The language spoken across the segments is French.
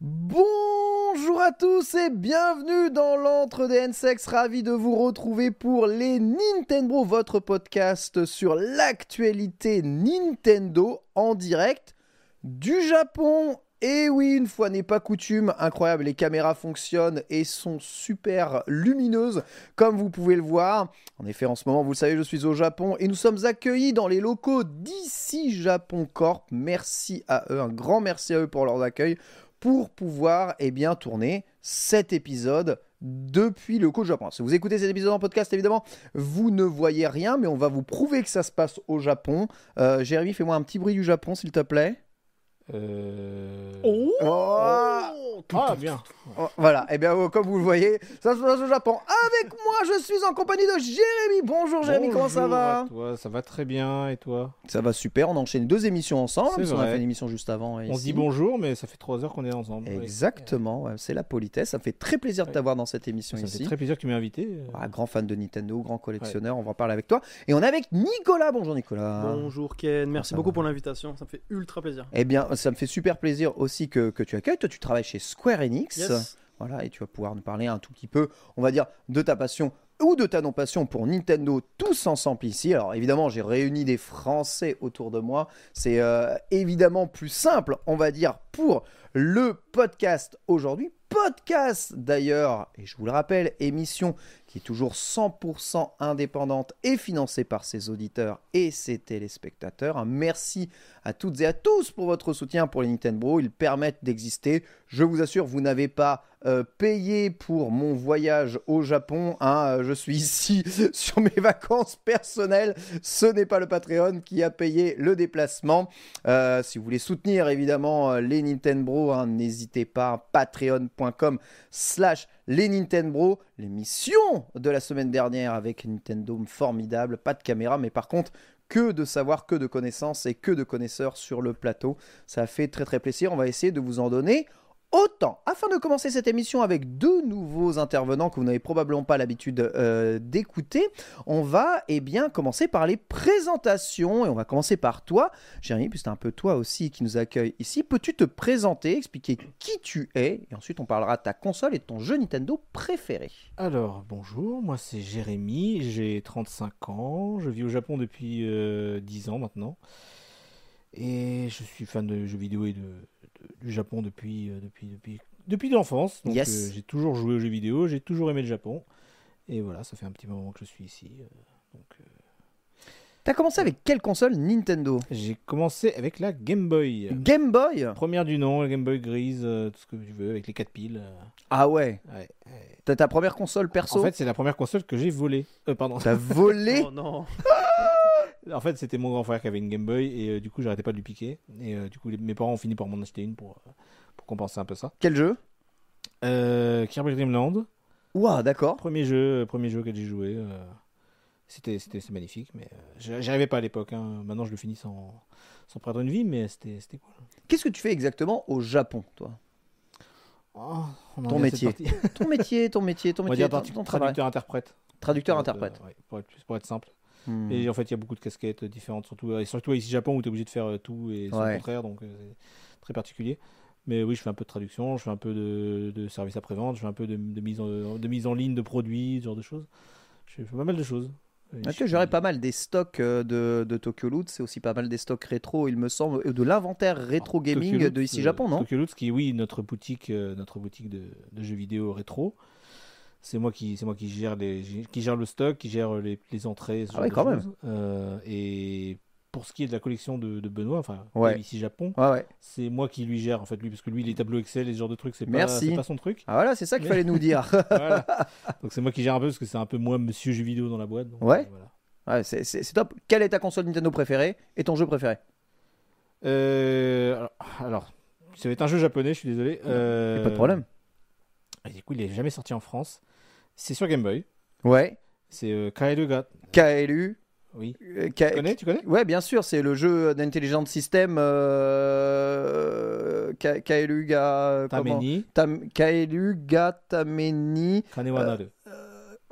Bonjour à tous et bienvenue dans l'antre des N-Sex. Ravi de vous retrouver pour les Nintendo, votre podcast sur l'actualité Nintendo en direct du Japon. Et oui, une fois n'est pas coutume, incroyable, les caméras fonctionnent et sont super lumineuses, comme vous pouvez le voir. En effet, en ce moment, vous le savez, je suis au Japon et nous sommes accueillis dans les locaux d'ici Japon Corp. Merci à eux, un grand merci à eux pour leur accueil, pour pouvoir eh bien, tourner cet épisode depuis le locaux du Japon. Si vous écoutez cet épisode en podcast, évidemment, vous ne voyez rien, mais on va vous prouver que ça se passe au Japon. Euh, Jérémy, fais-moi un petit bruit du Japon, s'il te plaît. Euh... Oh ah, bien. Oh, voilà, et bien comme vous le voyez, ça se passe au Japon. Avec moi, je suis en compagnie de Jérémy. Bonjour Jérémy, comment ça va à toi, Ça va très bien, et toi Ça va super, on a enchaîné deux émissions ensemble, parce qu'on a fait une émission juste avant. On se dit bonjour, mais ça fait trois heures qu'on est ensemble. Exactement, ouais, c'est la politesse. Ça me fait très plaisir de Ouais. t'avoir dans cette émission Ça ici. fait très plaisir que tu m'aies invité. Ah, grand fan de Nintendo, grand collectionneur, on va en parler avec toi. Et on est avec Nicolas. Bonjour Nicolas. Bonjour Ken, merci ça beaucoup va pour l'invitation, ça me fait ultra plaisir. Eh bien, ça me fait super plaisir aussi que, que tu accueilles. Toi, tu travailles chez Square Enix. Yes. Voilà, et tu vas pouvoir nous parler un tout petit peu, on va dire, de ta passion ou de ta non-passion pour Nintendo tous ensemble ici. Alors évidemment, j'ai réuni des Français autour de moi. C'est euh, évidemment plus simple, on va dire, pour le podcast aujourd'hui. Podcast d'ailleurs, et je vous le rappelle, émission qui est toujours 100% indépendante et financée par ses auditeurs et ses téléspectateurs. Merci à toutes et à tous pour votre soutien pour les Nintendo. Ils permettent d'exister. Je vous assure, vous n'avez pas euh, payé pour mon voyage au Japon. hein. Euh, Je suis ici sur mes vacances personnelles. Ce n'est pas le Patreon qui a payé le déplacement. Euh, si vous voulez soutenir évidemment les Nintendo, hein, n'hésitez pas. Patreon.com slash les Nintendo. L'émission de la semaine dernière avec Nintendo formidable. Pas de caméra, mais par contre que de savoir, que de connaissances et que de connaisseurs sur le plateau. Ça fait très très plaisir. On va essayer de vous en donner autant. Afin de commencer cette émission avec deux nouveaux intervenants que vous n'avez probablement pas l'habitude euh, d'écouter, on va eh bien commencer par les présentations et on va commencer par toi, Jérémy, puisque c'est un peu toi aussi qui nous accueille ici. Peux-tu te présenter, expliquer qui tu es et ensuite on parlera de ta console et de ton jeu Nintendo préféré? Alors, bonjour, moi c'est Jérémy, j'ai 35 ans, je vis au Japon depuis euh, 10 ans maintenant. Et je suis fan de jeux vidéo et de- du Japon depuis, euh, depuis, depuis depuis l'enfance. Donc, Yes. euh, j'ai toujours joué aux jeux vidéo, j'ai toujours aimé le Japon. Et voilà, ça fait un petit moment que je suis ici. euh, donc, euh, T'as commencé avec quelle console? Nintendo j'ai commencé avec la Game Boy. Game Boy? Première du nom, la Game Boy grise, euh, tout ce que tu veux, avec les 4 piles. euh, Ah ouais. ouais, ouais. T'as ta première console perso? En fait, c'est la première console que j'ai volée. Euh, pardon. T'as volé Oh non. En fait, c'était mon grand frère qui avait une Game Boy et euh, du coup, j'arrêtais pas de lui piquer. Et euh, du coup, les- mes parents ont fini par m'en acheter une pour, euh, pour compenser un peu ça. Quel jeu? Euh, Kirby Dream Land, Ouah, d'accord. premier jeu, premier jeu que j'ai joué. euh, c'était, c'était, c'est magnifique, mais euh, j'y j'y arrivais pas à l'époque. hein. Maintenant, je le finis sans, sans perdre une vie, mais c'était, c'était cool. Qu'est-ce que tu fais exactement au Japon, toi? Oh, on en Ton vient à cette métier. partie. Ton métier, ton métier, ton On va métier, dire ton, tradu- ton travail. traducteur-interprète. Traducteur Euh, interprète. ouais, pour, être, pour être simple. Hmm. Et en fait, il y a beaucoup de casquettes différentes, surtout, et surtout ici au Japon où tu es obligé de faire euh, tout et c'est Ouais. le contraire, donc euh, c'est très particulier. Mais oui, je fais un peu de traduction, je fais un peu de, de service après-vente, je fais un peu de, de mise en, de mise en ligne de produits, ce genre de choses. Je fais pas mal de choses. Ah, tu j'aurais suis- pas mal des stocks euh, de, de Tokyo Loot, c'est aussi pas mal des stocks rétro, il me semble, de l'inventaire rétro Alors, gaming Tokyo de ici Japon, non? Tokyo Loot, qui est oui notre boutique, notre boutique de, de jeux vidéo rétro. C'est moi qui, c'est moi qui gère les, qui gère le stock, qui gère les, les entrées. Ce Ah ouais, de quand même. Euh, et pour ce qui est de la collection de, de Benoît, enfin Ouais. ici Japon, Ouais, ouais. c'est moi qui lui gère en fait lui parce que lui les tableaux Excel et ce genre de trucs c'est pas, c'est pas son truc. Ah voilà, c'est ça qu'il Mais- fallait nous dire. Voilà. Donc c'est moi qui gère un peu parce que c'est un peu moi monsieur jeu vidéo dans la boîte. donc, Ouais. euh, voilà. C'est top. Quelle est ta console Nintendo préférée et ton jeu préféré Euh, alors, alors, ça va être un jeu japonais, je suis désolé. Euh, Pas de problème. et Du coup, il est jamais sorti en France. C'est sur Game Boy. Ouais. C'est euh, KLU. Oui. euh, K- Tu connais, tu connais? Ouais, bien sûr, c'est le jeu d'Intelligent System euh, K- KLU ga comment? Tameni, Tam- KLU ga Tameni Kanewanaru.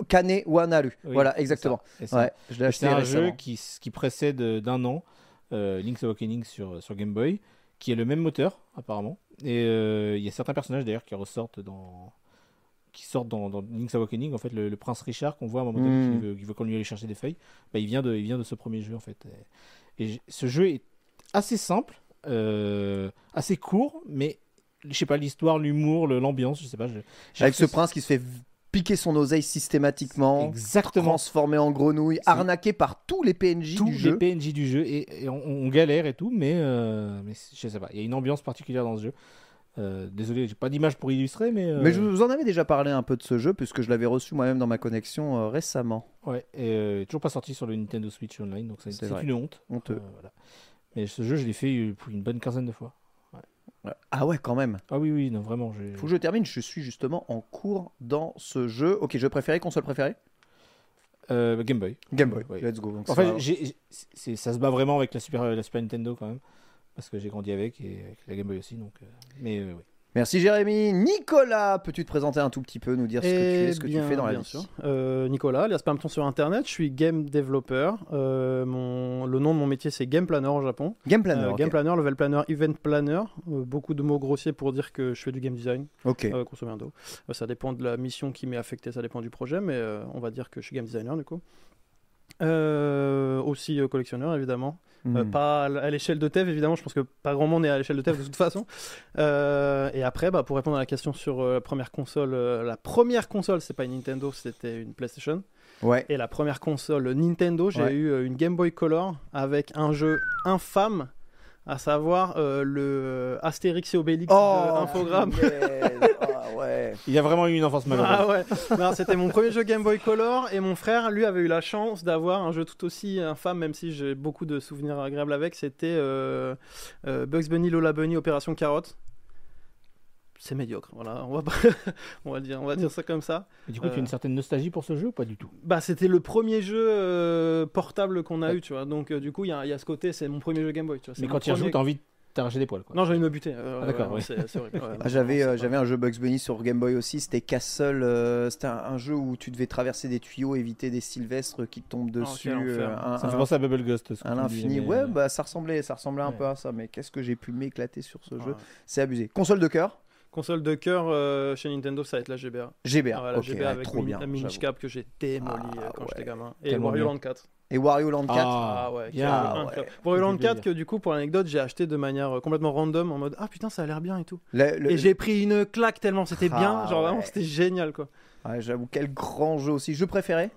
Kane Wanaru. Oui, voilà, c'est exactement. ça. Et ça. Ouais, je l'ai acheté C'est un récemment. jeu qui, qui précède euh, d'un an euh, Link's Awakening sur, sur Game Boy, qui est le même moteur, apparemment. Et euh, il y a certains personnages d'ailleurs qui ressortent dans. Qui sortent dans, dans Link's Awakening. En fait, le, le prince Richard qu'on voit à un moment donné, Mm. qui veut, qui veut qu'on lui aille chercher des feuilles, bah, il, vient de, il vient de ce premier jeu en fait. Et, ce jeu est assez simple, euh, assez court, mais je sais pas, l'histoire, l'humour, l'ambiance, je sais pas. je- Avec ce prince qui se fait piquer son oseille systématiquement, Exactement. transformé en grenouille, arnaqué par tous les PNJ tous du les jeu. PNJ du jeu et, et on, on galère et tout, mais, euh, mais je sais pas, il y a une ambiance particulière dans ce jeu. Euh, désolé, j'ai pas d'image pour illustrer, mais. euh, Mais je vous en avais déjà parlé un peu de ce jeu puisque je l'avais reçu moi-même dans ma connexion euh, récemment. Ouais, et euh, toujours pas sorti sur le Nintendo Switch Online, donc c'est une honte. Honteux. Voilà. Mais ce jeu, je l'ai fait pour une bonne quinzaine de fois. Ah ouais, quand même. Ah oui, oui, non, vraiment. Faut que je termine, je suis justement en cours dans ce jeu. Ok, jeu préféré, console préférée? Euh, Game Boy. Game Boy. Ouais. Let's go. Donc En fait, ça se bat vraiment avec la Super, la Super Nintendo quand même, parce que j'ai grandi avec et avec la Game Boy aussi, donc. euh, mais euh, oui. Merci Jérémy. Nicolas, peux-tu te présenter un tout petit peu, nous dire ce que tu es, Eh ce que bien, tu fais dans la vie? sûr. Euh, Nicolas, alias Pampton sur Internet, je suis game developer. Euh, mon, le nom de mon métier, c'est Game Planner au Japon. Game Planner. Euh. Game Planner, Level Planner, Event Planner. Euh, beaucoup de mots grossiers pour dire que je fais du game design, Ok. euh, grosso modo. Euh, ça dépend de la mission qui m'est affectée, ça dépend du projet, mais euh, on va dire que je suis game designer du coup. Euh, aussi euh, collectionneur évidemment. Euh, Hmm. pas à l'échelle de Tev, évidemment. Je pense que pas grand monde est à l'échelle de Tev de toute façon. Euh, et après, bah, pour répondre à la question sur euh, la première console, la première console, c'est pas une Nintendo, c'était une PlayStation. Ouais. Et la première console Nintendo, j'ai Ouais. eu une Game Boy Color avec un jeu infâme, à savoir euh, le Astérix et Obélix Oh, de Infogrames. punaise. Ah ouais. Il y a vraiment eu une enfance malheureuse. Ah ouais, c'était mon premier jeu Game Boy Color et mon frère, lui, avait eu la chance d'avoir un jeu tout aussi infâme, même si j'ai beaucoup de souvenirs agréables avec. C'était euh, euh, Bugs Bunny, Lola Bunny, Opération Carotte. C'est médiocre, voilà, on va, pas- on, va dire, on va dire ça comme ça. Et du coup, tu as Euh. une certaine nostalgie pour ce jeu ou pas du tout? Bah, c'était le premier jeu euh, portable qu'on a Ouais. eu, tu vois. Donc, euh, du coup, il y, a- y ce côté, c'est mon premier jeu Game Boy, tu vois. Mais quand tu y premier- rejoues, t'as envie de t'arracher des poils. Quoi. Non, j'ai envie de me buter. euh, Ah, d'accord, ouais, ouais, Ah, j'avais euh, j'avais un jeu Bugs Bunny sur Game Boy aussi, c'était Castle, euh, c'était un, un jeu où tu devais traverser des tuyaux, éviter des sylvestres qui te tombent dessus. enfer. euh, un- Ça me fait penser à Bubble Ghost. ce à l'infini. mais, Ouais, bah ça ressemblait, ça ressemblait un peu à ça, mais qu'est-ce que j'ai pu m'éclater sur ce jeu. C'est abusé. Console de cœur Console de cœur euh, chez Nintendo, ça va être la GBA. GBA. Ah ouais, la ok, GBA ouais, avec trop bien. la. Cap que j'ai démoli Ah, euh, quand ouais. j'étais gamin. Et Wario bien. Land 4. Et Wario Land 4. Ah, ouais, Ah, ouais. Wario Land Quel 4 délire. que du coup, pour l'anecdote, j'ai acheté de manière euh, complètement random en mode Ah putain, ça a l'air bien et tout. Le- le- Et j'ai pris une claque tellement c'était Ah, bien. Genre vraiment, c'était génial quoi. Ouais, J'avoue, quel grand jeu aussi. Jeu préféré?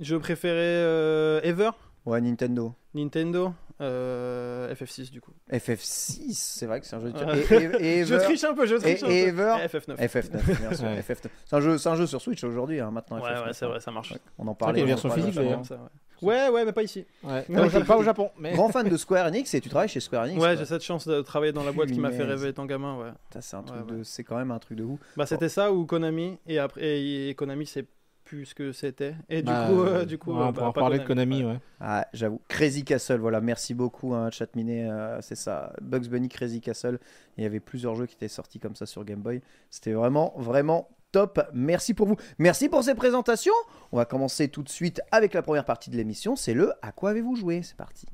Je préférais euh, Ever, Ouais, Nintendo. Nintendo, euh, FF6 du coup. FF6, c'est vrai que c'est un jeu de tir. Ouais. Et, et- et Je triche un peu, je triche et- un peu. et Ever FF9. FF9, bien sûr. Ouais. FF9. C'est un jeu, c'est un jeu sur Switch aujourd'hui, hein, maintenant. Ouais, FF9, ouais, c'est vrai, ça marche. Ouais, On en parlait. il y a on une version en parlait physique, récemment. d'ailleurs. Ça, ouais. ouais, ouais, mais pas ici. Ouais. Pas, au Japon, pas au Japon, mais. Grand fan de Square Enix et tu travailles chez Square Enix. Ouais, quoi. j'ai cette chance de travailler dans la boîte qui m'a fait rêver étant gamin, ouais. C'est un truc Ouais, ouais. de, c'est quand même un truc de ouf. Bah c'était ça ou Konami et après et, et Konami c'est plus ce que c'était et du Bah, coup euh, du coup ouais, euh, on bah, pourra en parler de Konami, ouais. Ah, j'avoue. Crazy Castle, voilà. Merci beaucoup, hein, Chatminet. euh, c'est ça. Bugs Bunny, Crazy Castle. Il y avait plusieurs jeux qui étaient sortis comme ça sur Game Boy. C'était vraiment, vraiment top. Merci pour vous. Merci pour ces présentations. On va commencer tout de suite avec la première partie de l'émission. C'est le À quoi avez-vous joué? C'est parti.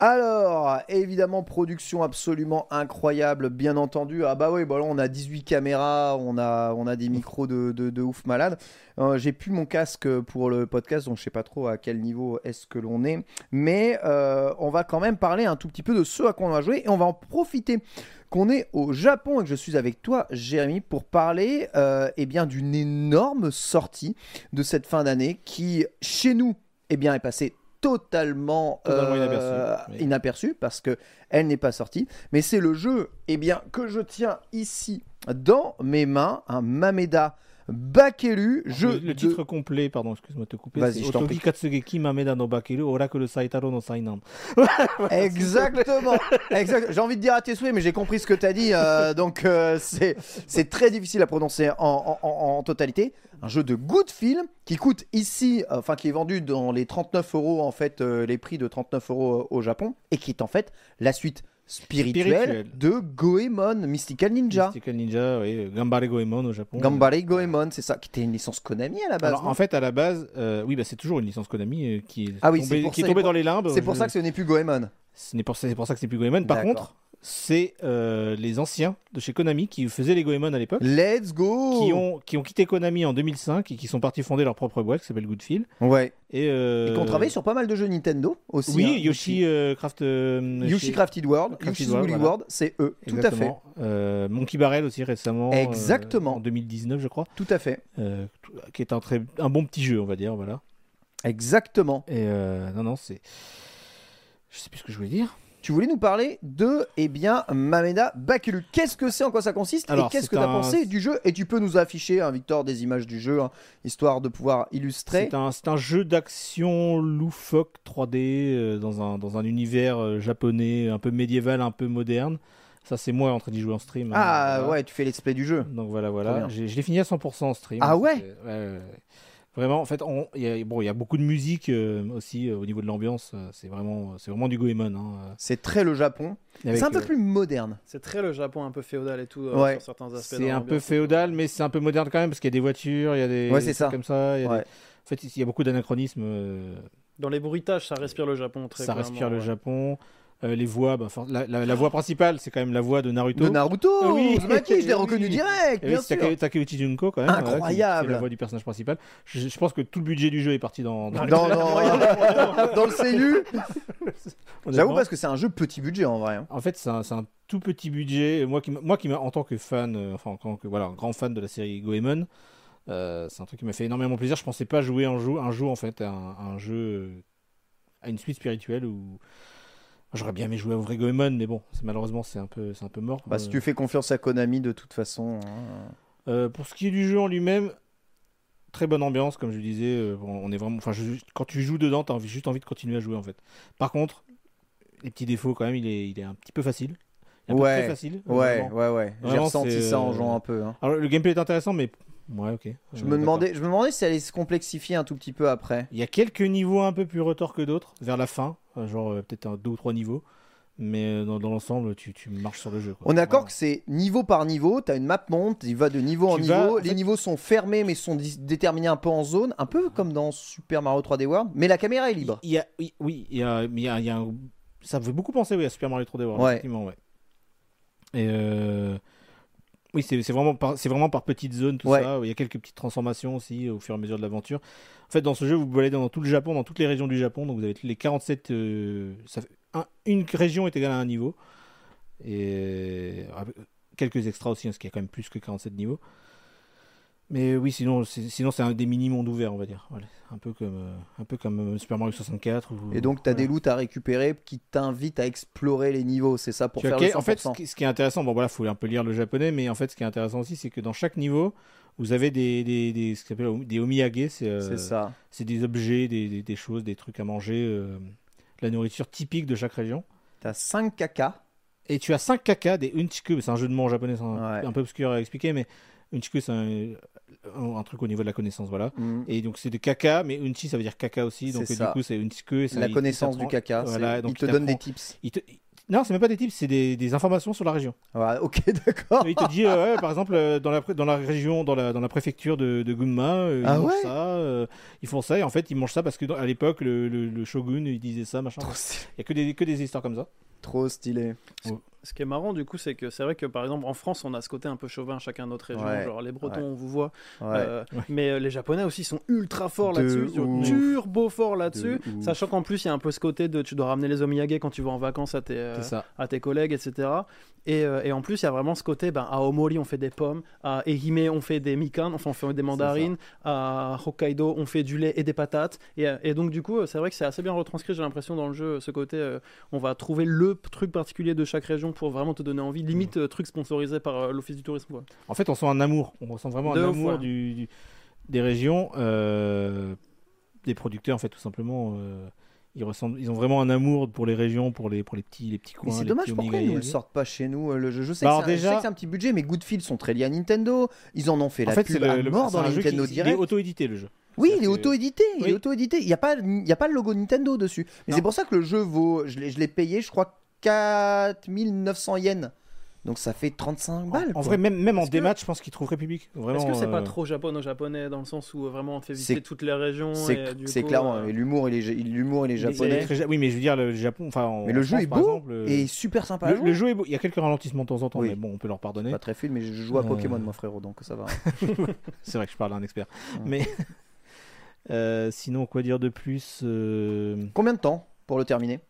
Alors, évidemment, production absolument incroyable, bien entendu. Ah bah oui, bah on a 18 caméras, on a, on a des micros de, de, de ouf malade. Euh, J'ai plus mon casque pour le podcast, donc je sais pas trop à quel niveau est-ce que l'on est. Mais euh, on va quand même parler un tout petit peu de ce à quoi on va jouer et on va en profiter qu'on est au Japon et que je suis avec toi, Jérémy, pour parler euh, eh bien d'une énorme sortie de cette fin d'année qui, chez nous, eh bien, est passée totalement, Totalement euh, inaperçue, oui. inaperçue, parce que elle n'est pas sortie. Mais c'est le jeu, eh bien, que je tiens ici dans mes mains, un Mameda Bakelu, jeu le, le de- titre complet, pardon, excuse-moi de te couper. Vas-y, je t'en Otogi prie. Katsugeki Mameda no Bakeru Oracle Saitaro no Sainan. Exactement. exact. J'ai envie de dire à tes souhaits, mais j'ai compris ce que tu as dit. euh, donc, euh, c'est c'est très difficile à prononcer en, en- en- en totalité. Un jeu de good film qui coûte ici, enfin, qui est vendu dans les 39 euros, en fait, euh, les prix de 39 euros au Japon, et qui est en fait la suite Spirituelle. de Goemon Mystical Ninja. Mystical Ninja, oui, Gambare Goemon au Japon. Gambare Goemon, c'est ça, qui était une licence Konami à la base. Alors en fait, à la base, euh, oui, bah, c'est toujours une licence Konami euh, qui est Ah oui, tombée, c'est qui est tombée dans les limbes. c'est pour Je- ça que ce n'est plus Goemon. Ce n'est pour, c'est pour ça que c'est plus Goemon. Par contre, c'est euh, les anciens de chez Konami qui faisaient les Goemon à l'époque, Let's go qui, ont, qui ont quitté Konami en 2005 et qui sont partis fonder leur propre boîte qui s'appelle Goodfield. Ouais. Et, euh, Et qui ont travaillé sur pas mal de jeux Nintendo aussi. Oui, hein, Yoshi euh, Craft. euh, Yoshi Crafted World, Crafted Yoshi's World, Woolly voilà. World, c'est eux, tout à fait. Exactement. Monkey Barrel aussi récemment. Exactement. en 2019, je crois. Tout à fait. qui est un, très, un bon petit jeu, on va dire. Voilà. Exactement. Et non, non, c'est. Je sais plus ce que je voulais dire. Tu voulais nous parler de, eh bien, Mameda Bakulu. Qu'est-ce que c'est, en quoi ça consiste Alors, et qu'est-ce que tu as un- pensé du jeu? Et tu peux nous afficher, hein, Victor, des images du jeu, hein, histoire de pouvoir illustrer. C'est un, jeu d'action loufoque 3D euh, dans, un, dans un univers euh, japonais un peu médiéval, un peu moderne. Ça, c'est moi en train d'y jouer en stream. hein, Ah voilà. ouais, tu fais let's play du jeu. Donc voilà, voilà. Je l'ai fini à 100% en stream. Ah ouais C'était- ouais, ouais, ouais. Vraiment, en fait, on- il y, a- bon, il y a beaucoup de musique euh, aussi euh, au niveau de l'ambiance. euh, C'est vraiment, c'est vraiment du Goemon. hein, euh, C'est très le Japon. C'est un peu euh, plus moderne. C'est très le Japon un peu féodal et tout euh, Ouais. sur certains aspects. C'est un peu féodal, mais c'est un peu moderne quand même parce qu'il y a des voitures, il y a des Ouais, des ça. comme ça. il y a Ouais. des- En fait, il y a beaucoup d'anachronismes. euh, Dans les bruitages, ça respire le Japon très ça respire le. Japon. Euh, les voix, bah, la, la- la voix principale, c'est quand même la voix de Naruto. De Naruto, Ah oui. Uzumaki, je l'ai Oui. reconnu direct, oui, bien sûr. Take- Takeuchi Junko quand même. qui Incroyable. la voix du personnage principal. Je, je pense que tout le budget du jeu est parti dans. dans- Dans, dans, dans le CU. J'avoue parce que c'est un jeu petit budget en vrai. hein. En fait, c'est un, tout petit budget. Moi qui, moi qui en tant que fan, euh, enfin en tant que voilà, grand fan de la série Goemon, euh, c'est un truc qui m'a fait énormément plaisir. Je pensais pas jouer un jour, un jour en fait, un, jeu, euh, à une suite spirituelle où j'aurais bien aimé jouer au vrai Goemon, mais bon, malheureusement c'est un peu, c'est un peu mort. Bah, si Euh, tu fais confiance à Konami de toute façon. hein. euh, pour ce qui est du jeu en lui-même, très bonne ambiance, comme je disais. euh, on est vraiment, enfin, je- quand tu joues dedans, t'as envie, juste envie de continuer à jouer en fait. Par contre, les petits défauts quand même, il est, il est un petit peu facile. Il est un peu Ouais, très facile. Ouais, ouais, ouais. J'ai ressenti ça en jouant un peu. hein. Alors le gameplay est intéressant, mais ouais, ok. Je me demandais, je me demandais si elle allait se complexifier un tout petit peu après. Il y a quelques niveaux un peu plus retors que d'autres vers la fin, genre euh, peut-être un deux ou trois niveaux. Mais euh, dans, dans l'ensemble, tu, tu marches sur le jeu. quoi. On est d'accord Voilà. que c'est niveau par niveau, tu as une map monte, il va de niveau en Tu niveau, vas- en les fait- niveaux sont fermés mais sont déterminés un peu en zone, un peu comme dans Super Mario 3D World, mais la caméra est libre. Il y a, oui, oui, il y a, il y a, il y a un- ça me fait beaucoup penser oui, à Super Mario 3D World, Ouais. effectivement, ouais. Et euh, oui, c'est vraiment, par- c'est vraiment par petites zones, tout Ouais. ça. Il y a quelques petites transformations aussi euh, au fur et à mesure de l'aventure. En fait, dans ce jeu, vous pouvez aller dans tout le Japon, dans toutes les régions du Japon. Donc, vous avez les 47. euh, ça fait un- une région est égale à un niveau. Et euh, quelques extras aussi, hein, parce qu'il y a quand même plus que 47 niveaux. Mais oui, sinon, c'est, sinon c'est un des mini-mondes ouverts, on va dire. Voilà. Un peu comme, euh, un peu comme euh, Super Mario 64. ou- Et donc tu as voilà. des loots à récupérer qui t'invitent à explorer les niveaux, c'est ça pour Tu faire quel- le 100%. en fait, ce qui, est intéressant, bon voilà, faut un peu lire le japonais, mais en fait, ce qui est intéressant aussi, c'est que dans chaque niveau, vous avez des, des, des, ce qu'on appelle des omiyage, c'est, euh, c'est ça. c'est des objets, des, des, des choses, des trucs à manger, la nourriture typique de chaque région. Tu as 5 caca. Et tu as 5 kaka, des unchiku, c'est un jeu de mots en japonais, un, Ouais. un peu obscur à expliquer, mais unchiku, c'est un, un, truc au niveau de la connaissance, voilà. Mm. Et donc c'est des caca, mais unchi, ça veut dire caca aussi, donc du coup, c'est unchiku. La il- il connaissance du caca, Voilà, donc il te donne des tips. il te- Non, c'est même pas des tips, c'est des, des informations sur la région. Ouais, ok, d'accord. Il te dit, euh, ouais, par exemple, euh, dans la, dans la région, dans la, dans la préfecture de, de Gunma, euh, ils Ah ouais ça, euh, ils font ça, et en fait, ils mangent ça parce que à l'époque, le, le- le shogun, il disait ça, machin. Trop Il stylé. y a que des, que des histoires comme ça. Trop stylé. Ce qui est marrant du coup, c'est que c'est vrai que par exemple en France, on a ce côté un peu chauvin, chacun notre région. Ouais, Genre les Bretons, ouais. on vous voit. Ouais. Euh, Ouais. Mais euh, les Japonais aussi sont ultra forts De là-dessus, ils sont ouf. turbo forts là-dessus. Sachant qu'en plus, il y a un peu ce côté de tu dois ramener les omiyage quand tu vas en vacances à tes, euh, à tes collègues, etc. Et, euh, et en plus, il y a vraiment ce côté, ben, à Omori, on fait des pommes, à Ehime, on fait des mikan, enfin, on fait des mandarines, à Hokkaido, on fait du lait et des patates. Et, et donc, du coup, c'est vrai que c'est assez bien retranscrit, j'ai l'impression, dans le jeu, ce côté, euh, on va trouver le truc particulier de chaque région pour vraiment te donner envie, limite euh, truc sponsorisé par euh, l'Office du tourisme. Quoi. En fait, on sent un amour. On ressent vraiment De un ouf, amour ouais. du, du- des régions, euh, des producteurs, en fait, tout simplement. euh, ils, ressentent, ils ont vraiment un amour pour les régions, pour les, pour les, petits, les petits coins. C'est les dommage, petits pourquoi ils nous le sortent pas chez nous euh, le jeu? Je sais Bah, que alors c'est un- je sais déjà- que c'est un petit budget, mais Goodfield sont très liés à Nintendo. Ils en ont fait En la fait, pub c'est le, à le- mort c'est dans un les jeu qui- Nintendo il est Direct. auto-édité, le jeu. Oui, il est C'est-à-dire que- auto-édité. Il Oui. est auto-édité. Il n'y a, pas- il y a pas le logo Nintendo dessus. Mais Non. c'est pour ça que le jeu vaut. Je l'ai je l'ai payé, je crois, 4900 yens. Donc ça fait 35 balles. En quoi. vrai, même, même en Est-ce que- démat, je pense qu'ils République. Vraiment, Est-ce que c'est pas euh, trop japono-japonais dans le sens où euh, vraiment on te fait visiter C'est- toutes les régions et, c'est du c'est coup, clairement. euh, L'humour, il est, l'humour, il est japonais. très Oui, mais je veux dire, le Japon. Enfin, en- Mais le jeu France, est beau exemple, euh, et super sympa à le, jouer. le jeu est beau. Il y a quelques ralentissements de temps en temps, Oui. mais bon, on peut leur pardonner. Pas très fluide, mais je joue à Euh. Pokémon, moi, frérot, donc ça va. C'est vrai que je parle à un expert. Ouais. Mais euh, sinon, quoi dire de plus euh, Combien de temps pour le terminer?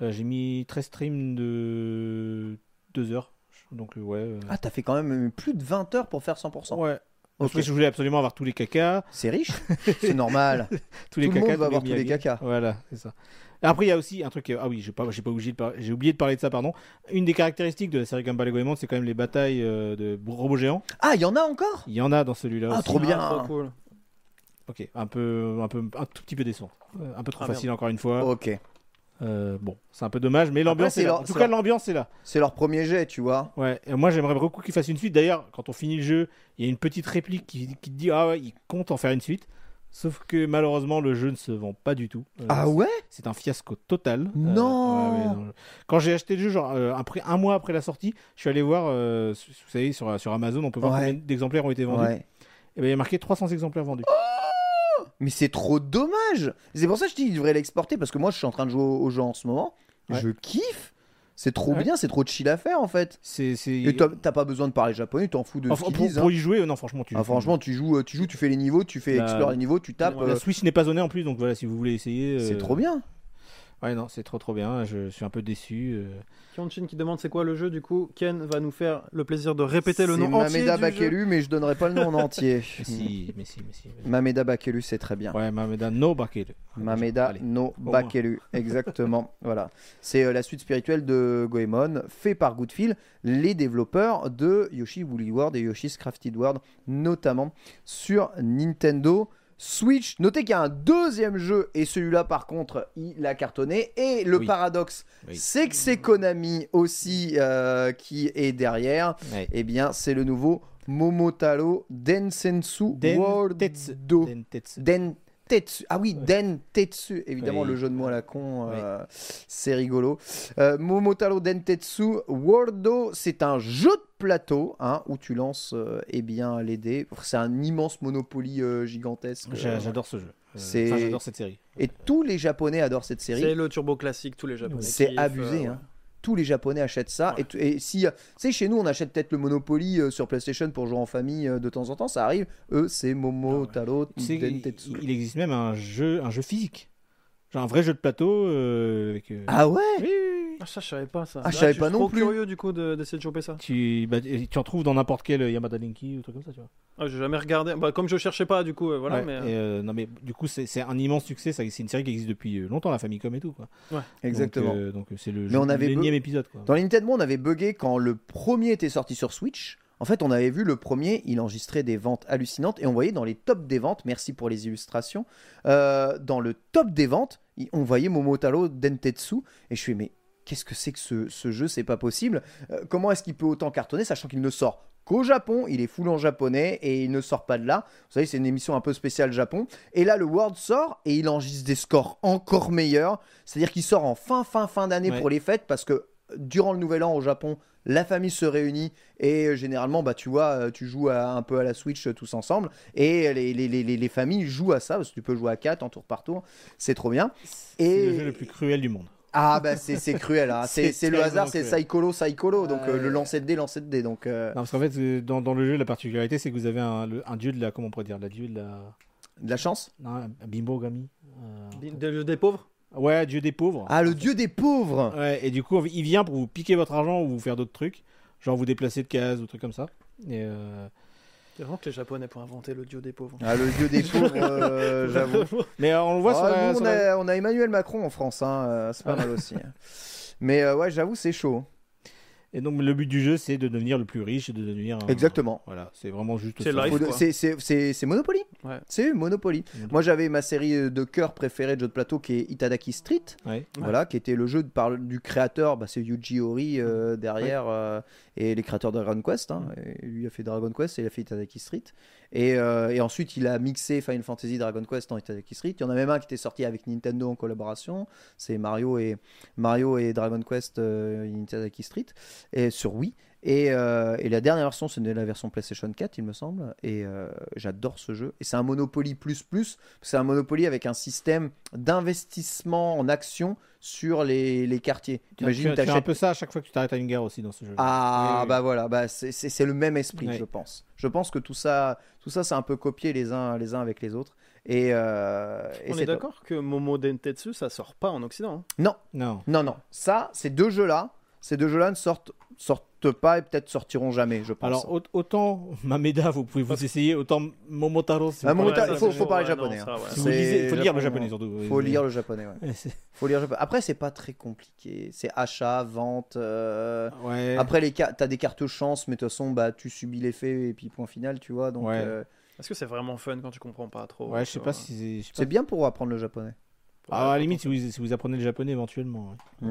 J'ai mis 13 streams de 2 heures. Donc, euh, ouais. euh, Ah, t'as fait quand même euh, plus de 20 heures pour faire 100%. ouais. Parce que je voulais absolument avoir tous les cacas. C'est riche, c'est normal. Tous les Tout le cacas, monde va avoir tous les cacas. Voilà, c'est ça. Après, il y a aussi un truc. euh, Ah oui, j'ai pas, j'ai pas oublié de par- j'ai oublié de parler de ça, pardon. Une des caractéristiques de la série Gumball et Goemon, c'est quand même les batailles euh, de robots géants. Ah, il y en a encore? Il y en a dans celui-là Ah, aussi. trop bien. trop cool. Ok, un peu, un peu, un tout petit peu décevant. Euh, Un peu trop Ah, facile encore une fois. Ok. Euh, bon, c'est un peu dommage, mais l'ambiance c'est est là. leur- En tout c'est cas, leur- l'ambiance est là. C'est leur premier jet, tu vois. Ouais, et moi j'aimerais beaucoup qu'ils fassent une suite. D'ailleurs, quand on finit le jeu, il y a une petite réplique qui, qui te dit Ah ouais, ils comptent en faire une suite. Sauf que malheureusement, le jeu ne se vend pas du tout. Euh, Ah ouais? C'est un fiasco total. Euh, Non. ouais, ouais, non. Quand j'ai acheté le jeu, genre euh, après un mois après la sortie, je suis allé voir, vous savez, sur, sur Amazon, on peut voir Ouais. combien d'exemplaires ont été vendus. Et ben, il y a marqué 300 exemplaires vendus. Mais c'est trop dommage. C'est pour ça que je dis qu'il devrait l'exporter parce que moi je suis en train de jouer au, au jeu en ce moment. Ouais. Je kiffe. C'est trop Ouais. bien, c'est trop chill à faire en fait. C'est, c'est... Et t'as t'as pas besoin de parler japonais, t'en fous de Enfin, ce qu'ils pour, disent. pour hein. y jouer, euh, non, franchement, tu Ah, franchement, tu joues, euh, tu joues, tu fais les niveaux, tu fais La- explore les niveaux, tu tapes. La euh, Switch n'est pas zonée en plus, donc voilà, si vous voulez essayer. C'est trop bien. Ouais, non, c'est trop trop bien. Je suis un peu déçu. euh. Kyonchin qui demande c'est quoi le jeu du coup. Ken va nous faire le plaisir de répéter le nom entier Mameda. Bakelu, mais je donnerai pas le nom en entier. Mais si, mais si, mais si. vas-y. Mameda Bakelu, c'est très bien. Ouais, Mameda no Bakele. Mameda Allez. no. Bakelu, exactement. voilà. C'est euh, la suite spirituelle de Goemon, fait par Goodfield, les développeurs de Yoshi Woolly World et Yoshi's Crafted World, notamment sur Nintendo Switch. Notez qu'il y a un deuxième jeu, et celui-là, par contre, il a cartonné. Et le Oui. paradoxe, Oui. c'est que c'est Konami aussi euh, qui est derrière. Ouais. Eh bien, c'est le nouveau Momotaro Densensu World Dentetsu. Do. Dentetsu. Den Tetsu. Ah oui, Ouais. Den Tetsu. Évidemment, Oui. le jeu de mots à la con, euh, c'est rigolo. Euh, Momotaro Dentetsu Wordo, c'est un jeu de plateau hein, où tu lances euh, eh bien, les dés. C'est un immense Monopoly euh, gigantesque. J'a- J'adore ce jeu. Enfin, j'adore cette série. Et tous les Japonais adorent cette série. C'est le turbo classique, tous les japonais. C'est abusé, euh, hein. Tous les Japonais achètent ça. Ouais. Et, et si, tu sais, chez nous, on achète peut-être le Monopoly euh, sur PlayStation pour jouer en famille euh, de temps en temps, ça arrive. Eux, c'est Momo, Ah Taro, Dentetsu. il existe même un jeu, un jeu physique. Genre un vrai jeu de plateau euh, avec. euh, Ah ouais? Oui, oui, oui. Ah, ça, je savais pas ça. Ah, je savais suis pas non trop plus. curieux du coup de- d'essayer de choper ça. Tu, bah, tu en trouves dans n'importe quel Yamada Denki ou truc comme ça, tu vois. Ah, j'ai jamais regardé. Bah, comme je cherchais pas, du coup, euh, voilà. Ouais, mais, et, euh, non mais du coup c'est c'est un immense succès. ça- C'est une série qui existe depuis euh, longtemps, la Famicom et tout quoi. Exactement. Donc euh, donc, euh, c'est le Mais jeu- on avait l'énième be- épisode quoi. Dans Nintendo, on avait bugué quand le premier était sorti sur Switch. En fait, on avait vu le premier, il enregistrait des ventes hallucinantes et on voyait dans les tops des ventes, merci pour les illustrations, euh, dans le top des ventes, on voyait Momotaro Dentetsu et je suis mais qu'est-ce que c'est que ce, ce jeu C'est pas possible. Euh, comment est-ce qu'il peut autant cartonner sachant qu'il ne sort qu'au Japon, il est full en japonais et il ne sort pas de là. Vous savez, c'est une émission un peu spéciale Japon. Et là, le World sort et il enregistre des scores encore meilleurs. C'est-à-dire qu'il sort en fin, fin, fin d'année Ouais. pour les fêtes parce que durant le nouvel an au Japon, la famille se réunit et euh, généralement, bah, tu vois, euh, tu joues à- un peu à la Switch euh, tous ensemble et les, les, les, les- les familles jouent à ça parce que tu peux jouer à 4 en tour par tour. C'est trop bien. C'est Et le jeu le plus cruel du monde. ah bah c'est c'est cruel, hein. c'est C'est c'est le hasard, c'est. Saikolo, Saikolo, donc euh, le lancer de dés, lancer de dés, donc euh, Non, parce qu'en fait dans, dans le jeu la particularité c'est que vous avez un, le- un dieu de la comment on pourrait dire la dieu de la de la chance. non, un bimbo gami. euh, Des, des pauvres? Ouais dieu des pauvres. Ah le dieu des pauvres. Ouais, et du coup, il vient pour vous piquer votre argent ou vous faire d'autres trucs, genre vous déplacer de case ou trucs comme ça. Et euh, C'est vraiment que les japonais pour inventer le dieu des pauvres. Ah le dieu des pauvres, euh, j'avoue. Mais euh, on le voit sur Ah, la- nous, sur on, la- a, on a Emmanuel Macron en France, hein, euh, c'est pas Ah. mal aussi. hein. Mais euh, ouais, j'avoue, c'est chaud. Et donc le but du jeu, c'est de devenir le plus riche et de devenir. un- Exactement. Voilà, c'est vraiment juste. C'est life. C'est c'est- c'est- c'est Monopoly. Ouais. C'est Monopoly. Moi, j'avais ma série de cœur préférée de jeux de plateau qui est Itadaki Street. Ouais. Voilà, qui était le jeu de par, du créateur, bah, c'est Yuji Horii euh, derrière, euh, et les créateurs de Dragon Quest. hein. Et lui a fait Dragon Quest et il a fait Itadaki Street. Et, euh, et ensuite, il a mixé Final Fantasy Dragon Quest dans Itadaki Street. Il y en a même un qui était sorti avec Nintendo en collaboration. C'est Mario et, Mario et Dragon Quest euh, in Itadaki Street et sur Wii. Et, euh, et la dernière version, c'est la version PlayStation 4, il me semble. Et euh, j'adore ce jeu. Et c'est un Monopoly plus plus. C'est un Monopoly avec un système d'investissement en action sur les, les quartiers. Tu, Imagine, tu tu as un peu ça à chaque fois que tu t'arrêtes à une gare aussi dans ce jeu. Ah Oui, oui. bah voilà, bah c'est- le même esprit, je pense. Je pense que tout ça, tout ça, c'est un peu copié les uns les uns avec les autres. Et, euh, et On est d'accord que Momo Dentetsu, ça sort pas en Occident. hein? Non, Non. non, non. Ça, ces deux jeux-là, ces deux jeux-là ne sortent sortent pas et peut-être sortiront jamais, je pense. Alors au- autant Mameda, vous pouvez vous essayer, autant Momotaro. si Ah, Momotaro, il faut- parler ouais, japonais, non, hein. ça, ouais. Si vous C'est lisez, faut lire le japonais, surtout. faut lire le japonais. Ouais. Faut lire le japonais. Après, c'est pas très compliqué. C'est achat, vente. euh, Ouais. Après, les t'as des cartes chance, mais de toute façon, bah, tu subis l'effet et puis point final, tu vois. Donc, Ouais. euh, Est-ce que c'est vraiment fun quand tu comprends pas trop Ouais, je sais pas si c'est. bien pour apprendre le japonais. Ah, à la limite, si vous, si vous apprenez le japonais éventuellement. ouais.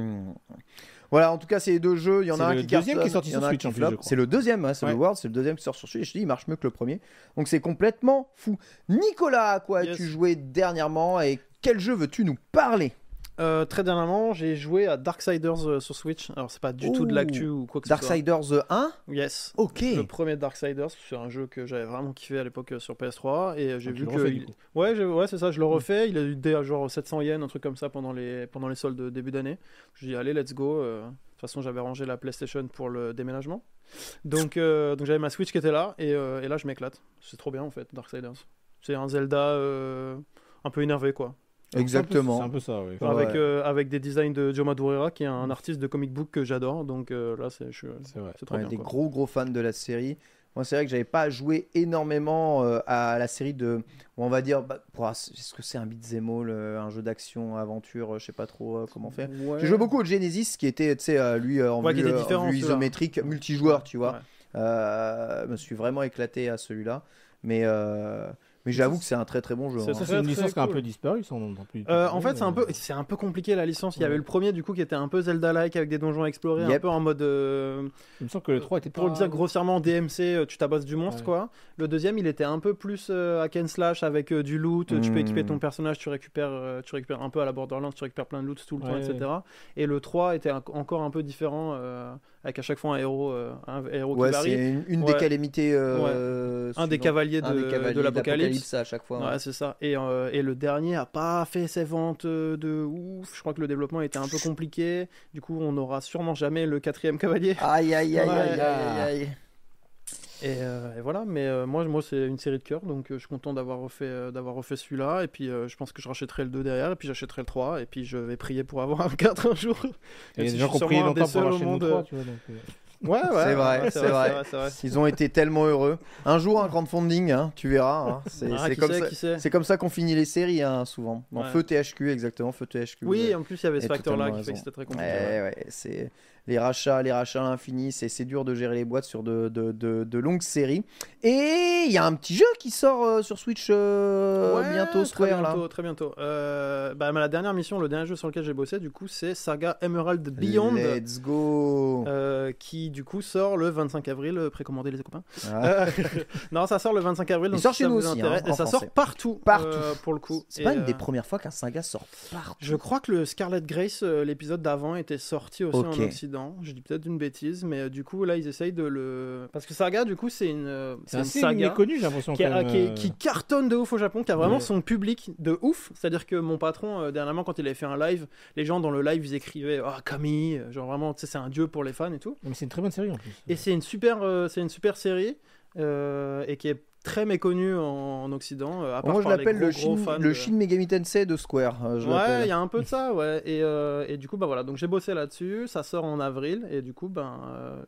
Voilà, en tout cas, c'est les deux jeux. Il y en a un le qui deuxième cartonne, qui est sorti sur Switch, en plus. C'est le deuxième, hein, c'est Ouais. le World, c'est le deuxième qui sort sur Switch. Je te dis, il marche mieux que le premier. Donc c'est complètement fou. Nicolas, à quoi Yes. as-tu joué dernièrement et quel jeu veux-tu nous parler? Euh, très dernièrement, j'ai joué à Darksiders euh, sur Switch. Alors, c'est pas du tout de l'actu ou quoi que ce soit. Darksiders 1 Yes. Ok. Le premier Darksiders, c'est un jeu que j'avais vraiment kiffé à l'époque euh, sur PS3 et euh, j'ai Ah, vu le que refais, il- ouais, j'ai- ouais, c'est ça, je le refais. Il a eu des à genre 700 yens, un truc comme ça pendant les pendant les soldes de début d'année. Je dis allez, let's go. euh, De toute façon, j'avais rangé la PlayStation pour le déménagement, donc euh, donc j'avais ma Switch qui était là et, euh, et là je m'éclate. C'est trop bien en fait, Darksiders. C'est un Zelda euh, un peu énervé quoi. Exactement. C'est un peu ça. Ouais. Avec, euh, avec des designs de Joe Madureira qui est un artiste de comic book que j'adore. Donc euh, là, c'est je suis- C'est vrai. c'est trop Ouais, bien. des quoi. gros gros fans de la série. Moi, c'est vrai que j'avais pas joué énormément euh, à la série de, on va dire, bah, pour- est-ce que c'est un beat'em all, euh, un jeu d'action, aventure, euh, je sais pas trop euh, comment faire. Ouais. J'ai joué beaucoup au Genesis, qui était, tu sais, euh, lui euh, en Ouais, qui vue, était en différent, vue celui-là. isométrique, multijoueur, tu vois. Ouais. Euh, je me suis vraiment éclaté à celui-là. Mais, euh, Mais j'avoue que c'est un très très bon jeu. C'est hein. C'est une très licence qui a un peu disparu, on n'entend plus. Euh, en fait, c'est un peu, c'est un peu compliqué la licence. Il y avait le premier du coup qui était un peu Zelda-like avec des donjons à explorer, un Yep. peu en mode. euh, Il me semble que le 3 était pour le pas- dire grossièrement, DMC, euh, tu tabasses du monstre Ouais. quoi. Le deuxième, il était un peu plus euh, hack and slash avec euh, du loot. Tu peux Hmm. équiper ton personnage, tu récupères, euh, tu récupères un peu à la Borderlands, tu récupères plein de loot tout le temps, etc. Et le 3 était un- encore un peu différent euh, avec à chaque fois un héros, euh, un héros Ouais, qui varie. c'est une, une Ouais. des calamités. euh, Un des cavaliers de, de l'apocalypse. à chaque fois. Ouais, c'est ça. Et, euh, et le dernier a pas fait ses ventes euh, de ouf. Je crois que le développement était un peu compliqué. Du coup, on n'aura sûrement jamais le quatrième cavalier. Aïe aïe aïe Ouais. aïe aïe aïe. Et, euh, et voilà. Mais euh, moi, moi c'est une série de cœur. Donc, euh, je suis content d'avoir refait, euh, d'avoir refait celui-là. Et puis, euh, je pense que je rachèterai le 2 derrière. Et puis, j'achèterai le 3. Et puis, je vais prier pour avoir un 4 un jour. Des si gens qui ont des longtemps pour acheter le monde, 3, euh, tu vois. donc, euh, Ouais, ouais. C'est vrai, ouais, c'est vrai, vrai. vrai. Ils ont été tellement heureux. Un jour, un crowdfunding, hein, tu verras. hein. C'est Ah, c'est qui comme, comme ça qu'on finit les séries, hein, souvent. Dans Ouais. Feu THQ, exactement, Feu THQ. Oui, en plus, il y avait ce facteur-là qui fait que c'était très compliqué. Ouais, ouais. ouais, c'est les rachats, les rachats à l'infini, c'est c'est dur de gérer les boîtes sur de, de, de- de longues séries. Et il y a un petit jeu qui sort euh, sur Switch euh, Ouais, bientôt, très Square bientôt, là. très bientôt. Euh, bah, la dernière mission, le dernier jeu sur lequel j'ai bossé, du coup, c'est Saga Emerald Beyond, Let's go. qui du coup sort le 25 avril. Précommandez les copains. Ah. Non, ça sort le 25 avril. Il donc sort si chez nous aussi, intéresse- hein, et ça français. sort partout, Partout. pour le coup. C'est pas Et, une des premières fois qu'un saga sort partout. Je crois que le Scarlet Grace, l'épisode d'avant, était sorti aussi en Occident. Je dis peut-être une bêtise, mais euh, du coup, là, ils essayent de le. Parce que Saga, du coup, c'est une, euh, C'est assez saga. méconnu, j'ai l'impression. qui, a- qui- euh, qui cartonne de ouf au Japon, qui a vraiment Ouais. son public de ouf. C'est-à-dire que mon patron, euh, dernièrement, quand il avait fait un live, les gens dans le live, ils écrivaient Ah, Camille, genre vraiment, tu sais, c'est un dieu pour les fans et tout. Mais c'est une très bonne série en plus. Et c'est une super, euh, c'est une super série euh, et qui est très méconnue en, en Occident. euh, à part Moi, je l'appelle le, Shin, le de- Shin Megami Tensei de Square. je Ouais, il y a un peu de ça, ouais. Et, euh, et du coup, bah voilà. Donc j'ai bossé là-dessus. Ça sort en avril. Et du coup, ben, euh,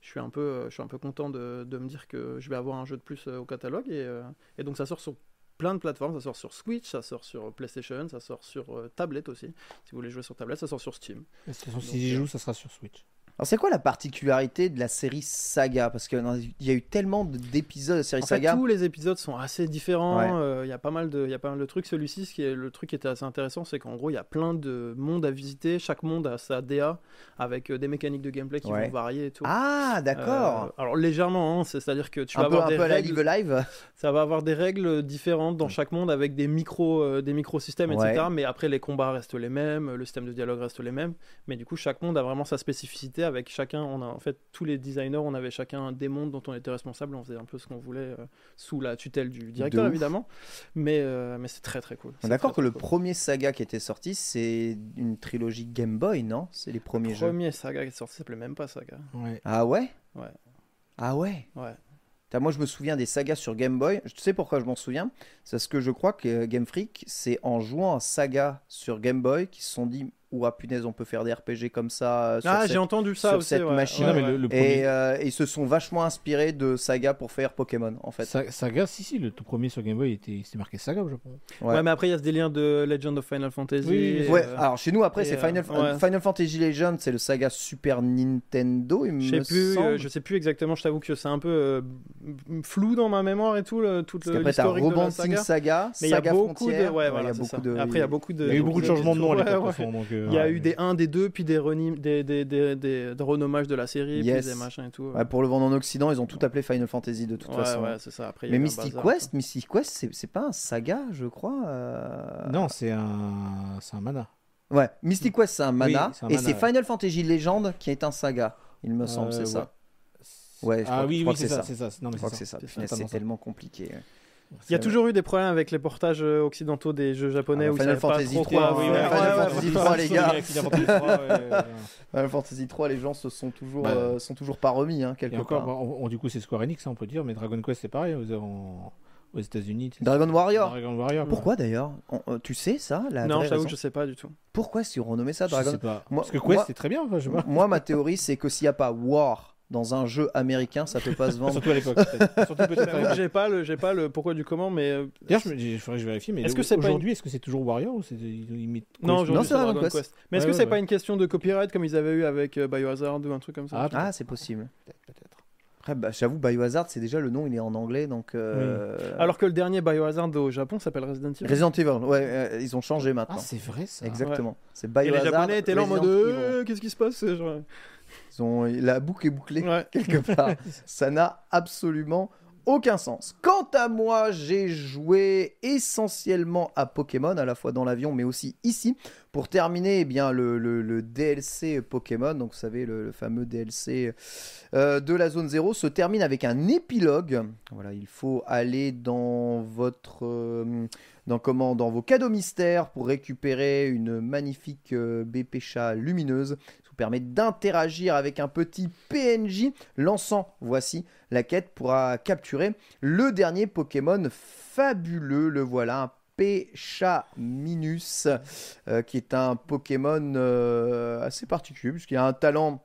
je suis un peu, je suis un peu content de, de me dire que je vais avoir un jeu de plus au catalogue. Et, euh, et donc ça sort sur plein de plateformes. Ça sort sur Switch, ça sort sur PlayStation, ça sort sur euh, tablette aussi. Si vous voulez jouer sur tablette, ça sort sur Steam. De toute façon, Donc, si j'y joue, ça sera sur Switch. Alors, c'est quoi la particularité de la série Saga? Parce qu'il y a eu tellement de- d'épisodes de série En fait, Saga. tous les épisodes sont assez différents. Ouais. euh, Il y a pas mal de, il y a pas mal de trucs. Celui-ci, ce qui est le truc qui était assez intéressant, c'est qu'en gros, il y a plein de mondes à visiter. Chaque monde a sa DA avec euh, des mécaniques de gameplay qui Ouais. vont varier et tout. Ah, d'accord. Euh, alors légèrement, hein, c'est- c'est-à-dire que tu vas un peu, avoir un des peu la règles, Live Live. ça va avoir des règles différentes dans chaque monde avec des micro, euh, des microsystèmes, etc. Mais après, les combats restent les mêmes, le système de dialogue reste les mêmes. Mais du coup, chaque monde a vraiment sa spécificité. Avec chacun, on a en fait tous les designers, on avait chacun des mondes dont on était responsable. On faisait un peu ce qu'on voulait euh, sous la tutelle du directeur, évidemment. Mais, euh, mais c'est très très cool. C'est D'accord très, que très le cool. premier Saga qui était sorti, c'est une trilogie Game Boy, non? C'est les premiers jeux. premier saga qui est sorti s'appelait même pas saga. Ouais. Ah ouais? Ouais. Ah ouais? Moi, je me souviens des sagas sur Game Boy. Je sais pourquoi je m'en souviens? C'est parce que je crois que euh, Game Freak, c'est en jouant à Saga sur Game Boy qu'ils se sont dit Ouah, punaise, on peut faire des RPG comme ça. euh, sur Ah, cette- j'ai entendu ça sur aussi. cette ouais. machine. Ouais, Non, mais ouais. le, le premier. Et euh, ils se sont vachement inspirés de Saga pour faire Pokémon, en fait. Sa- Saga, si, si, le tout premier sur Game Boy, était, c'était marqué Saga au Japon. Ouais. Ouais, mais après, il y a ce délire de Legend of Final Fantasy. Oui, et, Ouais, euh, alors chez nous, après, et, c'est euh, Final, ouais. Final Fantasy Legend, c'est le Saga Super Nintendo, il Je sais me plus, semble. euh, je sais plus exactement. Je t'avoue que c'est un peu euh, flou dans ma mémoire et tout, le, tout Parce le- qu'après, t'as de la saga. Saga, Mais il y a beaucoup de, Frontier. ouais, il voilà, y a c'est beaucoup ça. de. Après, il y a beaucoup de. Il y a eu beaucoup de changements de nom à l'époque. Euh, Il y a ouais. eu des 1, des 2, puis des, renim- des, des, des, des, des renommages de la série, Yes. puis des machins et tout. Ouais, pour le vendre en Occident, ils ont tout appelé Final Fantasy de toute ouais, façon. ouais, c'est ça. Après, il y Mais Mystic bazar, Quest, Mystic Quest, c'est c'est pas un saga, je crois. euh, Non, c'est un, c'est un mana. Ouais, Mystic Quest, c'est un mana, un et c'est ouais. Final Fantasy Legend qui est un saga. Il me semble, Euh, c'est ça. ouais. Je ah crois- oui, oui, c'est ça, ça. c'est ça. Non, mais Je crois que c'est ça. C'est tellement compliqué. Il y a toujours eu des problèmes avec les portages euh, occidentaux des jeux japonais Ah bah, où Final savaient pas Fantasy trop 3, quoi oui, faire. ouais, Final Ouais, Fantasy ouais. 3, les gars. Final Fantasy 3, ouais, ouais. Final Fantasy 3, les gens se sont toujours, Bah, euh, sont toujours pas remis, hein, quelque Et encore, part. on- on- du coup, c'est Square Enix, hein, on peut dire, mais Dragon Quest, c'est pareil, aux, en- aux États-Unis. Dragon Warrior. Dragon Warrior. Pourquoi d'ailleurs On- euh, Tu sais ça la Non, vraie je que je sais pas du tout. Pourquoi si on renommait ça Je Dragon sais pas. Moi- Parce que Quest, c'est très bien, enfin, je. Moi, ma théorie, c'est que s'il n'y a pas War dans un jeu américain, ça peut pas se vendre. Surtout à l'époque. j'ai pas le, j'ai pas le pourquoi du comment, mais euh, D'ailleurs, je me- il faudrait que je vérifie, mais Est-ce que c'est aujourd'hui, est-ce que c'est toujours Warrior ou c'est non, Non, c'est c'est Dragon Quest. Quest. Mais est-ce Ouais, que ouais, c'est pas une question de copyright comme ils avaient eu avec euh, Biohazard ou un truc comme ça? Ah, Ah, c'est possible. Peut-être. Après, bah, j'avoue, Biohazard, c'est déjà le nom, il est en anglais, donc. euh, Alors que le dernier Biohazard au Japon s'appelle Resident Evil. Resident Evil, ouais, euh, ils ont changé maintenant. Ah, c'est vrai ça. Exactement. C'est Et Biohazard. les Japonais étaient là en mode euh, qu'est-ce qui se passe genre... Ils ont... La boucle est bouclée Ouais. quelque part. Ça n'a absolument aucun sens. Quant à moi, j'ai joué essentiellement à Pokémon, à la fois dans l'avion, mais aussi ici, pour terminer eh bien, le, le- le DLC Pokémon. Donc, vous savez, le, le fameux DLC euh, de la zone 0 se termine avec un épilogue. Voilà, il faut aller dans votre. euh, dans, comment, dans vos cadeaux mystères pour récupérer une magnifique euh, BP chat lumineuse. Permet d'interagir avec un petit PNJ. Lançant, voici la quête pourra capturer le dernier Pokémon fabuleux. Le voilà, un Péchaminus, euh, qui est un Pokémon euh, assez particulier, puisqu'il a un talent,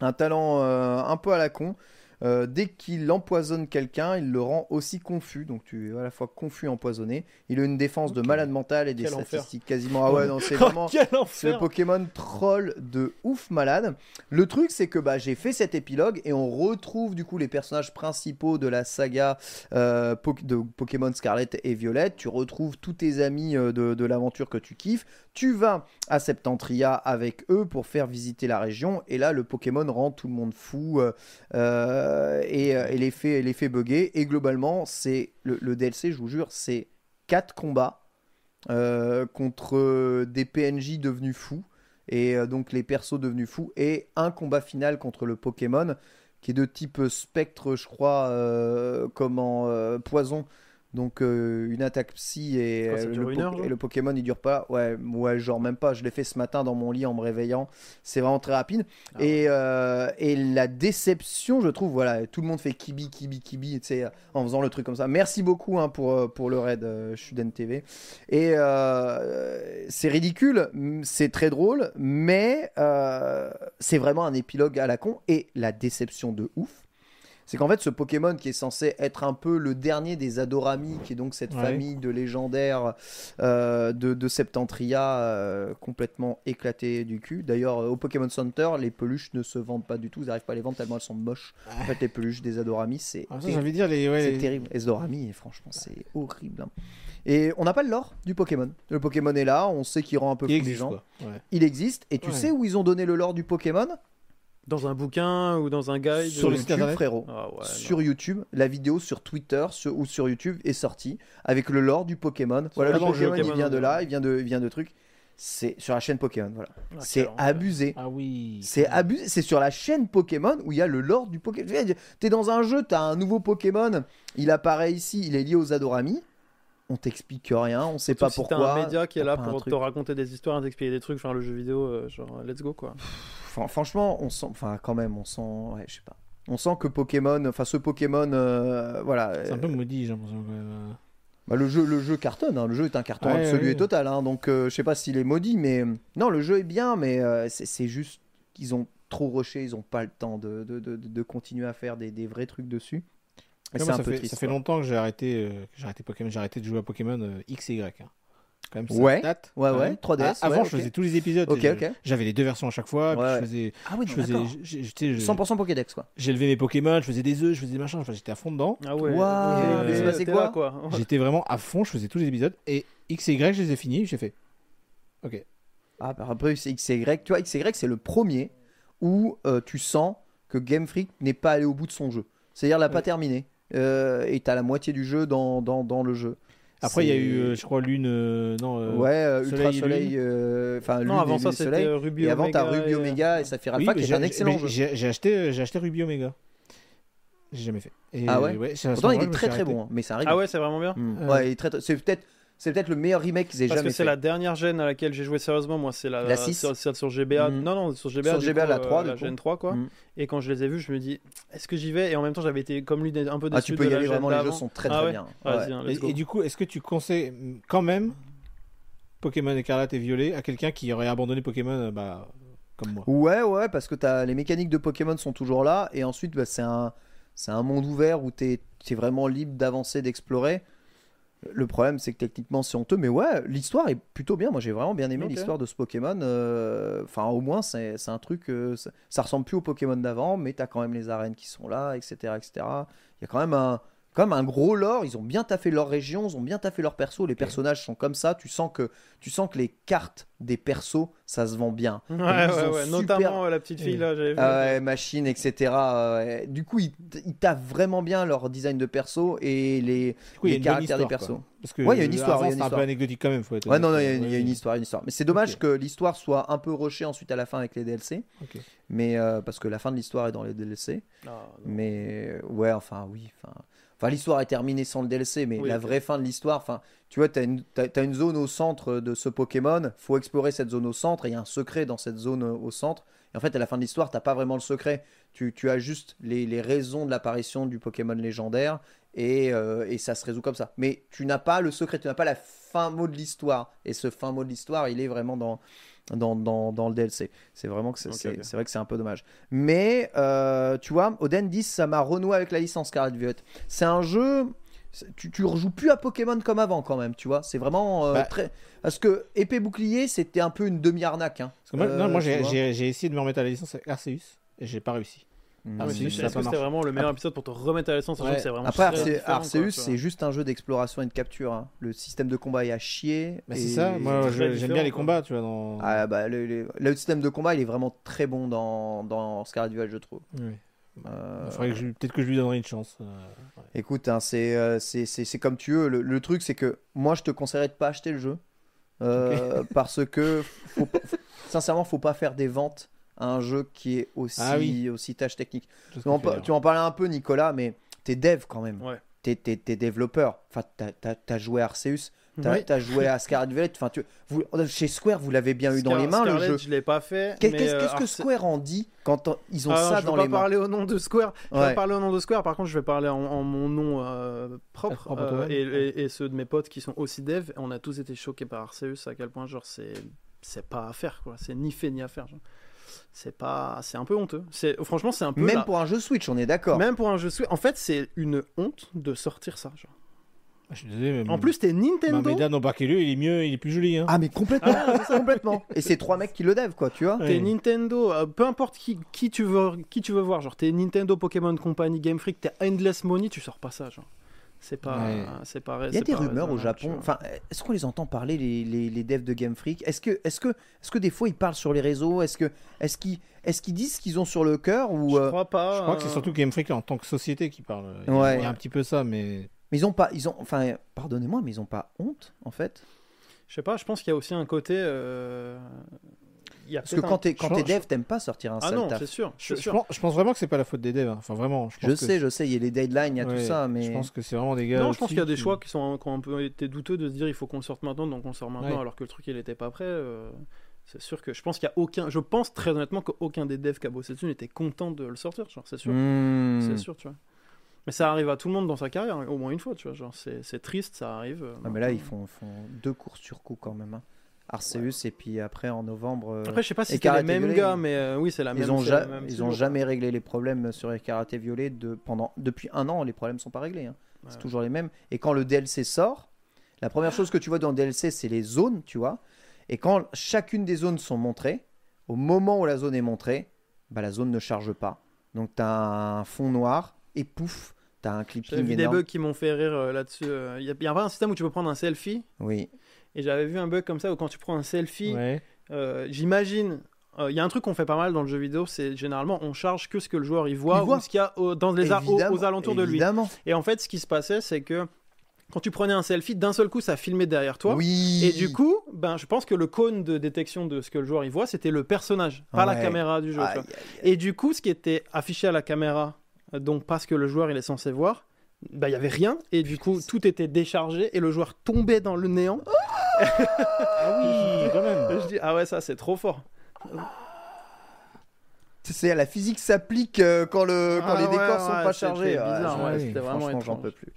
un talent euh, un peu à la con. Euh, dès qu'il empoisonne quelqu'un, il le rend aussi confus. Donc tu es à la fois confus et empoisonné. Il a une défense de malade mental et des Quel enfer. statistiques quasiment. Ah ouais, non, c'est vraiment. Le enfer Pokémon troll de ouf malade. Le truc, c'est que bah, j'ai fait cet épilogue et on retrouve du coup les personnages principaux de la saga euh, Po- de Pokémon Scarlet et Violet. Tu retrouves tous tes amis euh, de, de l'aventure que tu kiffes. Tu vas à Septentria avec eux pour faire visiter la région. Et là, le Pokémon rend tout le monde fou euh, euh, et, euh, et les fait, les fait bugger. Et globalement, c'est le, DLC, je vous jure, c'est 4 combats euh, contre des PNJ devenus fous. Et euh, donc les persos devenus fous. Et un combat final contre le Pokémon qui est de type spectre je crois euh, comme en euh, poison donc euh, une attaque psy et, Quoi, ça euh, le une heure, et le Pokémon il dure pas. Ouais ouais genre même pas. Je l'ai fait ce matin dans mon lit en me réveillant. C'est vraiment très rapide. Ah et, euh, et la déception je trouve voilà tout le monde fait kibi kibi kibi tu sais en faisant le truc comme ça. Merci beaucoup hein, pour, pour le raid euh, Shuden TV et c'est ridicule, c'est très drôle, mais c'est vraiment un épilogue à la con. Et la déception de ouf, c'est qu'en fait, ce Pokémon qui est censé être un peu le dernier des Adorami, qui est donc cette Ouais. famille de légendaires euh, de, de Septentria euh, complètement éclatée du cul. D'ailleurs, euh, au Pokémon Center, les peluches ne se vendent pas du tout, ils n'arrivent pas à les vendre tellement elles sont moches. En fait, les peluches des Adorami, c'est Ah, j'ai envie de dire les. Ouais, c'est les- terrible. Esdorami, franchement, c'est horrible. hein. Et on n'a pas le lore du Pokémon. Le Pokémon est là, on sait qu'il rend un peu Il fou les existe gens. quoi. Ouais. Il existe. Et tu sais où ils ont donné le lore du Pokémon? Dans un bouquin ou dans un guide Sur le site YouTube, internet frérot. Ah ouais, sur YouTube, la vidéo sur Twitter sur- ou sur YouTube est sortie avec le lore du Pokémon. Voilà, le Pokémon, il vient de là, il vient de, il vient de trucs. C'est sur la chaîne Pokémon, voilà. Ah, c'est abusé. Ah oui. C'est abusé, c'est sur la chaîne Pokémon où il y a le lore du Pokémon. T'es dans un jeu, t'as un nouveau Pokémon, il apparaît ici, il est lié aux Adorami. On t'explique rien, on sait Surtout pas si pourquoi. T'as un média qui est là pour te raconter des histoires, t'expliquer des trucs, faire le jeu vidéo, euh, genre let's go quoi. Fran- franchement, on sent, enfin quand même, on sent, ouais, je sais pas. On sent que Pokémon, enfin ce Pokémon, euh, voilà. C'est un euh, peu maudit, j'ai l'impression. quand même. bah, le jeu, le jeu cartonne, hein, le jeu est un carton Ouais, absolu ouais. et total, hein, donc euh, je sais pas s'il est maudit, mais euh, non, le jeu est bien, mais euh, c'est c'est juste qu'ils ont trop rushé, ils ont pas le temps de, de, de- de continuer à faire des, des vrais trucs dessus. Et c'est un ça, peu fait, triste. ça fait quoi. longtemps que j'ai arrêté, euh, que j'ai arrêté Pokémon, j'ai arrêté de jouer à Pokémon euh, X et Y. hein. Quand même, ça Ouais. date. Ouais, quand ouais, même. 3DS, Ah, avant, ouais, je faisais tous les épisodes. Ok, et ok. J'avais les deux versions à chaque fois. puis Ouais, je faisais, Ah oui, je faisais, d'accord. je- je- tu sais, je- 100% Pokédex quoi. j'élevais mes Pokémon, je faisais des œufs, je faisais des machins. Enfin, j'étais à fond dedans. Ah ouais. Waouh, ok, mais t'es- c'est passé t'es quoi quoi. J'étais vraiment à fond, je faisais tous les épisodes. Et X et Y, je les ai finis. J'ai fait. Ok. Ah, bah, après, c'est XY. Tu vois, XY, c'est le premier où euh, tu sens que Game Freak n'est pas allé au bout de son jeu. C'est-à-dire, l'a pas terminé. Euh, et t'as la moitié du jeu dans, dans, dans le jeu. Après, il y a eu, euh, je crois, Lune. euh, non. euh, ouais, euh, Ultra Soleil et Soleil. Lune. euh, Enfin, Lune Non, avant et ça Lune et c'était Soleil. euh, Ruby Et avant, t'as Omega Ruby et, euh, Omega et Saphir Alpha, mais qui est j'ai- un excellent mais jeu. J'ai j'ai acheté, j'ai acheté Ruby Omega. J'ai jamais fait. Et, Ah ouais c'est à ce Pourtant, il moment-là, est je me très suis très arrêté. bon, hein, mais c'est un Ah ouais, c'est vraiment bien. Mm. Euh. Ouais, il est très- c'est peut-être c'est peut-être le meilleur remake qu'ils aient Parce jamais que c'est fait. la dernière gêne à laquelle j'ai joué sérieusement, moi, c'est la, La six sur, sur- sur GBA. Mm. Non, non, sur GBA. Sur GBA, coup, la 3, euh, du la coup. Gen 3, quoi. Mm. Et quand je les ai vus, je me dis, est-ce que j'y vais? Et en même temps, j'avais été comme lui un peu déçu Ah, tu peux de y aller Gen vraiment, les jeux sont très Ah très ouais? bien. Ouais. hein, Et, du coup, est-ce que tu conseilles quand même Pokémon Écarlate et Violet à quelqu'un qui aurait abandonné Pokémon euh, bah, comme moi? Ouais, ouais, parce que as, les mécaniques de Pokémon sont toujours là, et ensuite bah, c'est un, c'est un monde ouvert où tu es, vraiment libre d'avancer, d'explorer. Le problème, c'est que techniquement, c'est honteux. Mais ouais, l'histoire est plutôt bien. Moi, j'ai vraiment bien aimé l'histoire de ce Pokémon. Euh, Enfin, au moins, c'est c'est un truc. euh, ça, ça ressemble plus au Pokémon d'avant, mais t'as quand même les arènes qui sont là, etc. etc. Il y a quand même un. Même un gros lore, ils ont bien taffé leur région, ils ont bien taffé leur perso, les personnages sont comme ça, tu sens que tu sens que les cartes des persos, ça se vend bien. Ouais, ouais, ouais. super- Notamment euh, la petite fille là, j'avais vu. Ouais, machine, etc. euh, Du coup, ils, ils taffent vraiment bien leur design de perso et les, coup, caractères des persos. quoi. Parce que Ouais, il y a une histoire, c'était un peu anecdotique quand même. Faut être Ouais, non, non, il y, a une- il y a une Ouais. histoire, une histoire. Mais c'est dommage que l'histoire soit un peu rushée ensuite à la fin avec les DLC. Mais euh, parce que la fin de l'histoire est dans les DLC. Ah, non. Mais euh, ouais, enfin, oui. Enfin, enfin l'histoire est terminée sans le DLC, mais Oui, la vraie fin de l'histoire, enfin, tu vois, tu as, une zone au centre de ce Pokémon. faut explorer cette zone au centre. et Il y a un secret dans cette zone euh, au centre. Et en fait, à la fin de l'histoire, t'as pas vraiment le secret. Tu, tu as juste les, les raisons de l'apparition du Pokémon légendaire. Et, euh, et ça se résout comme ça. Mais tu n'as pas le secret, tu n'as pas la fin mot de l'histoire. Et ce fin mot de l'histoire, il est vraiment dans, dans, dans, dans le DLC. C'est vraiment que c'est vrai que c'est un peu dommage. Mais euh, tu vois, Oden 10, ça m'a renoué avec la licence Scarlet Violet. C'est un jeu. Tu, tu rejoues plus à Pokémon comme avant quand même, tu vois. C'est vraiment euh, Bah. très. Parce que épée bouclier, c'était un peu une demi-arnaque. hein. Parce que moi, Euh, moi tu j'ai essayé de me remettre à la licence Arceus et j'ai pas réussi. Ah, mais Si, c'est- est-ce que c'était vraiment le meilleur épisode pour te remettre à l'essence Ouais. vraiment Après, Arce- Arceus, c'est juste un jeu d'exploration et de capture. hein. Le système de combat est à chier. Bah, et- c'est ça, moi j'aime bien les combats, tu vois. Dans... Ah, bah, le, le- le système de combat, il est vraiment très bon dans, dans Scarlet Violet, je trouve. Ouais. Euh, Peut-être que je lui donnerai une chance. euh, ouais. Écoute, hein, c'est euh, c'est- comme tu veux. Le, le truc, c'est que moi, je te conseillerais de pas acheter le jeu. Euh, Parce que, faut sincèrement, faut pas faire des ventes un jeu qui est aussi, Ah oui. aussi tâche technique. Tu en, tu en parlais un peu, Nicolas, mais t'es dev quand même. Ouais. T'es t'es développeur. Enfin, t'as- joué à Arceus, t'as joué à Scarlet Violet. Enfin, tu, vous, chez Square, vous l'avez bien eu dans les mains, Scarlet, le jeu. Je l'ai pas fait. Qu'est- Qu'est-ce euh, que Square en dit quand on- ils ont Ah, ça je dans vais pas les mains? parler au nom de Square. Je vais Ouais. pas parler au nom de Square. Par contre, je vais parler en, en mon nom euh, propre euh, et, et- et ceux de mes potes qui sont aussi dev. On a tous été choqués par Arceus à quel point genre c'est c'est pas à faire quoi. C'est ni fait ni à faire. genre. C'est pas, c'est un peu honteux. C'est franchement c'est un peu Même la- pour un jeu Switch, on est d'accord. même pour un jeu Switch. En fait, c'est une honte de sortir ça. genre. Je suis désolé, mais En plus, t'es Nintendo. Mameda non Bakelu, il est mieux, il est plus joli. Hein. Ah, mais complètement, complètement. Et c'est trois mecs qui le dev, quoi, tu vois. T'es Nintendo, euh, peu importe qui, qui, tu veux, qui tu veux voir, genre t'es Nintendo, Pokémon Company, Game Freak, t'es Endless Money, tu sors pas ça, genre. C'est pas, Ouais. c'est pas. Il y a des rumeurs au Japon. Enfin, est-ce qu'on les entend parler les, les, les devs de Game Freak? Est-ce que, est-ce que, est-ce que des fois ils parlent sur les réseaux? Est-ce que, est-ce qu'ils, est-ce qu'ils disent ce qu'ils ont sur le cœur ou je euh, crois pas. Je crois que c'est euh, surtout Game Freak en tant que société qui parle. Il y a- Ouais. Il y a un petit peu ça, mais. Mais ils ont pas, ils ont, enfin, pardonnez-moi, mais ils ont pas honte en fait? Je sais pas, je pense qu'il y a aussi un côté. euh, y a Parce que quand un- t'es, je- t'es dev, t'aimes pas sortir un Ah sale non, taf. c'est sûr, Je, sûr. pense, je pense vraiment que c'est pas la faute des devs. hein. Enfin, vraiment. Je, Je pense que sais, je sais, il y a les deadlines, il y a tout ça, mais Je pense que c'est vraiment des gars. Non, je pense qu'il y a des choix qui, sont, qui ont un peu été douteux de se dire il faut qu'on le sorte maintenant, donc on le sort maintenant, Ouais. alors que le truc il était pas prêt. euh, c'est sûr que je pense qu'il y a aucun. Je pense très honnêtement qu'aucun des devs qui a bossé dessus n'était content de le sortir, genre, c'est sûr. Hmm. C'est sûr, tu vois. Mais ça arrive à tout le monde dans sa carrière, hein, au moins une fois, tu vois. Genre, c'est c'est triste, ça arrive. euh, Ah, mais là, ils font, font deux courses sur coup quand même. hein. Arceus et puis après en novembre. euh, Après, je sais pas si c'était les mêmes Violet, gars, ils- mais euh, oui, c'est la même. ils ont, c'est ja- la même ils ont jamais réglé les problèmes sur les karatés violets de, pendant, depuis un an. Les problèmes sont pas réglés. hein. C'est toujours les mêmes. Et quand le DLC sort, la première chose que tu vois dans le DLC, c'est les zones, tu vois. Et quand chacune des zones sont montrées, au moment où la zone est montrée, bah, la zone ne charge pas. Donc tu as un fond noir et pouf, tu as un clipping vu des bugs qui m'ont fait rire euh, là-dessus. euh. Il y, il y a pas un système où tu peux prendre un selfie, Oui. Et j'avais vu un bug comme ça où quand tu prends un selfie, Ouais. euh, j'imagine. euh, Il y a un truc qu'on fait pas mal dans le jeu vidéo, c'est généralement on charge que ce que le joueur y voit, Il voit. ou ce qu'il y a au- dans les aux, aux alentours de lui. Et en fait, ce qui se passait, c'est que quand tu prenais un selfie, d'un seul coup, ça filmait derrière toi. Oui. Et du coup, ben, je pense que le cône de détection de ce que le joueur y voit, c'était le personnage, pas la caméra du jeu. tu Aïe, vois. aïe, aïe. Et du coup, ce qui était affiché à la caméra, euh, donc parce que le joueur il est censé voir, bah, il y avait rien. Et du coup, tout était déchargé et le joueur tombait dans le néant. Ah oui, quand même. Je dis, ah ouais, ça c'est trop fort. C'est la physique s'applique euh, quand, le, quand Ah les ouais, décors sont ouais, pas chargés. Bizarre, j'en- ouais, c'était vraiment franchement, j'en étrange. peux plus.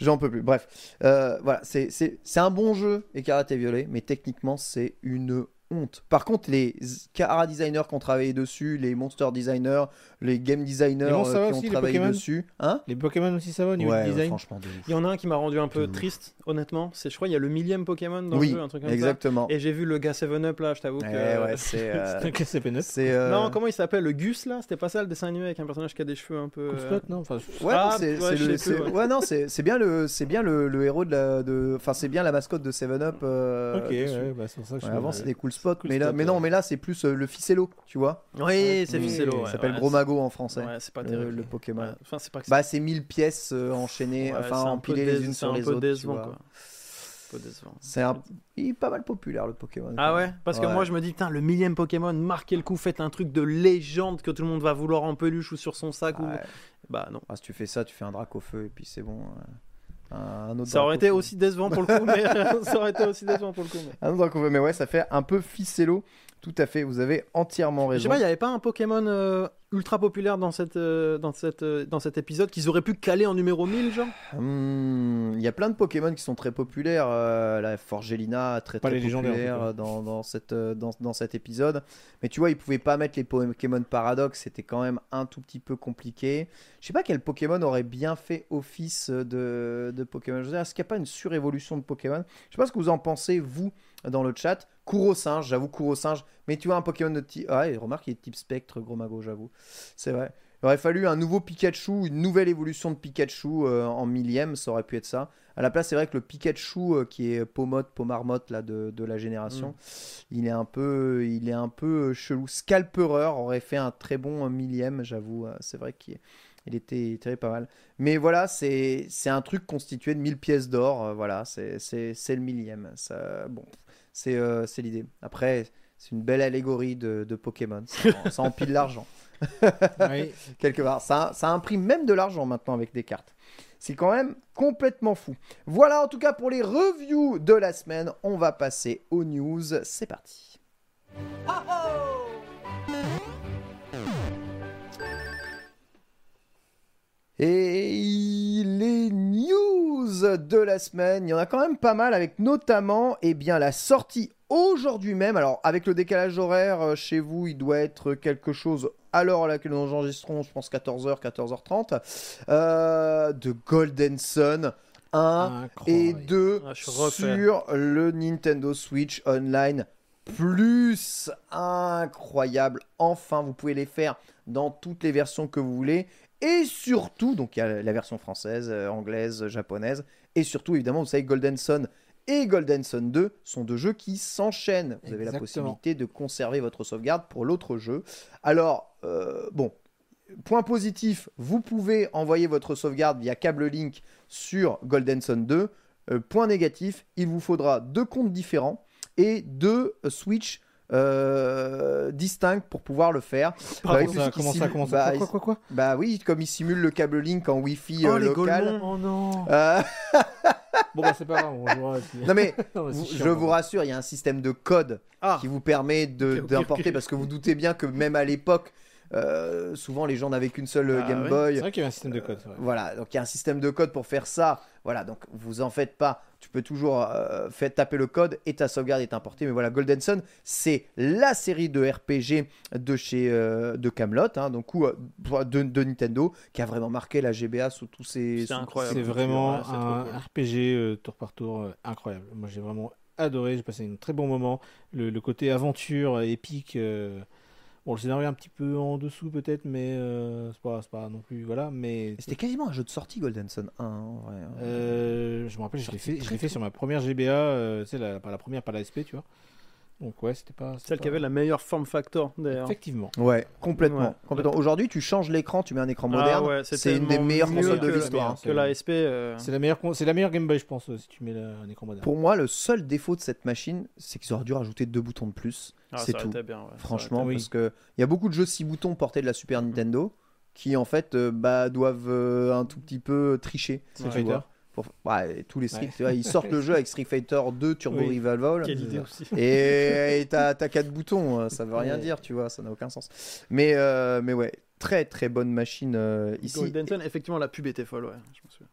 J'en peux plus. Bref, euh, voilà, c'est c'est- c'est un bon jeu, et Karaté Violet, mais techniquement, c'est une honte. Par contre, les Cara designers qui ont travaillé dessus, les monster designers, les game designers ça euh, va qui ont aussi, les travaillé Pokémon dessus, hein Les Pokémon aussi, ça va au niveau Ouais, du ouais, design franchement, de ouf. Il y en a un qui m'a rendu un peu De ouf. triste, honnêtement. C'est, je crois, il y a le millième Pokémon dans oui, le jeu, un truc comme exactement. ça. Et j'ai vu le gars 7-Up là, je t'avoue que. Ouais, ouais, c'est. euh, euh, Non, comment il s'appelle Le Gus là? C'était pas ça le dessin animé avec un personnage qui a des cheveux un peu. Euh, non enfin, Ouais, Ah, non, c'est ouais, c'est le, sais plus, c'est- ouais. non, c'est c'est bien le, c'est bien le, le héros de la, de, enfin c'est bien la mascotte de Seven Up. euh, Ok, ouais, bah, c'est pour ça que je avant c'était Cool Spot, Cool mais là, mais non, mais là c'est plus euh, le ficello, tu vois. Oui, c'est Ficello. il ouais, Il s'appelle ouais, Gros Mago en français. Ouais, c'est pas le- terrible. le Pokémon. Ouais, Enfin, c'est pas que Bah c'est 1000 pièces euh, enchaînées, Ouais, enfin empilées les unes c'est sur les autres. C'est un... Il est pas mal populaire le Pokémon. Ah ouais? Parce que Ouais. moi je me dis, putain, le millième Pokémon, marquez le coup, faites un truc de légende que tout le monde va vouloir en peluche ou sur son sac. Ou... Bah non. Ah, si tu fais ça, tu fais un drac au feu et puis c'est bon. euh, Un, autre Ça aurait été aussi décevant pour le coup, mais ça aurait été aussi décevant pour le coup. mais- Un autre feu, mais ouais, ça fait un peu ficello. Tout à fait, vous avez entièrement Je sais raison. pas, il n'y avait pas un Pokémon euh, ultra populaire dans, cette, euh, dans, cette, euh, dans cet épisode qu'ils auraient pu caler en numéro 1000, genre Hmm, Il y a plein de Pokémon qui sont très populaires. euh, la Forgelina, très Pas très populaire dans, dans, cette, euh, dans, dans cet épisode. Mais tu vois, ils pouvaient pas mettre les Pokémon Paradox, c'était quand même un tout petit peu compliqué. Je sais pas quel Pokémon aurait bien fait office de, de Pokémon. Je veux dire, Est-ce qu'il n'y a pas une surévolution de Pokémon? Je sais pas ce que vous en pensez, vous, dans le chat. Kuro singe, j'avoue, Kuro singe. Mais tu vois, un Pokémon de type. Ah, ouais, remarque, il est type spectre, gros mago, j'avoue. C'est vrai. Il aurait fallu un nouveau Pikachu, une nouvelle évolution de Pikachu euh, en millième, ça aurait pu être ça. À la place, c'est vrai que le Pikachu euh, qui est Pomote, Pomarmotte là, de, de la génération, il est un peu, il est un peu euh, chelou. Scalperer aurait fait un très bon millième, j'avoue. c'est vrai qu'il il était, il était pas mal. Mais voilà, c'est un truc constitué de 1000 pièces d'or. euh, voilà, c'est le millième. Ça, bon, c'est euh, c'est l'idée. Après, c'est une belle allégorie de, de Pokémon. Ça, ça empile l'argent Oui. quelque part. Ça, ça imprime même de l'argent maintenant avec des cartes. C'est quand même complètement fou. Voilà en tout cas pour les reviews de la semaine. On va passer aux news. C'est parti. Et les news de la semaine, il y en a quand même pas mal avec notamment eh bien, la sortie aujourd'hui même. Alors avec le décalage horaire euh, chez vous, il doit être quelque chose à l'heure à laquelle nous enregistrons, je pense 14h, 14h30, euh, de Golden Sun 1 et Incroyable. 2 Ah, sur le Nintendo Switch Online plus incroyable. Enfin, vous pouvez les faire dans toutes les versions que vous voulez. Et surtout, donc il y a la version française, euh, anglaise, japonaise. Et surtout, évidemment, vous savez, Golden Sun et Golden Sun 2 sont deux jeux qui s'enchaînent. Vous avez la possibilité de conserver votre sauvegarde pour l'autre jeu. Alors, euh, bon, point positif, vous pouvez envoyer votre sauvegarde via câble Link sur Golden Sun 2. Euh, point négatif, il vous faudra deux comptes différents et deux Switch euh, distincts pour pouvoir le faire. Bah, oui, ça, comment ça, comment ça bah, Quoi, quoi, Bah oui, comme il simule le câble Link en Wi-Fi Oh, euh, local. Oh non Euh, Bon bah c'est pas grave, on jouera aussi. non mais Non, mais c'est vous- chiant, je vous rassure, il y a un système de code Ah, qui vous permet d'importer ok. parce que vous doutez bien que même à l'époque, euh, souvent les gens n'avaient qu'une seule euh, Ah Game. Boy. C'est vrai qu'il y avait un système de code. Voilà, donc il y a un système de code pour faire ça. Voilà, donc vous en faites pas. Tu peux toujours euh, faire taper le code et ta sauvegarde est importée. Mais voilà, Golden Sun, c'est la série de RPG de chez euh, de Camelot, hein, donc ou, euh, de, de Nintendo, qui a vraiment marqué la GBA sous tous ses. C'est incroyable. C'est vraiment un cool. RPG euh, tour par tour euh, incroyable. Moi j'ai vraiment adoré, j'ai passé un très bon moment. Le, le côté aventure euh, épique. Bon, le scénario est un petit peu en dessous peut-être, mais euh, c'est pas, pas non plus. Voilà, mais. C'était quasiment un jeu de sortie Golden Sun 1 en vrai. hein. Euh, je me rappelle, je l'ai fait, sur ma première GBA, euh, tu sais, la, pas la première, pas la SP, tu vois. Donc ouais, c'était pas. celle qui avait la meilleure form factor d'ailleurs. Effectivement. Ouais, complètement. Ouais. complètement. Aujourd'hui, tu changes l'écran, tu mets un écran Ah moderne. ouais, c'est une des meilleures mieux consoles que de la- l'histoire. Que la SP. euh, C'est la meilleure, c'est la meilleure Game Boy, je pense, si tu mets la- un écran moderne. Pour moi, le seul défaut de cette machine, c'est qu'ils auraient dû rajouter deux boutons de plus. ah, c'est ça tout. bien, ouais, Franchement, Oui. parce que il y a beaucoup de jeux 6 boutons portés de la Super Nintendo qui en fait euh, bah, doivent euh, un tout petit peu tricher. Street ouais, tous les Street, Ouais. ils sortent le jeu avec Street Fighter 2 Turbo Oui. Revival. Quelle idée aussi. Et t'as quatre boutons, euh, ça veut rien Ouais. dire, tu vois, ça n'a aucun sens. Mais, euh, mais ouais, très très bonne machine euh, ici. Effectivement, la pub était folle, ouais. Je me souviens.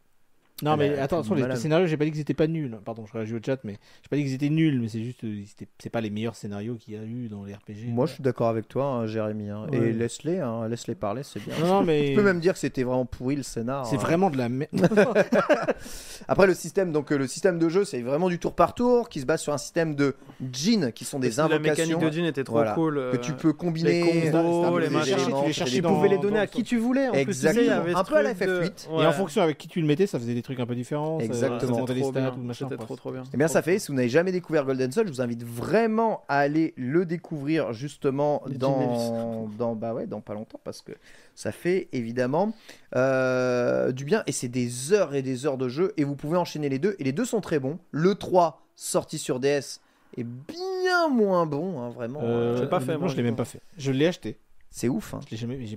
Non, mais attention, les, scénarios, j'ai pas dit qu'ils étaient pas nuls. Pardon, je réagis au chat, mais j'ai pas dit qu'ils étaient nuls, mais c'est juste, euh, c'est pas les meilleurs scénarios qu'il y a eu dans les RPG. Moi, je suis d'accord avec toi, hein, Jérémy. hein. Et laisse-les, hein, laisse-les parler, c'est bien. Non, mais Je peux même dire que c'était vraiment pourri le scénar. c'est hein. vraiment de la merde. Après le système, donc euh, le système de jeu, c'est vraiment du tour par tour, qui se base sur un système de jeans, qui sont des La mécanique invocations de Jean était trop Voilà. cool. que euh, tu peux combiner. les combos, euh, les machins, tu les cherchais Tu pouvais les donner à qui tu voulais. En tu Exactement. Un peu à la truc de- FF8. Et en fonction avec qui tu le mettais, ça faisait des trucs un peu différents. Exactement. Stats trop ou bien. machin. C'était bref. trop trop bien. Eh bien, ça fait, si vous n'avez jamais découvert Golden Sun, je vous invite vraiment à aller le découvrir justement dans, dans, bah ouais, dans pas longtemps parce que ça fait évidemment euh, du bien et c'est des heures et des heures de jeu et vous pouvez enchaîner les deux et les deux sont très bons. Le 3 sorti sur DS est bien moins bon, hein, vraiment. Euh, Je l'ai pas fait, moi, je l'ai même pas fait. Je l'ai acheté. C'est ouf. Hein. Je l'ai jamais. même Je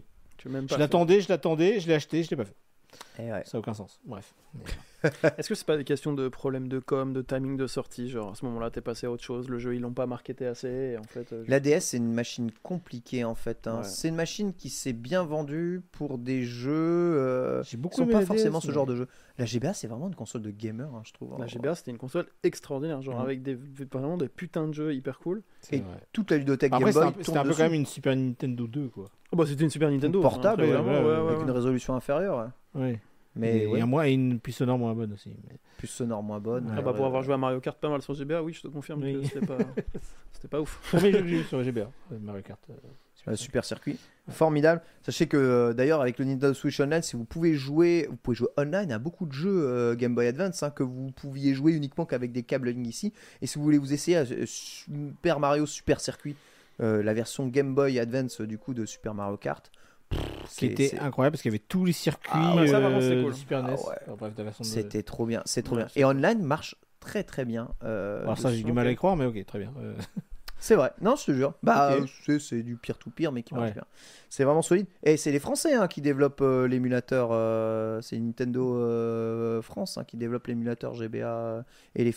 pas fait. l'attendais, je l'attendais, je l'ai acheté, je l'ai pas fait. Eh ouais. Ça a aucun sens. Bref. Est-ce que c'est pas des questions de problème de com, de timing de sortie Genre à ce moment-là, t'es passé à autre chose, le jeu ils l'ont pas marketé assez, et en fait. euh, La DS, c'est une machine compliquée en fait. hein. Ouais. C'est une machine qui s'est bien vendue pour des jeux euh, J'ai qui beaucoup sont pas forcément DS, ce genre de jeu. La GBA, c'est vraiment une console de gamer, hein, je trouve. La GBA c'était une console extraordinaire, genre Mhm. avec des, vraiment des putains de jeux hyper cool. Et vrai. Toute la ludothèque Après, Game c'était Boy c'était un peu quand même une Super Nintendo 2, quoi. Oh bah c'était une Super Nintendo. hein, portable, très ouais, clairement, ouais, ouais, avec ouais, une résolution inférieure. ouais. Mais et, ouais, et un moins- et une puce sonore moins bonne aussi. mais- plus sonore moins bonne. Ah Ah bah Ouais, pour avoir joué à Mario Kart pas mal sur GBA, oui je te confirme Oui. que c'était pas, c'était pas ouf. Premier jeu que j'ai eu sur GBA, euh, Mario Kart. euh, Euh, super circuit, formidable. Sachez que d'ailleurs avec le Nintendo Switch Online, si vous pouvez jouer, vous pouvez jouer online à beaucoup de jeux euh, Game Boy Advance hein, que vous pouviez jouer uniquement qu'avec des câbles Link ici. Et si vous voulez vous essayer à Super Mario Super Circuit, euh, la version Game Boy Advance du coup de Super Mario Kart, pff, Qui c'est- était c'est- incroyable parce qu'il y avait tous les circuits Ah ouais, ça, cool. Super Ah ouais. De- c'était trop bien, c'est trop bien. Et online marche très très bien. euh, Alors ça, j'ai du mal à y croire, mais ok, très bien. Euh, C'est vrai, non, je te jure. Bah, euh, c'est- du pire tout pire, mais qui marche Ouais. bien. C'est vraiment solide. Et c'est les Français hein, qui développent euh, l'émulateur. euh, c'est Nintendo euh, France hein, qui développe l'émulateur GBA et les,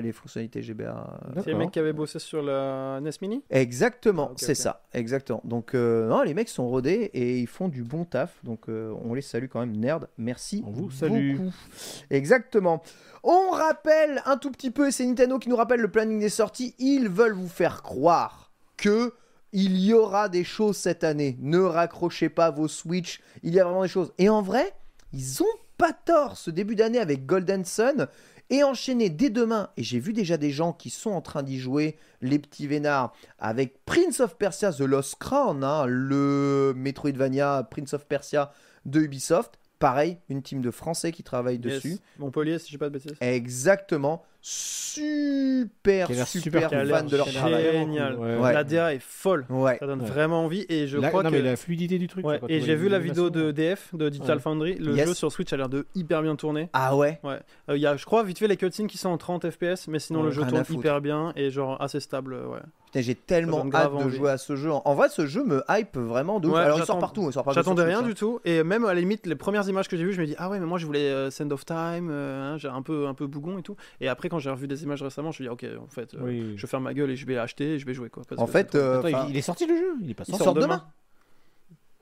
les fonctionnalités GBA. euh, C'est les mecs qui avaient bossé sur la NES Mini? Exactement, Ah, c'est ça, exactement. Donc, euh, non, les mecs sont rodés et ils font du bon taf. Donc, euh, on les salue quand même, nerd. Merci. On vous salue. beaucoup. Exactement. On rappelle un tout petit peu, et c'est Nintendo qui nous rappelle le planning des sorties. Ils veulent vous faire croire que il y aura des choses cette année. Ne raccrochez pas vos Switch. Il y a vraiment des choses. Et en vrai, ils ont pas tort ce début d'année avec Golden Sun et enchaîner dès demain. Et j'ai vu déjà des gens qui sont en train d'y jouer, les petits vénards, avec Prince of Persia The Lost Crown, hein, le Metroidvania Prince of Persia de Ubisoft. Pareil, une team de Français qui travaillent Yes. dessus. Montpellier, si j'ai pas de bêtises. Exactement. Super, super, fan l'air de leur travail. génial. Ouais. Ouais. La DA est folle. Ouais. Ça donne Ouais. vraiment envie et je la, crois non, que. mais la fluidité du truc. Ouais, quoi, quand et j'ai vu la vidéo de DF, de Digital Ouais. Foundry. Le Yes. jeu sur Switch a l'air de hyper bien tourner. Ah ouais Ouais. Euh, Il y a, je crois, vite fait les cutscenes qui sont en 30 FPS, mais sinon Ouais, le jeu tourne hyper bien et genre assez stable. Ouais. Putain, j'ai tellement hâte grave de envie. jouer à ce jeu. En vrai, ce jeu me hype vraiment de ouf. Ouais, Alors, il sort partout. Il sort sur J'attendais rien hein. du tout et même à la limite les premières images que j'ai vues, je me dis ah ouais mais moi je voulais euh, Send of Time, euh, hein, j'ai un peu un peu bougon et tout. Et après quand j'ai revu des images récemment, je me dis ok en fait euh, Oui. je vais faire ma gueule et je vais l'acheter et je vais jouer quoi. parce En que fait, euh, Attends, il- il, est sorti le jeu? Il est pas il sorti. sort demain. demain.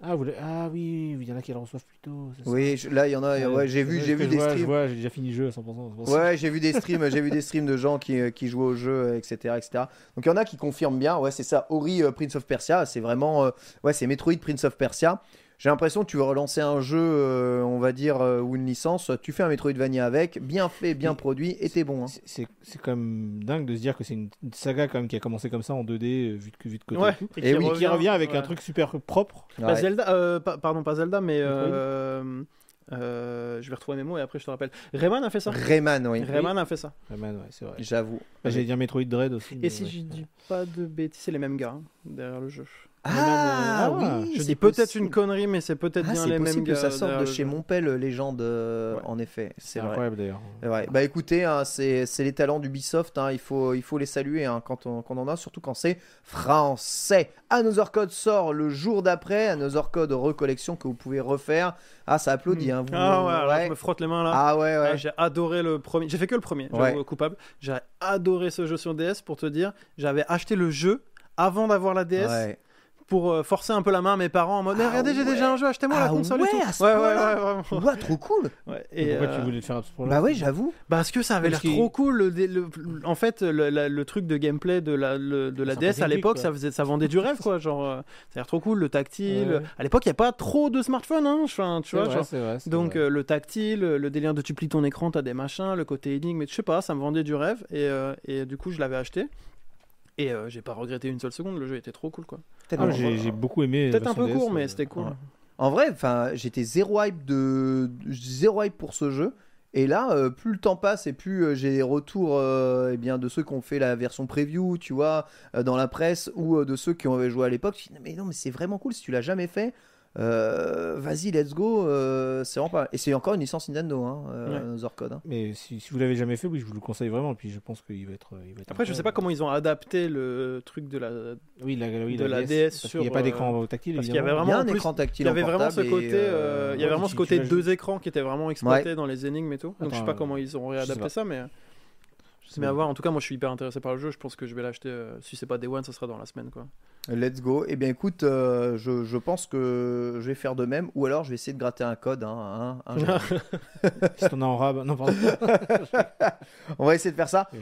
Ah, vous ah oui, il y en a qui le reçoivent plus tôt. Oui, je- là, il y en a. Ouais, j'ai vu, j'ai vu des vois, streams. vois, j'ai déjà fini le jeu à 100%. c'est pour ça. Ouais, j'ai vu des streams, j'ai vu des streams de gens qui, euh, qui jouent au jeu, etc., etc. Donc il y en a qui confirment bien. Ouais, c'est ça. Ori euh, Prince of Persia, c'est vraiment, euh, ouais, c'est Metroid Prince of Persia. J'ai l'impression que tu veux relancer un jeu, euh, on va dire, euh, ou une licence. Tu fais un Metroidvania avec, bien fait, bien produit, et t'es bon. hein. C'est- quand même dingue de se dire que c'est une saga quand même qui a commencé comme ça en 2D, euh, vu de, vu de côté. Ouais, et et qui Et oui, qui revient avec ouais. un truc super propre. Bah, Ouais. Zelda, euh, pa- pardon, pas Zelda, mais euh, je vais retrouver mes mots et après je te rappelle. Rayman a fait ça? Rayman, oui. Rayman a fait ça. Rayman, ouais, c'est vrai. J'avoue. Bah, J'allais dire Metroid Dread aussi. Et si ouais. je dis pas de bêtises, c'est les mêmes gars hein, derrière le jeu. Ah, euh, oui, Je c'est dis peut-être une connerie, mais c'est peut-être Ah, bien les mêmes possible que gars. ça sorte de chez. Montpel, légende, euh, Ouais. en effet. C'est incroyable d'ailleurs. Ouais. Bah écoutez, hein, c'est les talents d'Ubisoft, hein, il, faut, il faut les saluer hein, quand, on, quand on en a, surtout quand c'est français. Another Code sort le jour d'après, Another Code recollection que vous pouvez refaire. Ah, ça applaudit. Hein, vous- Ah ouais, ouais. je me frotte les mains là. Ah ouais, ouais. Ah, j'ai adoré le premier. J'ai fait que le premier, coupable. J'ai adoré ce jeu sur DS pour te dire. J'avais acheté le jeu avant d'avoir la DS. Ouais. pour euh, forcer un peu la main à mes parents en mode, Ah regardez, j'ai ouais. déjà un jeu, achetez-moi la Ah console ouais, et tout. à ce ouais, ouais, ouais, vraiment. Ouah, trop cool. Ouais, Et pourquoi euh, tu voulais le faire à ce point-là Bah oui, j'avoue. Parce que ça avait l'air trop cool. le dé- le- en fait, le, la- le truc de gameplay de la, le- de la DS à l'époque, ça, faisait, ça vendait du rêve, quoi. Genre, euh, ça a l'air trop cool, le tactile. Ouais. À l'époque, il n'y a pas trop de smartphones, hein. Enfin, tu C'est vois, vrai, genre, Donc vrai. euh, le tactile, le délire de tu plies ton écran, t'as des machins, le côté énigme, mais je sais pas, ça me vendait du rêve et, euh, et du coup je l'avais acheté et euh, j'ai pas regretté une seule seconde, le jeu était trop cool quoi. Ah, j'ai j'ai beaucoup aimé. Peut-être un version peu DS, court mais euh, c'était cool. ouais. En vrai, enfin, j'étais zéro hype de zéro hype pour ce jeu. Et là, euh, plus le temps passe et plus euh, j'ai des retours euh, eh bien, de ceux qui ont fait la version preview, tu vois, euh, dans la presse, ou euh, de ceux qui ont joué à l'époque. Je dis, mais non, mais c'est vraiment cool si tu l'as jamais fait. Euh, Vas-y, let's go. euh, c'est vraiment pas. Et c'est encore une licence Nintendo, hein, euh, Zorcode. hein. Mais si, si vous l'avez jamais fait, oui, je vous le conseille vraiment. Et puis je pense qu'il va être. Il va être Après je sais pas comment ils ont adapté le truc de la Oui, la, oui, de la DS sur, n'y a pas euh, d'écran tactile. parce qu'il y avait évidemment. Il y a vraiment un plus, écran tactile il y avait en vraiment ce côté euh, il y avait ouais, vraiment ce côté deux écrans qui étaient vraiment exploités dans les énigmes et tout. Donc je sais Attends, pas euh, comment ils ont réadapté ça mais mais à voir. En tout cas moi je suis hyper intéressé par le jeu, je pense que je vais l'acheter euh, si c'est pas Day One, ça sera dans la semaine quoi. Let's go. Eh bien, écoute, euh, je, je pense que je vais faire de même, ou alors je vais essayer de gratter un code. hein, hein, un jour. Si t'en as en rab. Non, pardon. On va essayer de faire ça. Oui.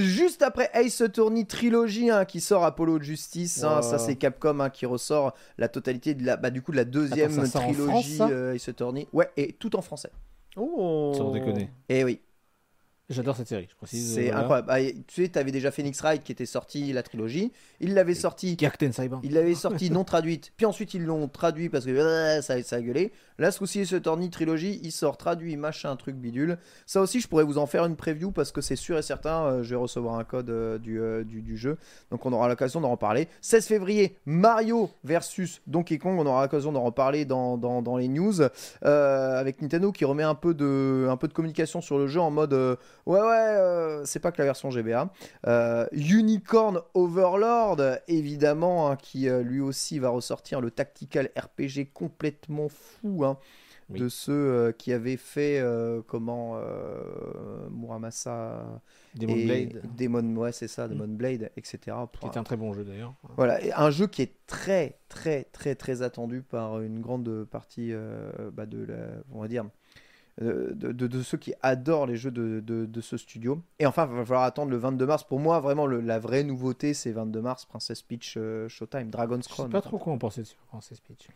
Juste après Ace Attorney Trilogy hein, qui sort Apollo Justice, hein, Wow. ça c'est Capcom hein, qui ressort la totalité de la, bah, du coup de la deuxième Attends, trilogie France, ça? euh, Ace Attorney. Ouais, et tout en français. Oh. Sans déconner. Et oui, J'adore cette série, je précise. c'est euh, voilà. incroyable. Ah, tu sais, t'avais déjà Phoenix Wright qui était sorti la trilogie. Il l'avait sorti. Gakten Saiban. Il l'avait sorti non traduite, puis ensuite ils l'ont traduit parce que euh, ça, ça a gueulé. Là, ce coup-ci, ce Attorney trilogie, il sort traduit, machin, truc bidule. Ça aussi, je pourrais vous en faire une preview parce que c'est sûr et certain, euh, je vais recevoir un code euh, du, du, du jeu. Donc on aura l'occasion d'en reparler. 16 février, Mario versus Donkey Kong. On aura l'occasion d'en reparler dans, dans, dans les news. Avec Nintendo qui remet un peu, de, un peu de communication sur le jeu en mode ouais, ouais, euh, c'est pas que la version GBA. Euh, Unicorn Overlord, évidemment, hein, qui euh, lui aussi va ressortir le tactical RPG complètement fou hein, Oui. de ceux qui avaient fait comment Muramasa Demon et Blade, Demon, ouais, c'est ça, Demon Blade, etc. qui un très bon jeu d'ailleurs. Voilà, et un jeu qui est très, très, très, très attendu par une grande partie bah, de la, on va dire, de, de- de ceux qui adorent les jeux de, ce studio. Et enfin, il va falloir attendre le 22 mars. Pour moi, vraiment, le- la vraie nouveauté, c'est 22 mars, Princess Peach euh, Showtime, Dragon's Je sais Crown. pas trop quoi en penser dessus, Princess Peach.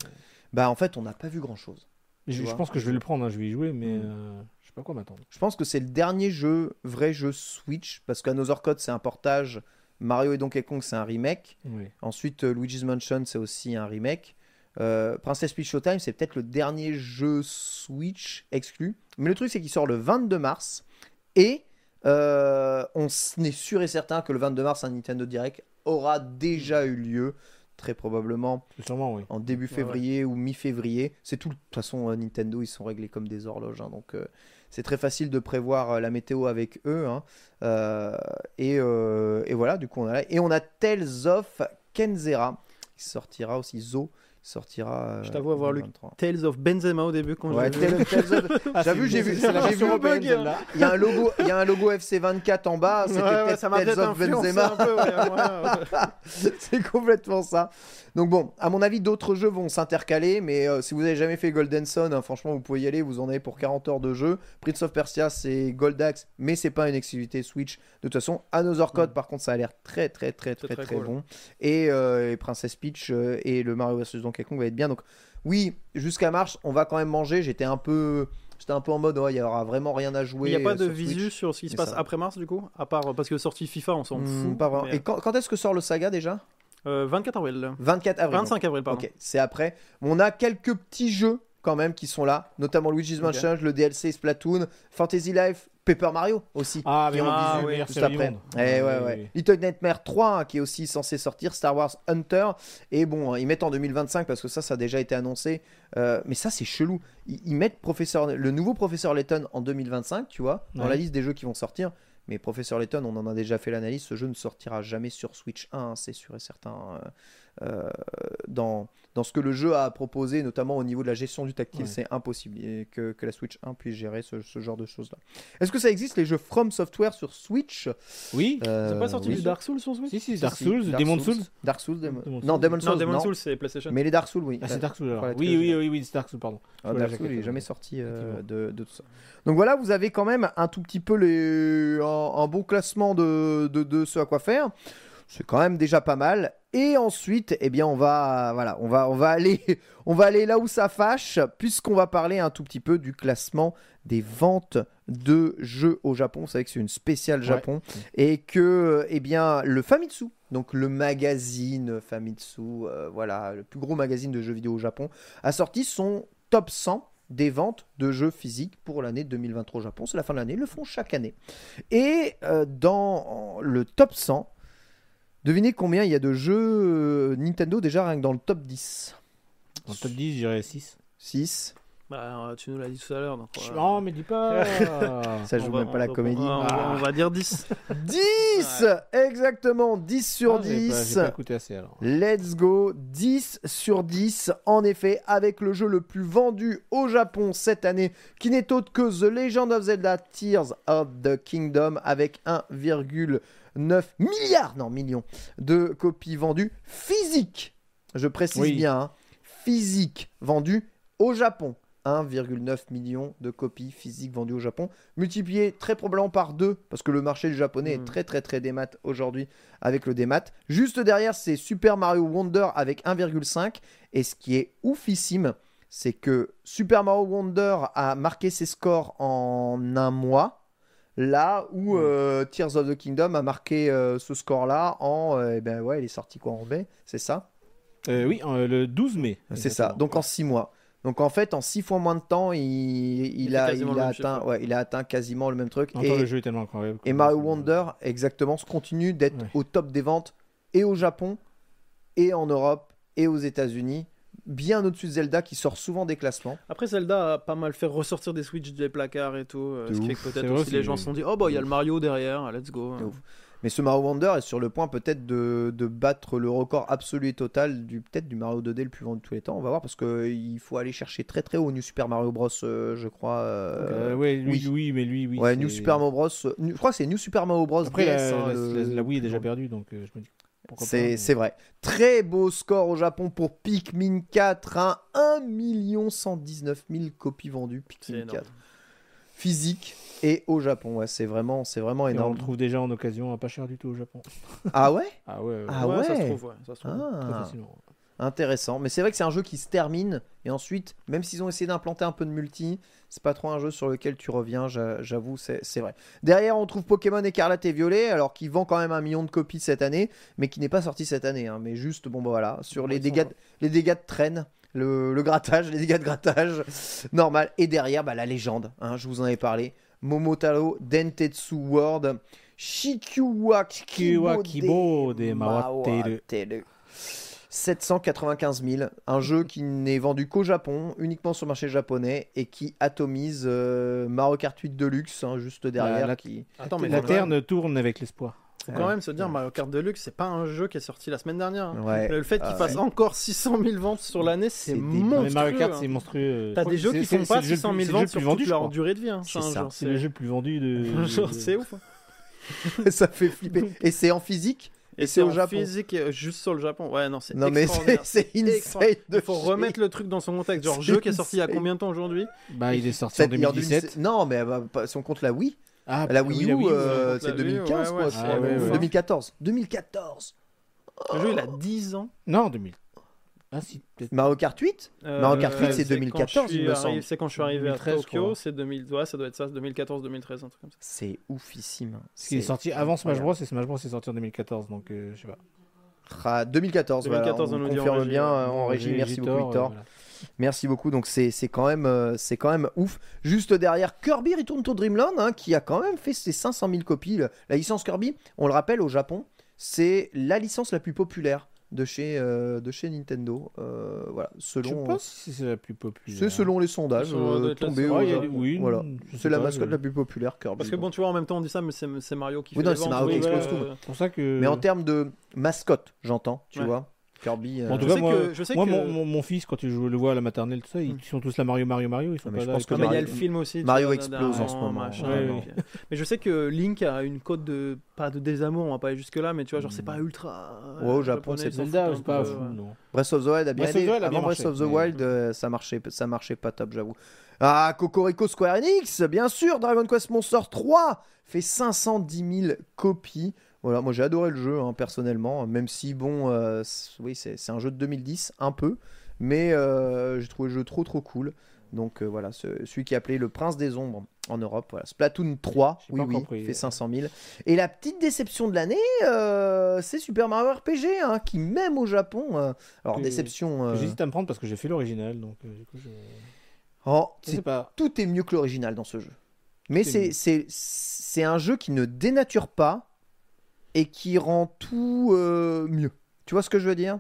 Bah, en fait, on n'a pas vu grand-chose. Je, pense que je vais le prendre, hein, je vais y jouer, mais Mm. euh, je sais pas quoi m'attendre. Je pense que c'est le dernier jeu, vrai jeu Switch, parce qu'Another Code, c'est un portage. Mario et Donkey Kong, c'est un remake. Oui. Ensuite, euh, Luigi's Mansion, c'est aussi un remake. Euh, Princess Peach Showtime, c'est peut-être le dernier jeu Switch exclu. Mais le truc, c'est qu'il sort le 22 mars. Et euh, on est sûr et certain que le 22 mars, un Nintendo Direct aura déjà eu lieu. Très probablement Sûrement, oui. en début Ouais, février ou mi-février. C'est tout. De toute façon, euh, Nintendo, ils sont réglés comme des horloges. hein, donc, euh, c'est très facile de prévoir euh, la météo avec eux. hein. Euh, et, euh, et voilà, du coup, on a là. Et on a Tales of Kenzera qui sortira aussi. Zo sortira. euh, Je t'avoue avoir lu 2023. Tales of Benzema au début quand Ouais, j'ai vu. J'ai vu, c'est la j'ai version vu européenne. Il y a un logo, il y a un logo FC24 en bas. C'était Ouais, Tales of Benzema. c'est complètement ça. Donc bon, à mon avis, d'autres jeux vont s'intercaler, mais euh, si vous avez jamais fait Golden Sun, hein, franchement, vous pouvez y aller, vous en avez pour 40 heures de jeu. Prince of Persia, c'est Goldax, mais c'est pas une exclusivité Switch. De toute façon, Another Code, par contre, ça a l'air très, très, très, très, très, très cool. bon. Et, euh, et Princess Peach euh, et le Mario vs Donkey Kong va être bien. Donc oui, jusqu'à mars, on va quand même manger. J'étais un peu, j'étais un peu en mode, ouais, il y aura vraiment rien à jouer. Il n'y a pas euh, de visu sur ce qui se passe ça- après mars du coup À part parce que sortie FIFA, on s'en Hmm, fout. pas vraiment. mais- Et quand, quand est-ce que sort le saga déjà? Euh, 24 avril. 24 avril. donc. 25 avril, pardon. Ok, c'est après. On a quelques petits jeux quand même qui sont là, notamment Luigi's. Mansion, le DLC Splatoon, Fantasy Life, Paper Mario aussi. Ah, qui mais ah, visu oui, juste après. monde. Eh ouais, Ouais, ouais. oui, oui. Little Nightmare 3 hein, qui est aussi censé sortir, Star Wars Hunter. Et bon, ils mettent en 2025 parce que ça, ça a déjà été annoncé. Euh, mais ça, c'est chelou. Ils, ils mettent professeur, le nouveau Professeur Layton en 2025, tu vois, dans Ouais. la liste des jeux qui vont sortir. Mais Professeur Layton, on en a déjà fait l'analyse. Ce jeu ne sortira jamais sur Switch 1, hein, c'est sûr et certain. Euh, dans dans ce que le jeu a à proposer, notamment au niveau de la gestion du tactile, Ouais. c'est impossible et que, que la Switch 1 puisse gérer ce, ce genre de choses-là. Est-ce que ça existe les jeux From Software sur Switch? Oui. C'est Euh, pas sorti oui. du Dark Souls sur Switch? Si, si, Dark si, Souls, Dark Demon's Souls. Dark Souls, Demon- non Souls. Non, Souls, non. Souls, c'est PlayStation. Mais les Dark Souls, oui. Ah, c'est Dark Souls alors. Oui, oui, oui, oui, c'est Dark Souls, pardon. Ah, Dark Souls, il jaquette, est jamais sorti euh, de, de tout ça. Donc voilà, vous avez quand même un tout petit peu les, un, un bon classement de, de, de ce à quoi faire. C'est quand même déjà pas mal. Et ensuite, eh bien, on va, voilà, on va, on va aller, on va aller là où ça fâche, puisqu'on va parler un tout petit peu du classement des ventes de jeux au Japon. Vous savez que c'est une spéciale Japon et que, eh bien, le Famitsu, donc le magazine Famitsu, euh, voilà, le plus gros magazine de jeux vidéo au Japon, a sorti son top 100 des ventes de jeux physiques pour l'année 2023 au Japon. C'est la fin de l'année, ils le font chaque année. Et euh, dans le top 100, devinez combien il y a de jeux euh, Nintendo déjà rien que dans le top 10 Dans le top 10, j'irais 6. 6. Bah, euh, tu nous l'as dit tout à l'heure. donc, euh, Non, mais dis pas. Ça on joue va- même pas la va- comédie. On va, on va dire 10. 10 Exactement, 10 sur Ah, j'ai pas- 10. J'ai pas écouté assez alors. Let's go, 10 sur 10, en effet, avec le jeu le plus vendu au Japon cette année, qui n'est autre que The Legend of Zelda Tears of the Kingdom, avec 1,9 milliard, non, millions, de copies vendues physiques. Je précise Oui. bien, hein, physiques vendues au Japon. 1,9 million de copies physiques vendues au Japon, multiplié très probablement par deux, parce que le marché du japonais est Mm. très très très démat aujourd'hui avec le démat. Juste derrière, c'est Super Mario Wonder avec 1,5. Et ce qui est oufissime, c'est que Super Mario Wonder a marqué ses scores en un mois. Là où euh, Tears of the Kingdom a marqué euh, ce score-là en. euh, eh ben ouais, il est sorti quoi en mai, c'est ça? Euh, oui, le 12 mai. C'est ça, donc en 6 mois. Donc en fait, en 6 fois moins de temps, il, il Il fait a, il atteint, ouais, il a atteint quasiment le même truc. Et, le jeu est tellement incroyable. et Mario Wonder, exactement, se continue d'être Ouais. au top des ventes et au Japon, et en Europe, et aux États-Unis. Bien au-dessus de Zelda qui sort souvent des classements. Après, Zelda a pas mal fait ressortir des Switch des placards et tout. euh, ce qui fait que peut-être vrai, aussi les gens se sont dit Oh, bah, il y a le Mario derrière, let's go. Mais ce Mario Wonder est sur le point peut-être de, de battre le record absolu et total du peut-être du Mario 2D le plus vendu de tous les temps. On va voir parce qu'il faut aller chercher très très haut New Super Mario Bros. euh, je crois. euh, Euh, ouais, lui, oui. oui. mais lui, oui. ouais, c'est- New Super Mario Bros. euh, je crois que c'est New Super Mario Bros. Après, la, hein, la- le- la- la Wii est déjà perdue, donc euh, je me dis. C'est vrai. Très beau score au Japon pour Pikmin 4. Hein, 1 119 000 copies vendues. Pikmin énorme. 4. Physique et au Japon. Ouais, c'est vraiment, c'est vraiment Et on énorme. le trouve déjà en occasion à pas cher du tout au Japon. Ah ouais? Ah ouais, ouais. Ah ouais, ça se trouve, ouais. Ça se trouve. très Ah. facilement. Intéressant. Mais c'est vrai que c'est un jeu qui se termine. Et ensuite, même s'ils ont essayé d'implanter un peu de multi, c'est pas trop un jeu sur lequel tu reviens, j'a- j'avoue, c'est vrai. Derrière, on trouve Pokémon Écarlate et Violet, alors qui vend quand même un million de copies cette année, mais qui n'est pas sorti cette année. hein. mais juste, bon, bah voilà, sur les dégâts, les dégâts de traîne. Le, le grattage, les dégâts de grattage, normal. Et derrière, bah, la légende, hein, je vous en ai parlé. Momotaro Dentetsu World Shikuwa Kibo de Mawateru. Mawateru. 795 000, un jeu qui n'est vendu qu'au Japon, uniquement sur le marché japonais, et qui atomise euh, Mario Kart 8 Deluxe, hein, juste derrière. la- qui... Attends, mais la Terre ne tourne avec l'espoir. Faut quand même se dire Mario Kart Deluxe, c'est pas un jeu qui est sorti la semaine dernière. hein. Ouais. Le fait qu'il Ah, fasse ouais. encore 600 000 ventes sur l'année, c'est C'est débile. Non, monstrueux. mais Mario Kart, hein. c'est monstrueux. T'as Je crois des jeux qui font pas le jeu le 600 plus- 000 c'est le jeu ventes sur toute leur durée de vie. hein. C'est ça. genre, C'est le jeu le plus vendu de. Genre, c'est ouf. hein. ça fait flipper. Et c'est en physique? Et c'est c'est au au Japon? physique, euh, juste sur le Japon. Ouais, non, c'est Non, mais c'est extraordinaire. c'est insane de Il faut chier. remettre le truc dans son contexte. Genre, C'est jeu qui est sorti il y a insane. combien de temps aujourd'hui? Bah, il est sorti en Cette- il y a en 2017. Non, mais bah, pas- si on compte la Wii, Ah, la bah Wii U, euh, c'est La Wii U, 2015, ouais, quoi. ouais, je c'est- crois. ouais, ouais. 2014. 2014. Le jeu, il a 10 ans. Non, 2000. Ah, si. Mario Kart 8 Euh, Mario Kart 8, c'est quand 2014, je suis il me arrivé- semble. C'est quand je suis arrivé 2013, à Tokyo, c'est 2000, ouais, ça doit être ça, 2014-2013, un truc comme ça. C'est oufissime. Qu'il est sorti avant Smash Bros. et Smash Bros. est sorti en 2014, donc euh, je sais pas. Ah, 2014, voilà, 2014, on, on confirme régie, bien euh, en régie. Merci beaucoup, Victor. Merci beaucoup. Donc c'est c'est quand même euh, c'est quand même ouf. Juste derrière Kirby Return to Dreamland, hein, qui a quand même fait ses 500 000 copies. Le- La licence Kirby, on le rappelle au Japon, c'est la licence la plus populaire de chez euh, de chez Nintendo. Euh, voilà, Je selon sais pas si c'est la plus populaire. c'est selon les sondages euh, être la tombés seule. au Ouais, il y a Japon. des- oui, Voilà, je c'est la mascotte je- la plus populaire Kirby. Parce que bon, tu vois, en même temps, on dit ça, mais c'est c'est Mario qui Oui, fait non, c'est. Mario qui explose tout. C'est pour ça que. Mais en termes de mascotte, j'entends, tu Ouais. vois. Kirby. En tout Je cas, sais moi, que- je sais moi que- mon, mon- mon fils, quand je le vois à la maternelle, tout ça, ils Mm. sont tous là Mario, Mario, Mario. Ils sont mais pas je là pense que mais il y a Mario- le film aussi. Mario explose en ce moment, machin, ouais, euh, Mais je sais que Link a une cote de. Pas de désamour, on va pas aller jusque-là, mais tu vois, genre, c'est pas ultra. Ouais, au Japon, c'est Zelda, c'est pas fou, non. Breath of the Wild a bien Breath of the aidé. Wild a bien Avant Breath marché, of the mais- Wild, euh, ça marchait, ça marchait pas top, j'avoue. Ah, Cocorico Square Enix, bien sûr, Dragon Quest Monster 3 fait 510 000 copies. Voilà, moi j'ai adoré le jeu hein, personnellement, même si bon, euh, oui, c'est un jeu de 2010, un peu, mais euh, j'ai trouvé le jeu trop trop cool. Donc euh, voilà, ce- celui qui est appelé le Prince des Ombres en Europe. Voilà. Splatoon 3, J'ai oui, oui, compris. fait 500 000. Et la petite déception de l'année, c'est Super Mario RPG, hein, qui même au Japon, alors déception. J'hésite à me prendre parce que j'ai fait l'original, donc du coup, je... oh, pas. tout est mieux que l'original dans ce jeu. Mais c'est un jeu qui ne dénature pas et qui rend tout euh, mieux. Tu vois ce que je veux dire?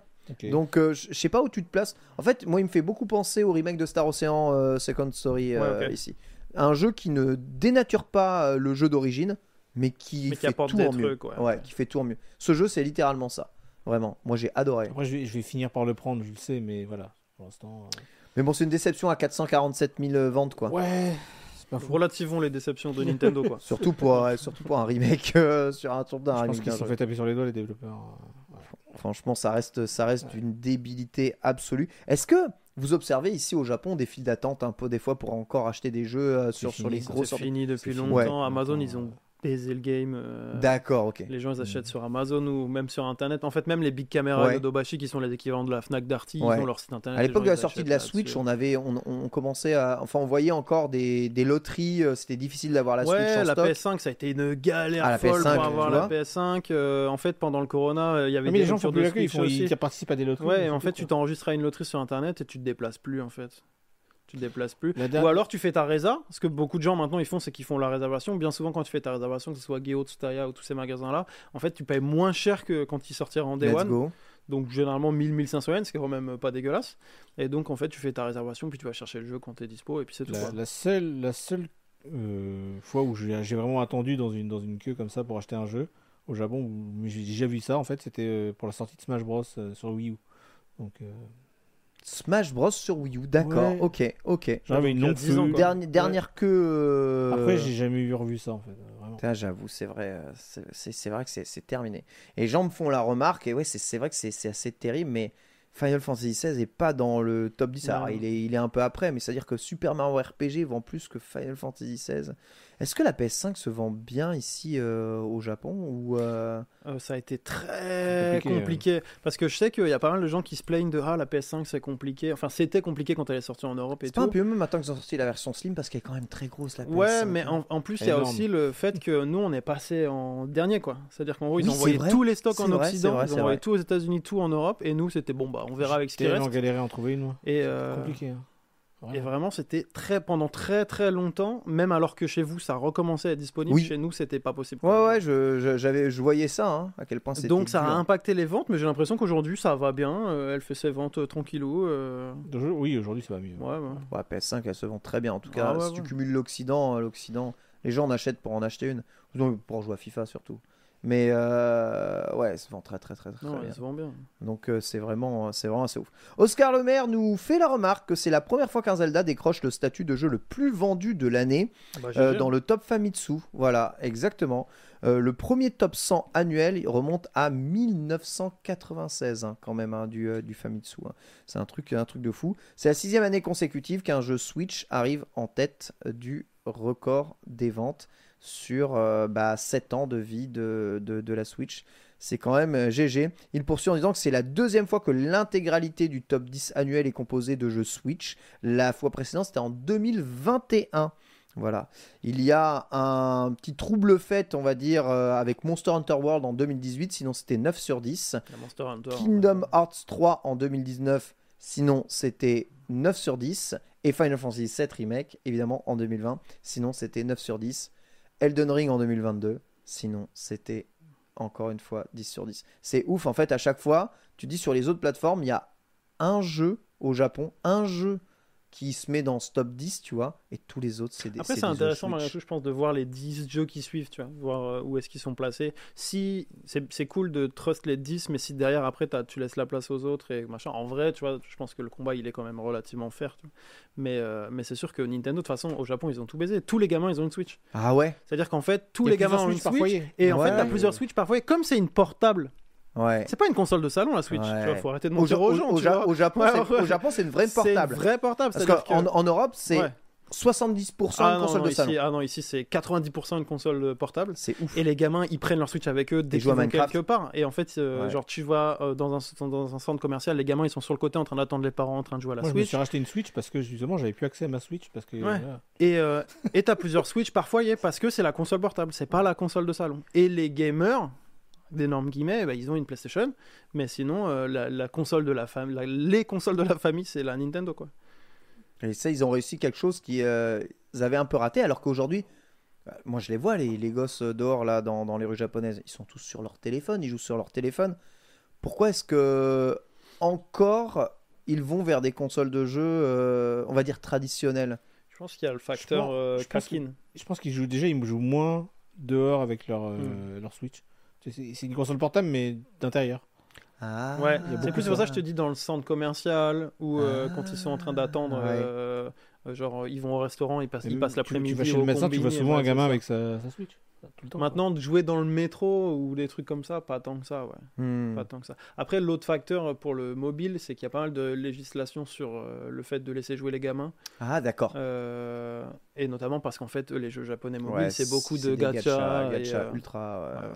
Donc euh, je sais pas où tu te places. En fait, moi il me fait beaucoup penser au remake de Star Ocean euh, Second Story euh, Ouais, ici. Un jeu qui ne dénature pas le jeu d'origine, mais qui Mais qui fait apporte tout des en mieux. ouais. qui fait tout en mieux. Ce jeu c'est littéralement ça. Vraiment, moi j'ai adoré. Après, je vais, je vais finir par le prendre, je le sais, mais voilà. Pour l'instant. Mais bon, c'est une déception à 447 000 ventes quoi. Ouais. Relativons les déceptions de Nintendo, quoi. Surtout pour, ouais, surtout pour un remake euh, sur un tour d'un Je pense remake. qu'ils d'un se sont fait taper sur les doigts, les développeurs. euh, ouais. Franchement, ça reste, ça reste d'une débilité absolue. Est-ce que vous observez ici au Japon des files d'attente un peu des fois pour encore acheter des jeux euh, sur, sur les gros C'est fini depuis longtemps. fini. Ouais. Amazon, ils ont baisé le game. euh, D'accord, ok. Les gens ils achètent sur Amazon ou même sur internet. En fait, même les big caméras Ouais. de Dobashi qui sont les équivalents de la Fnac Darty, Ouais. ils ont leur site internet. À l'époque de la sortie de la. Switch, on avait, on, on commençait à, enfin, on voyait encore des, des loteries. euh, C'était difficile d'avoir la Switch ouais, en la stock. PS5, ça a été une galère Ah, la folle PS5, pour avoir la vois. PS5. Euh, en fait, pendant le Corona, il y avait Ah, mais des les gens de ils, font, ils participent à des loteries. Ouais, en fait, tu t'enregistres à une loterie sur internet et tu te déplaces plus en fait. Tu te déplaces plus. Ou alors tu fais ta résa. Ce que beaucoup de gens maintenant ils font, c'est qu'ils font la réservation. Bien souvent, quand tu fais ta réservation, que ce soit Geo, Tsutaya ou tous ces magasins-là, en fait, tu payes moins cher que quand ils sortiront en Day Let's One. go. Donc généralement 1000-1500 yens, ce qui est quand même pas dégueulasse. Et donc en fait, tu fais ta réservation, puis tu vas chercher le jeu quand t'es dispo, et puis c'est tout. La, seule, la seule euh, fois où j'ai vraiment attendu dans une, dans une queue comme ça pour acheter un jeu au Japon, j'ai déjà vu ça en fait, c'était euh, pour la sortie de Smash Bros euh, sur Wii U. Donc, euh, Smash Bros sur Wii U. D'accord, Ouais. ok, ok. j'en avais une il y a longue 10 ans, feu. quoi. Dernière, dernière queue. euh, Après, j'ai jamais vu revu ça en fait. euh, J'avoue, c'est vrai, euh, c'est- c'est c'est vrai que c'est c'est terminé. Et les gens me font la remarque, et ouais, c'est c'est vrai que c'est c'est assez terrible, mais Final Fantasy XVI est pas dans le top 10. Alors, Non. il est, il est un peu après, mais c'est-à-dire que Super Mario RPG vend plus que Final Fantasy XVI. Est-ce que la PS5 se vend bien ici euh, au Japon ou euh, Euh, ça a été très Compliqué, compliqué, parce que je sais qu'il y a pas mal de gens qui se plaignent de ah la PS5 c'est compliqué. Enfin c'était compliqué quand elle est sortie en Europe et C'est pas un tout. peu mieux maintenant qu'ils ont sorti la version Slim parce qu'elle est quand même très grosse la PS5. Ouais, mais en, en plus, il y a Énorme. aussi le fait que nous, on est passé en dernier, quoi. C'est-à-dire qu'en gros, ils Oui, ont envoyé vrai. tous les stocks en vrai, Occident, vrai, ils ont envoyé vrai. tout aux États-Unis, tout en Europe, et nous, c'était bon, bah, on verra avec ce qui reste. galéré à en trouver une. Et, euh, Compliqué. hein. Et Vraiment. c'était très pendant très très longtemps, même alors que chez vous, ça recommençait à être disponible. Oui. Chez nous, c'était pas possible. Ouais, ouais, je, je- j'avais, je voyais ça, hein, à quel point c'était. Donc ça a impacté les ventes, mais j'ai l'impression qu'aujourd'hui ça va bien. euh, elle fait ses ventes euh, tranquillou. euh, Oui, aujourd'hui ça va mieux. Ouais, ouais. Ouais, PS5, elle se vend très bien. En tout cas, Ah ouais, si tu cumules l'Occident, euh, l'Occident, les gens en achètent pour en acheter une, Donc, pour jouer à FIFA surtout. Mais euh, ouais, se vend très très très très, Non, bien. elle se vend bien. Donc euh, c'est vraiment, c'est vraiment assez ouf. Oscar Le Maire nous fait la remarque que c'est la première fois qu'un Zelda décroche le statut de jeu le plus vendu de l'année Bah, euh, GG. dans le top Famitsu. Voilà, exactement. Euh, le premier top 100 annuel il remonte à 1996 hein, quand même hein, du, euh, du Famitsu. hein. C'est un truc, un truc de fou. C'est la sixième année consécutive qu'un jeu Switch arrive en tête euh, du record des ventes sur euh, bah, 7 ans de vie de, de- de la Switch. C'est quand même euh, GG. Il poursuit en disant que c'est la deuxième fois que l'intégralité du top 10 annuel est composée de jeux Switch. La fois précédente, c'était en 2021. Voilà. Il y a un petit trouble fait, on va dire, euh, avec Monster Hunter World en 2018, sinon c'était 9 sur 10. La Monster Hunter. Kingdom Hearts 3 en 2019, sinon c'était 9 sur 10. Et Final Fantasy VII Remake, évidemment, en 2020, sinon c'était 9 sur 10. Elden Ring en 2022, sinon c'était encore une fois 10 sur 10. C'est ouf, en fait, à chaque fois, tu dis sur les autres plateformes, il y a un jeu au Japon, un jeu qui se met dans ce top 10, tu vois, et tous les autres, c'est des. Après, c'est intéressant malgré tout, je pense, de voir les 10 jeux qui suivent, tu vois, voir euh, où est-ce qu'ils sont placés. Si c'est cool de trust les 10, mais si derrière après tu laisses la place aux autres et machin, en vrai, tu vois, je pense que le combat il est quand même relativement fair. tu vois. Mais, euh, mais c'est sûr que Nintendo, de toute façon, au Japon, ils ont tout baisé. Tous les gamins, ils ont une Switch. Ah ouais? C'est-à-dire qu'en fait, tous les gamins ont une Switch par foyer. Et en Ouais. fait, t'as plusieurs Switch parfois. Et comme c'est une portable, Ouais. c'est pas une console de salon la Switch. Ouais. Tu vois, faut arrêter de Au, mentir Ja- aux au- gens. au tu Ja- vois. au Japon, Ouais, c'est- ouais. au Japon, c'est une vraie C'est une portable. vraie portable. Parce qu'en que- en Europe, c'est Ouais. 70% Ah une non, console non, de ici, salon. ah non, ici c'est 90% une console portable. C'est ouf. Et les gamins, ils prennent leur Switch avec eux dès Ils qu'ils vont Minecraft. quelque part. Et en fait, euh, Ouais. genre, tu vas euh, dans, un, dans un centre commercial, les gamins, ils sont sur le côté en train d'attendre les parents en train de jouer à la Moi, je me Switch. suis racheté une Switch parce que justement, j'avais plus accès à ma Switch parce que. Ouais. voilà. Et euh, et t'as plusieurs Switch par foyer parce que c'est la console portable, c'est pas la console de salon. Et les gamers, d'énormes guillemets, bah, ils ont une PlayStation, mais sinon, euh, la, la console de la famille, les consoles de la famille, c'est la Nintendo, quoi. Et ça, ils ont réussi quelque chose qu'ils avaient un peu raté, alors qu'aujourd'hui, euh, moi je les vois, les, les gosses euh, dehors, là, dans, dans les rues japonaises, ils sont tous sur leur téléphone, ils jouent sur leur téléphone. Pourquoi est-ce que, encore, ils vont vers des consoles de jeux, euh, on va dire, traditionnelles? Je pense qu'il y a le facteur euh, je pense. Je pense qu'ils jouent déjà, ils jouent moins dehors avec leur, euh, leur Switch. C'est- une console portable, mais d'intérieur. Ah, Ouais, c'est plus pour ça que je te dis dans le centre commercial ou euh, Ah, quand ils sont en train d'attendre, ouais. euh, euh, genre ils vont au restaurant, ils passent, ils passent tu- l'après-midi. Tu vas chez le médecin, tu vois souvent un gamin avec sa, sa Switch. Tout le temps. ça. Maintenant, de jouer dans le métro ou des trucs comme ça, pas tant que ça, ouais. Hmm. Pas tant que ça. Après, l'autre facteur pour le mobile, c'est qu'il y a pas mal de législation sur euh, le fait de laisser jouer les gamins. Ah, d'accord. Euh, et notamment parce qu'en fait, les jeux japonais mobiles, Ouais, c'est beaucoup de gacha. et, gacha euh, ultra. ouais. ouais.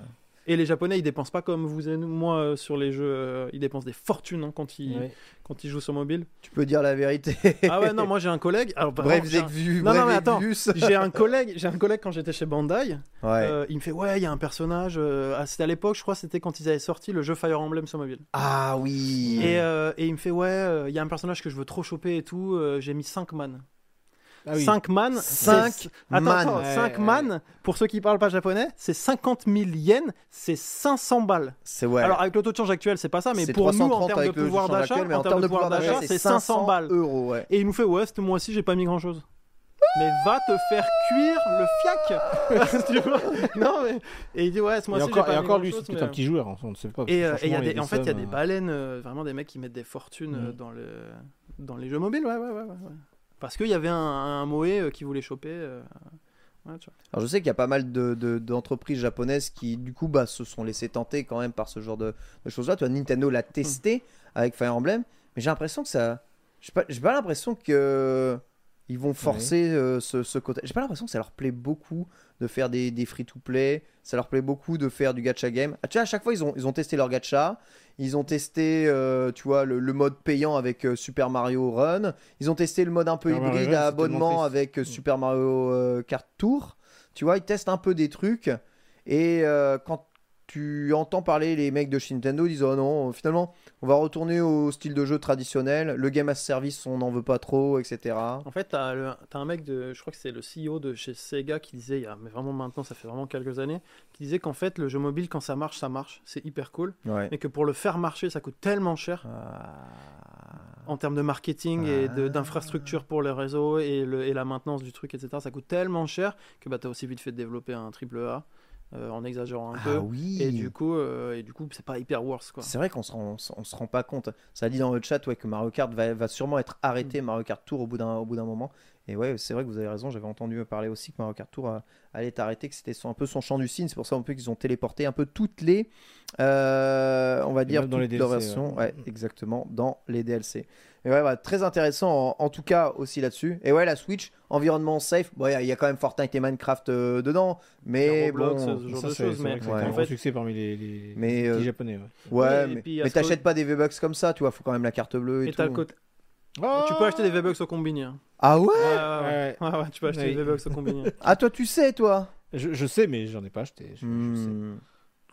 Et les japonais, ils dépensent pas comme vous et nous, moi euh, sur les jeux. euh, ils dépensent des fortunes hein, quand, ils, quand ils jouent sur mobile. Tu peux dire la vérité. Ah ouais, non, moi j'ai un collègue. Alors, Bref, j'ai un- Exvius. Non, non, mais attends. J'ai un collègue, j'ai un collègue quand j'étais chez Bandai. Ouais. euh, il me fait ouais, il y a un personnage. euh, ah, c'était à l'époque, je crois, c'était quand ils avaient sorti le jeu Fire Emblem sur mobile. Ah oui. Et, euh, et il me fait ouais, il y a un personnage que je veux trop choper et tout. j'ai mis 5 man. Ah oui. 5 man. Cinq c'est- Attends, man. attends, 5 man, pour ceux qui parlent pas japonais, c'est 50 000 yens, c'est 500 balles. C'est ouais. Alors avec le taux de change actuel, c'est pas ça, mais pour nous, en 330 termes de pouvoir d'achat, en termes de pouvoir d'achat, c'est 500 balles. euros, ouais. Et il nous fait ouais, ce mois-ci, j'ai pas mis grand-chose. Mais va te faire cuire le fiac Tu vois Non mais et il dit ouais, ce mois-ci encore, pas et encore lui, c'est mais- un petit joueur, on ne sait pas. Et, euh, et il y a franchement, des, en fait, il y a des euh, baleines, euh, vraiment des mecs qui mettent des fortunes euh, Mhm. dans, le, dans les jeux mobiles, ouais. ouais, ouais. Parce qu'il y avait un, un Moé euh, qui voulait choper. euh, ouais, tu vois. Alors je sais qu'il y a pas mal de- de- d'entreprises japonaises qui du coup bah, se sont laissées tenter quand même par ce genre de, de choses-là. Tu vois, Nintendo l'a testé avec Fire Emblem, mais j'ai l'impression que ça... J'ai pas, j'ai pas l'impression que ils vont forcer euh, ce, ce côté. J'ai pas l'impression que ça leur plaît beaucoup de faire des, des free-to-play. Ça leur plaît beaucoup de faire du gacha game. Ah, tu vois, à chaque fois ils ont, ils ont testé leur gacha. Ils ont testé, euh, tu vois, le, le mode payant avec euh, Super Mario Run. Ils ont testé le mode un peu hybride à abonnement avec Mm. Super Mario euh, Kart Tour. Tu vois, ils testent un peu des trucs. Et quand tu entends parler les mecs de chez Nintendo, disent Oh non, finalement, on va retourner au style de jeu traditionnel. Le game as service, on n'en veut pas trop, etc. En fait, t'as le- t'as un mec de, je crois que c'est le CEO de chez Sega qui disait, il y a, mais vraiment maintenant, ça fait vraiment quelques années, qui disait qu'en fait, le jeu mobile, quand ça marche, ça marche, c'est hyper cool, Ouais. mais que pour le faire marcher, ça coûte tellement cher en termes de marketing et de- Ah. d'infrastructure pour les réseaux et, le- et la maintenance du truc, etc. Ça coûte tellement cher que bah, t'as aussi vite fait de développer un triple A euh, en exagérant un peu. Ah oui. Et du coup, euh, et du coup, c'est pas hyper worse quoi. C'est vrai qu'on se rend, on se- on se rend pas compte. Ça dit dans le chat ouais, que Mario Kart va, va sûrement être arrêté, Mario Kart Tour au bout d'un au bout d'un moment. Et ouais, c'est vrai que vous avez raison. J'avais entendu parler aussi que Mario Kart Tour euh, allait arrêté, que c'était un peu son champ du signe. C'est pour ça un peu qu'ils ont téléporté un peu toutes les, euh, on va dire dans les leurs DLC, versions. ouais. Ouais, exactement dans les DLC. Et ouais, ouais, très intéressant en, en tout cas aussi là-dessus. Et ouais, la Switch, environnement safe. Bon, il y a- il y, a quand même Fortnite et Minecraft euh, dedans, mais Roblox, bon. ce genre Ça, de c'est choses, c'est mais Ouais. un en fait, succès parmi les, les Mais, petits euh, japonais. ouais. Ouais, mais, mais t'achètes pas des V-Bucks comme ça, tu vois, faut quand même la carte bleue et, Et tout. Côté- Tu peux acheter des V-Bucks au combini. hein. Ah ouais Ouais, ouais, ouais. Ouais. Ouais, ouais, tu peux acheter Ouais. des V-Bucks au combini. Ah toi tu sais toi Je, je sais, mais j'en ai pas acheté. Je- je sais. Hmm.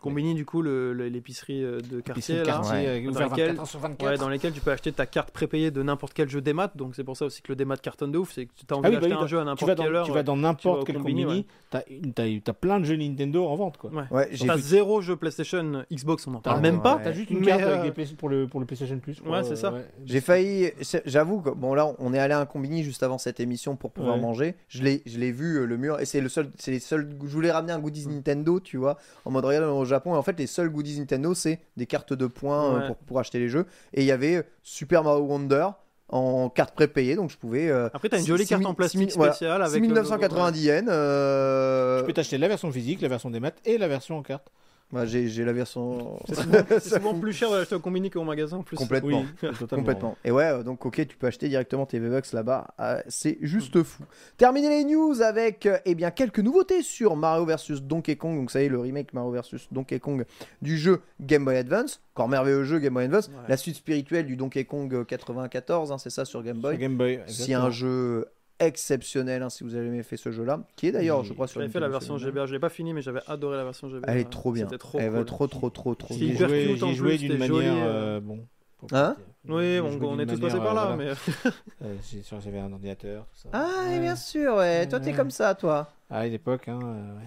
Combini, du coup, le- le- l'épicerie euh, de quartier, là, Ouais. euh, Dans laquelle- 24 heures sur 24. Ouais, dans lesquels tu peux acheter ta carte prépayée de n'importe quel jeu démat. Donc c'est pour ça aussi que le démat cartonne de ouf. C'est que tu as envie Ah oui, bah d'acheter oui, un jeu à tu n'importe dans, quelle heure. tu vas dans tu n'importe quel combini, une- t'as t'as plein de jeux Nintendo en vente quoi. Ouais. Ouais, j'ai T'as vu- zéro jeu PlayStation, Xbox, on en parle Ah, même ouais. pas. T'as juste une Mais, carte euh, avec des Play- pour, le, pour le PlayStation Plus. Ouais, c'est ça. euh, J'ai failli, j'avoue que bon là on est allé à un combini juste avant cette émission pour pouvoir Ouais. manger. Je l'ai, je l'ai vu euh, le mur et c'est le seul, c'est les seuls. Je voulais ramener un goodies Nintendo, tu vois, en mode regarde Japon et en fait les seuls goodies Nintendo c'est des cartes de points euh, Ouais. pour, pour acheter les jeux et il y avait Super Mario Wonder en carte prépayée donc je pouvais. euh, Après, t'as une jolie carte en plastique voilà, spéciale avec. le logo, 6990 yens. euh, Tu peux t'acheter la version physique, la version des maths et la version en carte. Bah, j'ai, j'ai la version. C'est souvent, c'est souvent plus cher de l'acheter au combini qu'au magasin en plus. Complètement. Complètement. Et ouais, euh, donc ok, tu peux acheter directement tes V-Bucks là-bas. Euh, c'est juste fou. Terminer les news avec euh, eh bien quelques nouveautés sur Mario vs Donkey Kong. Donc ça y est, le remake Mario vs Donkey Kong du jeu Game Boy Advance. Encore merveilleux jeu Game Boy Advance. Ouais. La suite spirituelle du Donkey Kong euh, 94, hein, c'est ça sur Game Sur Boy. Game Boy. C'est un jeu exceptionnel hein, si vous avez jamais fait ce jeu-là, qui est d'ailleurs, je crois, sur J'avais fait la version. GBA, je l'ai pas fini, mais j'avais adoré la version GBA. Elle est trop bien. Trop Elle va cool. trop, trop, trop, trop C'est bien. J'ai joué, joué d'une manière. joli, euh. euh, bon. Hein. Oui, on, on est tous passés par là, euh, mais Euh, J'avais un ordinateur, tout ça. Ah, et Ouais. bien sûr, ouais. Toi, t'es comme ça, toi. À l'époque, hein. euh.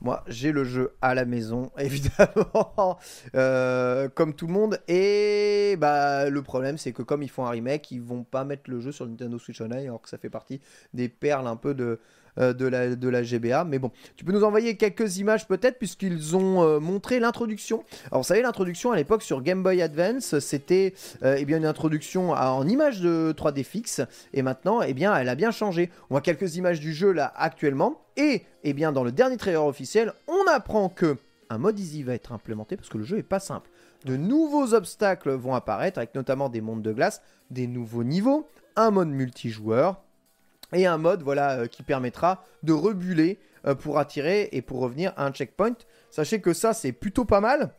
Moi, j'ai le jeu à la maison, évidemment, euh, comme tout le monde. Et bah, le problème, c'est que comme ils font un remake, ils vont pas mettre le jeu sur Nintendo Switch Online, alors que ça fait partie des perles un peu de, euh, de, la, de la GBA. Mais bon, tu peux nous envoyer quelques images peut-être, puisqu'ils ont euh, montré l'introduction. Alors, vous savez, l'introduction à l'époque sur Game Boy Advance, c'était euh, eh bien une introduction en images de 3D fixe. Et maintenant, eh bien, elle a bien changé. On voit quelques images du jeu là actuellement. Et eh bien, dans le dernier trailer officiel, on apprend que un mode easy va être implémenté parce que le jeu est pas simple. De nouveaux obstacles vont apparaître, avec notamment des mondes de glace, des nouveaux niveaux, un mode multijoueur et un mode voilà euh, qui permettra de rebuler euh, pour attirer et pour revenir à un checkpoint. Sachez que ça c'est plutôt pas mal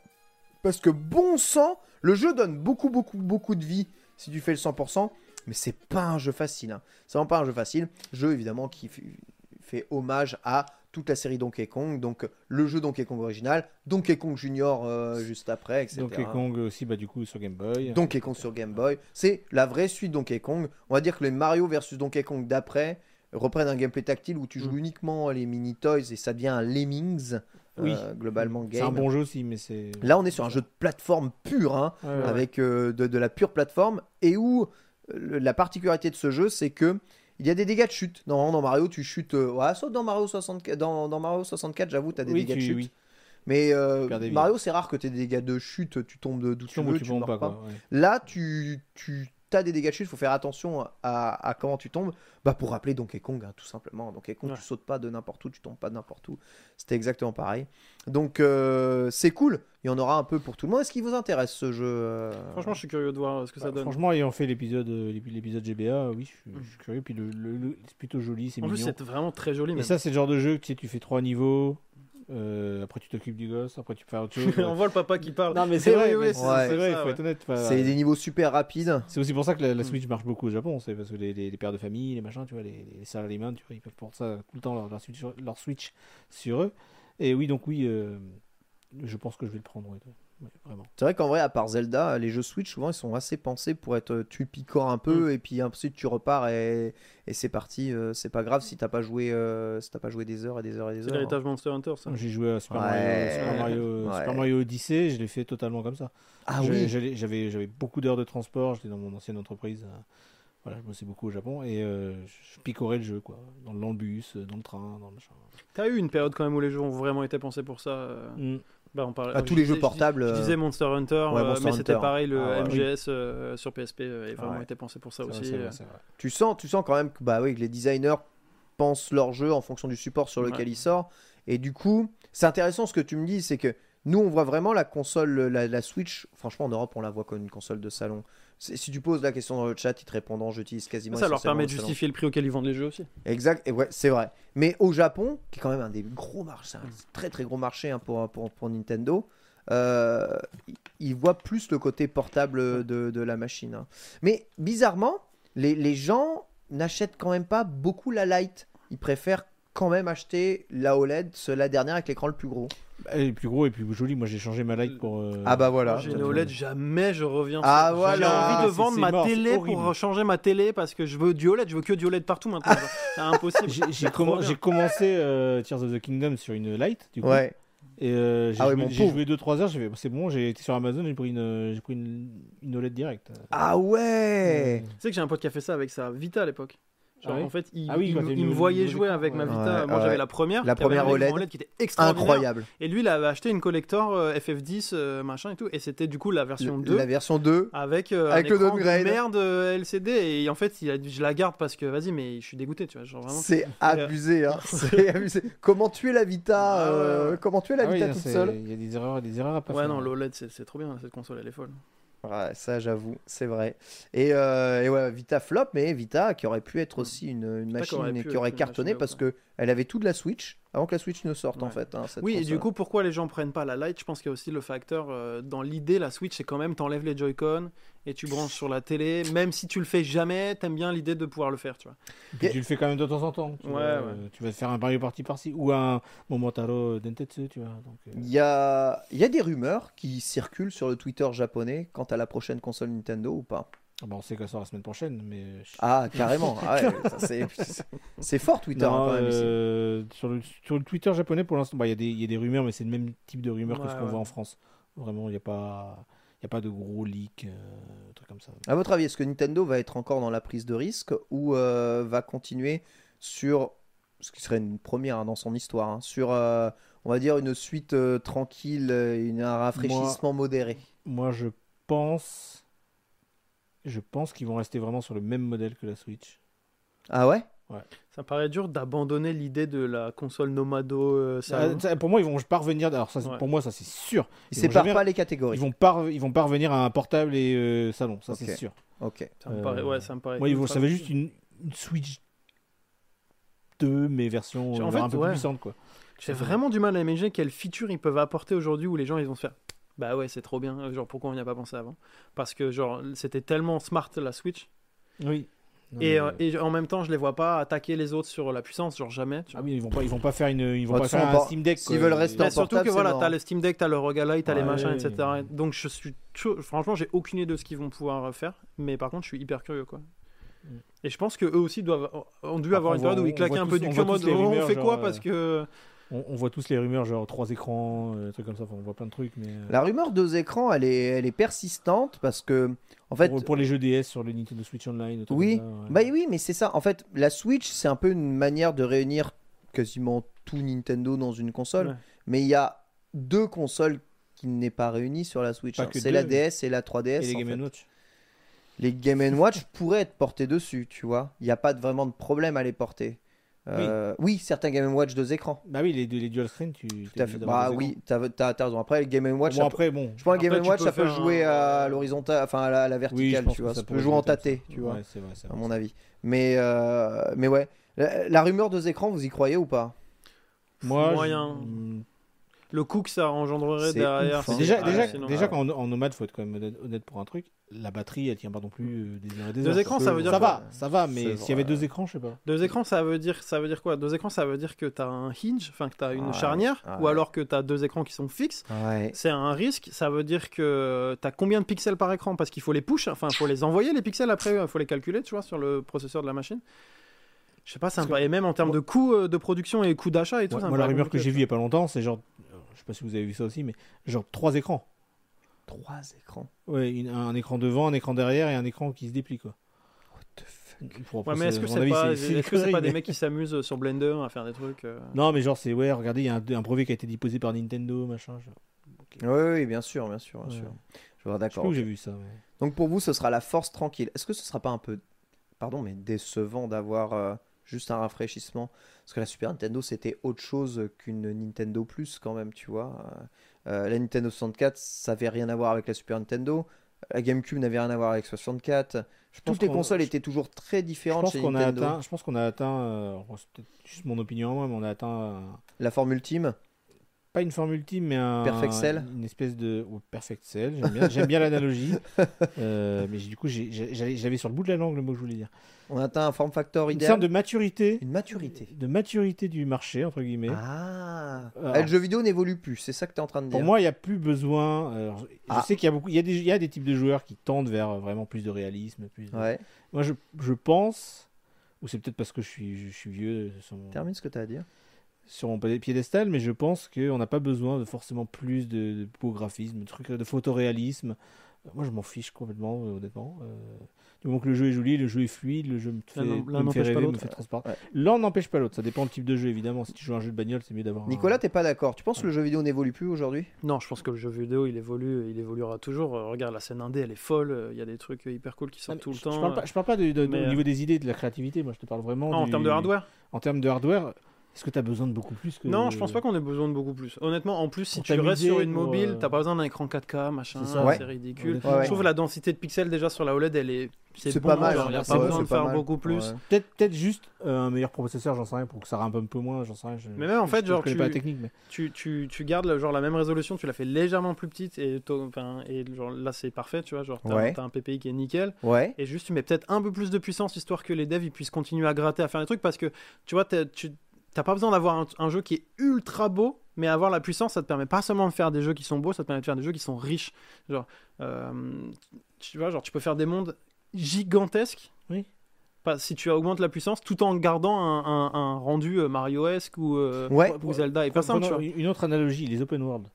parce que bon sang, le jeu donne beaucoup beaucoup beaucoup de vie si tu fais le 100%, mais c'est pas un jeu facile. hein. C'est vraiment pas un jeu facile. Jeu évidemment qui fait hommage à toute la série Donkey Kong, donc le jeu Donkey Kong original, Donkey Kong Junior euh, juste après, etc. Donkey Kong aussi, bah, du coup, sur Game Boy. Donkey Kong sur Game Boy, c'est la vraie suite Donkey Kong. On va dire que les Mario versus Donkey Kong d'après reprennent un gameplay tactile où tu joues Mm. uniquement les mini toys et ça devient un Lemmings Oui. euh, globalement C'est un game. bon jeu aussi, mais c'est. Là, on est sur un jeu de plateforme pur, hein, Ouais, ouais. avec euh, de, de la pure plateforme et où euh, la particularité de ce jeu, c'est que il y a des dégâts de chute. Normalement, dans Mario, tu chutes. euh, ouais, sauf dans Mario 64, dans, dans Mario 64, j'avoue, tu as des Oui, dégâts de chute. oui. Mais euh. Mario, c'est rare que tu aies des dégâts de chute, tu tombes de- d'où Tu tu tombes ou veux, tu tu tombes meurs pas, pas. quoi. ouais. Là, tu, tu as des dégâts de chute, il faut faire attention à, à comment tu tombes. Bah, pour rappeler Donkey Kong, hein, tout simplement. Donkey Kong, Ouais. tu sautes pas de n'importe où, tu tombes pas de n'importe où. C'était exactement pareil. Donc, euh, c'est cool. Il y en aura un peu pour tout le monde. Est-ce qu'il vous intéresse ce jeu euh franchement, je suis curieux de voir ce que ça Bah, donne. franchement, ayant fait l'épisode euh, l'épi- l'épisode GBA, oui, je suis, je suis curieux. Puis le, le- le- c'est plutôt joli, c'est En plus, mignon. c'est vraiment très joli. Et même. ça, c'est le genre de jeu que tu sais, tu fais trois niveaux. Euh, après, tu t'occupes du gosse. Après, tu fais autre chose. on voit le papa qui parle. non, mais c'est vrai, oui, oui, c'est Ouais. vrai, il faut ouais. être honnête. C'est des niveaux super rapides. C'est aussi pour ça que la, la Mm. Switch marche beaucoup au Japon, c'est parce que les, les- les pères de famille, les machins, tu vois, les, les salaryman, tu vois, ils peuvent pour ça tout le temps leur, leur Switch, sur- leur Switch sur eux. Et oui, donc oui, euh, je pense que je vais le prendre, ouais, ouais, vraiment. C'est vrai qu'en vrai, à part Zelda, les jeux Switch, souvent, ils sont assez pensés pour être. euh, Tu picores un peu et puis ensuite tu repars et, et c'est parti. euh, c'est pas grave si t'as pas joué, euh, si t'as pas joué des heures et des heures et des C'est heures. hein. l'héritage Monster Hunter, ça. J'ai joué à Super, Ouais. Mario, Super, Mario, Ouais. Super Mario Odyssey, je l'ai fait totalement comme ça. Ah J'avais- oui. J'avais j'avais beaucoup d'heures de transport, j'étais dans mon ancienne entreprise. voilà, je bossais beaucoup au Japon et euh, je picorais le jeu, quoi. Dans, le- dans le bus, dans le train, dans le machin. T'as eu une période quand même où les jeux ont vraiment été pensés pour ça. euh, Mm. Bah, on parlait. À tous les disais- jeux portables. Je, je euh, disais Monster Hunter, Ouais, euh, Monster mais c'était pareil, le Ah. MGS euh, sur PSP est vraiment été pensé pour ça aussi. vrai, vrai. Tu sens, tu sens quand même que, bah oui, que les designers pensent leur jeu en fonction du support sur lequel il sort. Et du coup, c'est intéressant ce que tu me dis, c'est que nous, on voit vraiment la console, la, la Switch. Franchement, en Europe, on la voit comme une console de salon. Si tu poses la question dans le chat, ils te répondront. J'utilise quasiment. Ça leur permet de justifier le prix auquel ils vendent les jeux aussi. Exact, et ouais, c'est vrai. Mais au Japon, qui est quand même un des gros marchés, un Mm. très très gros marché hein, pour, pour, pour Nintendo, euh, ils voient plus le côté portable de, de la machine. hein. Mais bizarrement, les, les gens n'achètent quand même pas beaucoup la Lite. Ils préfèrent quand même acheté la OLED, la dernière avec l'écran le plus gros. Elle est plus gros et plus joli. Moi, j'ai changé ma light pour. euh, Ah bah voilà. J'ai une OLED, jamais je reviens. Ah, sur- voilà. J'ai envie de C'est- vendre ma mort, télé pour changer ma télé parce que je veux du OLED, je veux que du OLED partout maintenant. C'est impossible. J'ai- commencé euh, Tears of the Kingdom sur une light, du coup. Ouais. Et euh, j'ai Ah ouais, joué, pauvre. joué 2-3 heures, j'ai fait, c'est bon, j'ai été sur Amazon, j'ai pris une, j'ai pris une, une OLED directe. Ah ouais. Tu sais que j'ai un pote qui a fait ça avec sa Vita à l'époque. Genre, Ah ouais en fait, il, Ah oui, il quand me- il voyait jouer avec ma. Vita. Ouais, Moi, ouais. j'avais la première. La première écran OLED. qui était extraordinaire. Incroyable. Et lui, il avait acheté une collector euh, FF10 euh, machin et tout. Et c'était du coup la version 2. La version 2. Avec, euh, Avec un le écran de downgrade. merde euh, LCD et en fait il a dit, je la garde parce que vas-y mais je suis dégoûté tu vois genre vraiment C'est abusé, hein. C'est abusé. Comment tuer la Vita Ah euh. Comment tuer la Ah Vita toute seule Il y a des erreurs, des erreurs à pas ouais faire. non l'OLED c'est c'est trop bien cette console elle est folle Ouais, ça j'avoue, c'est vrai. Et, euh, et ouais, Vita flop, mais Vita qui aurait pu être aussi une, machine qui aurait qui aurait, cartonné parce ouf, que elle avait tout de la Switch avant que la Switch ne sorte en fait. hein, cette oui et du coup pourquoi les gens prennent pas la Lite? Je pense qu'il y a aussi le facteur euh, dans l'idée la Switch c'est quand même t'enlèves les Joy-Con et tu branches sur la télé même si tu le fais jamais t'aimes bien l'idée de pouvoir le faire tu vois Et puis tu le fais quand même de temps en temps. Tu, Ouais, vois, ouais. euh, tu vas te faire un Mario Party par-ci ou un Momotaro Dentetsu, tu vois. Donc, euh, Il y a, il y a des rumeurs qui circulent sur le Twitter japonais quant à la prochaine console Nintendo ou pas? Bah, on sait qu'elle sort la semaine prochaine, mais. je- Ah, carrément. Ah ouais, ça, c'est- fort Twitter Non, hein, quand même ici. euh, sur, le, sur le Twitter japonais, pour l'instant, bah, il y, a des- il y a des rumeurs, mais c'est le même type de rumeurs que Ouais, ce qu'on ouais. voit en France. Vraiment, il n'y a, pas- il y a pas de gros leaks, euh, trucs comme ça. À votre avis, est-ce que Nintendo va être encore dans la prise de risque ou euh, va continuer sur ce qui serait une première hein, dans son histoire, hein, sur euh, on va dire une suite euh, tranquille, une- un rafraîchissement modéré? Moi, je pense. Je pense qu'ils vont rester vraiment sur le même modèle que la Switch. Ah ouais? Ça me paraît dur d'abandonner l'idée de la console nomado euh, salon. Ah, ça, pour moi, ils vont pas revenir. Alors, ça, Ouais. pour moi, ça c'est sûr. Ils Ils séparent jamais- pas les catégories. Ils vont pas, ils vont pas revenir à un portable et euh, salon, ça c'est sûr. Ok. ça me euh, paraît ouais ça me paraît Moi, ils vont, ça va juste une, une Switch 2, mais version En euh, fait, un peu ouais. plus puissante, quoi. J'ai vraiment du mal à imaginer quelles features ils peuvent apporter aujourd'hui où les gens ils vont se faire bah ouais c'est trop bien. Genre pourquoi on n'y a pas pensé avant? Parce que genre c'était tellement smart la Switch. Oui. Non, et, mais, euh, euh, et en même temps je les vois pas attaquer les autres sur la puissance genre jamais tu Ah oui, ils vont pas, ils vont pas faire une, ils vont Bah, pas faire un Steam Deck. s'ils veulent rester Mais en surtout que voilà t'as le Steam Deck t'as le Rogue Ally t'as les Ouais. machins etc donc je suis franchement j'ai aucune idée de ce qu'ils vont pouvoir faire. Mais par contre je suis hyper curieux quoi. Mm. et je pense que eux aussi doivent ont dû Après, avoir une période où ils claquaient un tous- peu du on cul mode tous les oh, on fait quoi genre, parce euh, que On, on voit tous les rumeurs, genre trois écrans, euh, trucs comme ça. Enfin, on voit plein de trucs, mais. euh, La rumeur deux écrans, elle est, elle est persistante parce que en fait, pour, pour les jeux DS sur le Nintendo Switch Online. des Oui. ça, ouais. Bah oui, mais c'est ça. En fait, la Switch, c'est un peu une manière de réunir quasiment tout Nintendo dans une console. Ouais. Mais il y a deux consoles qui n'est pas réunies sur la Switch. Hein. C'est la. DS et la 3DS. Et les Game. Watch. Les Game Watch pourraient être portés dessus, tu vois. Il n'y a pas de- vraiment de problème à les porter. Euh, oui. certains Game Watch deux écrans. Bah oui, les, les dual screen, tu. Tout à fait. Bah oui, t'as t'as- t'as raison. Après, le Game Watch, Bon, ça après, bon. Je pense un Après, Game Watch, ça peut jouer un- à l'horizontale, enfin à la, à la Oui, verticale, tu que vois. ça Ça peut jouer en tâté, tu vois, Ouais, c'est vrai, c'est à vrai, mon avis. Mais, euh, mais ouais. La, la rumeur deux écrans, vous y croyez ou pas? Moi, Moyen. je- le coût que ça engendrerait derrière ouf, hein. Déjà, Ah, déjà, déjà quand en, en nomade, faut être quand même honnête pour un truc. La batterie, elle tient pas non plus euh, des heures et des Deux heures. écrans, ça veut dire ça quoi va, ça va, mais C'est s'il y avait deux écrans, je sais pas. Deux écrans, ça veut dire, ça veut dire quoi? Deux écrans, ça veut dire que tu as un hinge, enfin que tu as une Ouais, charnière, ou alors que tu as deux écrans qui sont fixes. Ouais. C'est un risque, ça veut dire que tu as combien de pixels par écran? Parce qu'il faut les push, enfin il faut les envoyer les pixels après, il faut les calculer, tu vois, sur le processeur de la machine. Je sais pas, paraît- et même en termes de coût euh, de production et coût d'achat et tout. Moi, ça me moi, la rumeur que j'ai vue il y a pas longtemps, c'est genre, euh, je sais pas si vous avez vu ça aussi, mais genre trois écrans. Trois écrans. Ouais, une- un écran devant, un écran derrière et un écran qui se déplie quoi. What the fuck? Pour- Ouais, mais est-ce à que mon c'est avis, pas, c'est- c'est est-ce que c'est pas des mais- mecs qui s'amusent sur Blender à faire des trucs euh, Non, mais genre c'est ouais, regardez, il y a un, un brevet qui a été déposé par Nintendo, machin. Je. Oui, oui, bien sûr, bien sûr, bien Ouais. sûr. Je vois Je sais d'accord. où j'ai vu ça. mais- Donc pour vous, ce sera la force tranquille. Est-ce que ce sera pas un peu, pardon, mais décevant d'avoir euh, juste un rafraîchissement? Parce que la Super Nintendo, c'était autre chose qu'une Nintendo Plus quand même, tu vois. Euh, la Nintendo 64, ça avait rien à voir avec la Super Nintendo. La GameCube n'avait rien à voir avec 64. Je pense Toutes les consoles je- étaient toujours très Je différentes pense chez a atteint, je pense qu'on a atteint, euh, c'est peut-être juste mon opinion à moi, mais on a atteint. euh, La forme ultime pas une forme ultime, mais un, Perfect Cell une espèce de oh, Perfect Cell. J'aime bien, j'aime bien l'analogie, Euh, mais du coup, j'avais sur le bout de la langue le mot que je voulais dire. On atteint un form factor Une idéal. sorte de maturité, Une maturité. de maturité du marché entre guillemets. Ah. Alors- Ah, le jeu vidéo n'évolue plus, c'est ça que tu es en train de dire. Pour moi, il n'y a plus besoin. alors, je Ah. sais qu'il y a beaucoup, il y a des, il y a des types de joueurs qui tendent vers euh, vraiment plus de réalisme, plus. de- Ouais. Moi, je, je pense, ou c'est peut-être parce que je suis, je, suis vieux mon, Termine ce que tu as à dire. Sur mon piédestal, mais je pense qu'on n'a pas besoin de forcément plus de, de beau graphisme, de trucs, de photoréalisme. Euh, Moi, je m'en fiche complètement, euh, honnêtement. Euh, du moment que le jeu est joli, le jeu est fluide, le jeu me fait, me l'un fait n'empêche pas rêver, me l'autre. fait transparaître. Ouais. L'un n'empêche pas l'autre, ça dépend du type de jeu, évidemment. Si tu joues à un jeu de bagnole, c'est mieux d'avoir. un- Nicolas, t'es pas d'accord Tu penses que le jeu vidéo n'évolue plus aujourd'hui? Non, je pense que le jeu vidéo, il évolue, il évoluera toujours. Euh, regarde, la scène indé, elle est folle. Il y a des trucs hyper cool qui sortent tout le je, temps. je parle pas, je parle pas de, de- de- mais, au niveau des idées, de la créativité. Moi, je te parle vraiment. Ah, en termes de hardware En termes de hardware, est-ce que tu as besoin de beaucoup plus que. Non, je pense pas qu'on ait besoin de beaucoup plus. Honnêtement, en plus, si Pour tu restes sur une mobile, euh, t'as pas besoin d'un écran 4K, machin, C'est. Ouais. ridicule. Honnêtement, Ouais, ouais. Je trouve la densité de pixels déjà sur la OLED, elle est. C'est bon, pas mal, genre, hein, y a pas besoin de faire mal. beaucoup plus. Ouais. Peut-être juste euh, un meilleur processeur, j'en sais rien, pour que ça rampe un peu moins, j'en sais rien. je- Mais même, en fait, je, genre, je connais tu- pas la technique, mais. Tu, tu, tu gardes genre la même résolution, tu la fais légèrement plus petite et, enfin, et genre, là c'est parfait, tu vois. Genre t'as un PPI qui est nickel. Ouais. Et juste tu mets peut-être un peu plus de puissance histoire que les devs ils puissent continuer à gratter, à faire des trucs parce que tu vois, t'as- tu t'as pas besoin d'avoir un, un jeu qui est ultra beau, mais avoir la puissance ça te permet pas seulement de faire des jeux qui sont beaux, ça te permet de faire des jeux qui sont riches. Genre, euh, tu vois, genre tu peux faire des mondes gigantesques. Oui. Pas, si tu augmentes la puissance tout en gardant un, un- un rendu euh, Mario-esque ou, euh, Ouais. ou Zelda et pas simple, tu Prenons vois. une autre analogie, les open world.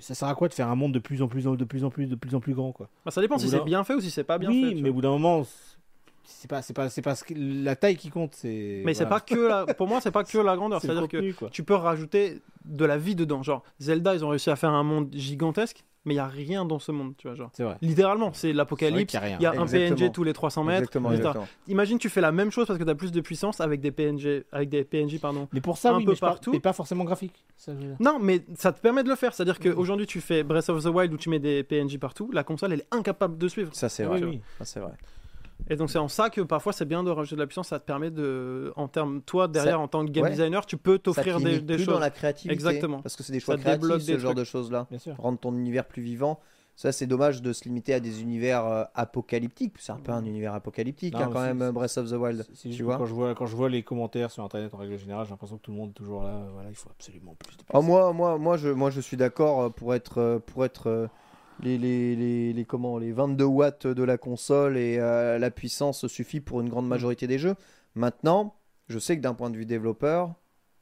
Ça sert à quoi de faire un monde de plus en plus, en- de plus en plus, de plus en plus grand, quoi? Bah, ça dépend si c'est bien fait ou si c'est pas bien Oui, fait. tu mais au bout d'un moment, c'est pas, c'est pas, c'est pas la taille qui compte, c'est. Mais c'est pas que la... pour moi, c'est pas que la grandeur. C'est le C'est-à-dire que quoi. tu peux rajouter de la vie dedans. Genre, Zelda, ils ont réussi à faire un monde gigantesque, mais il y a rien dans ce monde, tu vois. Genre, C'est vrai. littéralement, c'est C'est l'apocalypse. qu'il y a rien. Il y a un Exactement. PNG tous les 300 mètres. Exactement, exactement. Imagine, tu fais la même chose parce que tu as plus de puissance avec des PNG, avec des PNJ, pardon. Mais pour ça, un oui, peu mais, partout. mais pas forcément graphique. Ça, je veux dire. Non, mais ça te permet de le faire. C'est-à-dire qu'aujourd'hui, tu fais Breath of the Wild où tu mets des PNJ partout, la console, elle est incapable de suivre. Ça, c'est vrai. oui, oui. Ça, c'est vrai. Et donc c'est en ça que parfois c'est bien de rajouter de la puissance, ça te permet de, en termes, toi derrière Ça- en tant que game ouais. designer, tu peux Ça t'offrir des, des plus choses. dans la créativité. Exactement. Parce que c'est des Ça choix créatifs, débloque ce des genre trucs. de choses-là. Bien sûr. Rendre ton univers plus vivant. Ça, c'est dommage de se limiter à des univers euh, apocalyptiques. C'est un peu un univers apocalyptique, Non, hein, quand même, Breath of the Wild. Tu vois quand je vois quand je vois les commentaires sur internet en règle générale, j'ai l'impression que tout le monde est toujours là. Voilà, il faut absolument plus de Oh, puissance. moi, moi, moi, je, moi, je suis d'accord euh, pour être, euh, pour être euh, les, les, les, les- comment, les 22 watts de la console et euh, la puissance suffit pour une grande majorité des jeux. Maintenant, je sais que d'un point de vue développeur,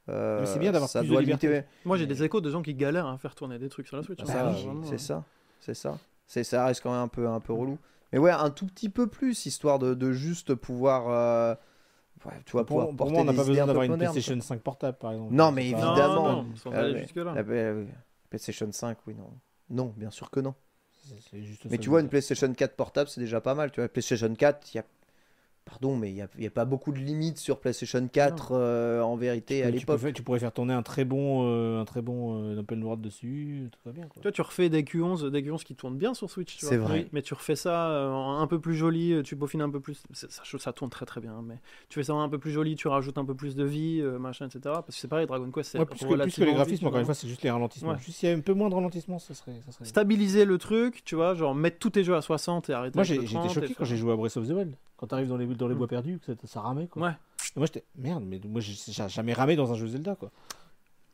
euh, Mais c'est bien d'avoir ça plus de doit liberté. limiter. Moi j'ai Mais- des échos de gens qui galèrent à faire tourner des trucs sur la Switch. Bah hein. Oui, c'est euh, ça, c'est ça. C'est ça reste quand même un peu, un peu relou. Mais ouais, un tout petit peu plus, histoire de, de juste pouvoir, euh, ouais, tu vois, pouvoir pour, pour moi, on n'a pas besoin un d'avoir une PlayStation 5 portable, par exemple. Non, mais Non, évidemment. non, sans Ah aller ouais. jusque-là. La, la- PlayStation 5, oui, non. Non, bien sûr que non. Juste Mais tu vois, une. PlayStation 4 portable, c'est déjà pas mal. Tu vois, PlayStation 4, il y a. Pardon, mais il n'y a, a pas beaucoup de limites sur PlayStation 4 euh, en vérité à Tu peux l'époque. tu pourrais faire tourner un très bon, euh, un très bon euh, open world dessus, tout va bien. Quoi. Toi, tu refais des Q11, des Q11 qui tournent bien sur Switch. tu C'est vrai. Oui, mais tu refais ça euh, un peu plus joli, euh, tu peaufines un peu plus. Ça, ça tourne très très bien. hein, Mais tu fais ça un peu plus joli, tu rajoutes un peu plus de vie, euh, machin, etc. Parce que c'est pareil, Dragon Quest, c'est Ouais, plus, que, plus que les graphismes, encore une vois. fois, c'est juste les ralentissements. Ouais. Juste s'il y avait un peu moins de ralentissement, ça serait. Ça serait... Stabiliser le truc, tu vois, genre mettre tous tes jeux à 60 et arrêter. Moi, j'ai 30 choqué quand j'ai joué à Breath of the Wild. Quand t'arrives dans les, dans les Mm. bois perdus, ça, ça ramait. Quoi. Ouais. Et moi, j'étais merde, mais moi, j'ai j'ai jamais ramé dans un jeu Zelda. Quoi.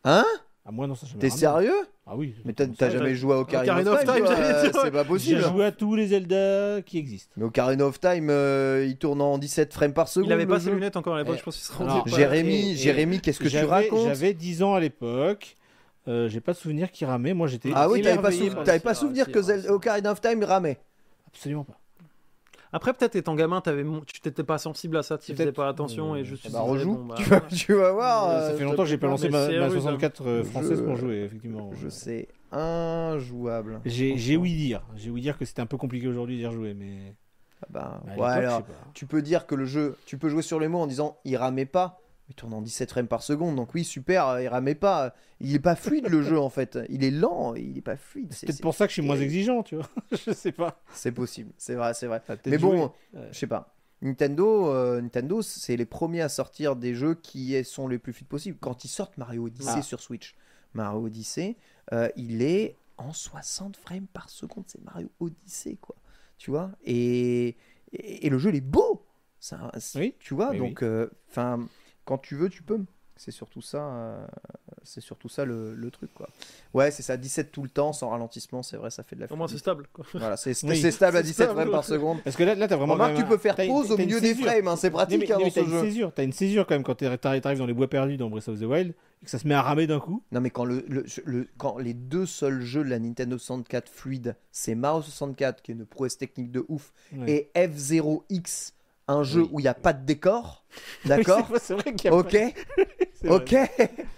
Hein? Ah, moi, non, ça, j'ai jamais T'es sérieux? Ah oui. Mais t'as jamais joué à Ocarina, Ocarina of Time, euh, C'est pas J'ai possible. joué à tous les Zelda qui existent. Mais Ocarina of Time, euh, il tourne en 17 frames par seconde. Il avait pas ses lunettes encore à l'époque, Eh, je pense qu'il se rendait pas. Jérémy, Et- Jérémy, qu'est-ce que tu racontes? J'avais 10 ans à l'époque. Euh, j'ai pas de souvenir qui ramait. Moi, j'étais. Ah oui, t'avais pas, souvenir si, que si. Ocarina of Time ramait. Absolument pas. Après, peut-être étant gamin, t'avais mon- tu t'étais pas sensible à ça, tu faisais pas attention et Euh, juste. Bah rejoue, bon, bah, tu, vas, voilà. tu vas voir. Euh, euh, ça fait longtemps que j'ai pas lancé ma, mais ma c'est 64 euh, Je- française pour jouer, effectivement. Je sais, injouable. J'ai j'ai ouï dire. J'ai ouï dire que c'était un peu compliqué aujourd'hui d'y rejouer, mais. Ah bah, ouais, l'époque, alors, tu peux dire que le jeu, tu peux jouer sur les mots en disant il ramait pas, il tourne en 17 frames par seconde, donc oui, super, euh, il ramait pas. Il est pas fluide le jeu en fait, il est lent, il est pas fluide. C'est peut-être pour ça que je suis moins exigeant, tu vois. je sais pas. c'est possible, c'est vrai, c'est vrai. Mais bon, joué. Ouais. je sais pas. Nintendo, euh, Nintendo, c'est les premiers à sortir des jeux qui sont les plus fluides possibles. Quand ils sortent Mario Odyssey Ah. sur Switch, Mario Odyssey, euh, il est en 60 frames par seconde. C'est Mario Odyssey, quoi. Tu vois? Et, et, et le jeu, il est beau. Ça, Oui. Tu vois, Oui, donc, enfin, quand tu veux, tu peux. C'est surtout ça, euh, c'est surtout ça le, le truc, quoi. Ouais, c'est ça, 17 tout le temps, sans ralentissement, c'est vrai, ça fait de la Au moins, c'est stable. Quoi. Voilà, c'est Oui. stable à C'est 17 stable. frames par seconde. Parce que là, là t'as vraiment. Remarque, tu peux faire pause au milieu des frames, hein, c'est pratique mais, hein, dans mais t'as ce une jeu. césure, t'as une césure quand même quand t'arrives t'arrives dans les bois perdus dans Breath of the Wild et que ça se met à ramer d'un coup. Non mais quand, le, le- le- quand les deux seuls jeux de la Nintendo 64 fluide, c'est Mario 64 qui est une prouesse technique de ouf Ouais. et F0X, un jeu Oui. où il n'y a pas de décor, d'accord Ok, ok.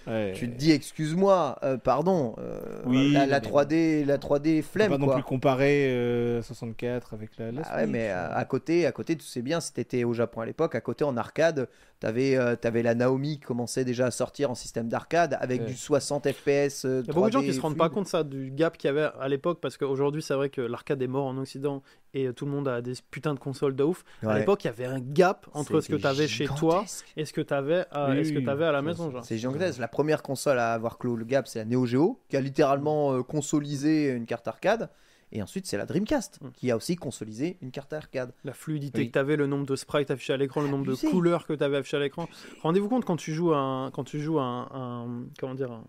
Ouais. Tu te dis excuse-moi, euh, pardon, euh, Oui, la, non, la mais- 3D, la 3D On peut flemme pas non quoi. plus comparer euh, 64 avec la. la Ah ouais, mais à, à côté, à côté, tu sais bien, si t'étais au Japon à l'époque, à côté en arcade, t'avais euh, t'avais la Naomi qui commençait déjà à sortir en système d'arcade avec Ouais. du 60 FPS. euh, Il y a beaucoup de gens 3D qui se rendent pas fluide. compte ça du gap qu'il y avait à l'époque parce qu'aujourd'hui c'est vrai que l'arcade est mort en Occident et euh, tout le monde a des putains de consoles de ouf. À l'époque il y avait un gap entre ce que tu avais chez toi et ce que tu avais à, Oui, et ce que oui, t'avais à la maison. C'est gigantesque. La première console à avoir clos le gap, c'est la Neo Geo, qui a littéralement euh, consolisé une carte arcade. Et ensuite, c'est la Dreamcast, Mm. qui a aussi consolisé une carte arcade. La fluidité Oui. que tu avais, le nombre de sprites affichés à l'écran, le nombre Abusé. de couleurs que tu avais affichées à l'écran. Rendez-vous compte quand tu joues à un, quand tu joues un, un- comment dire,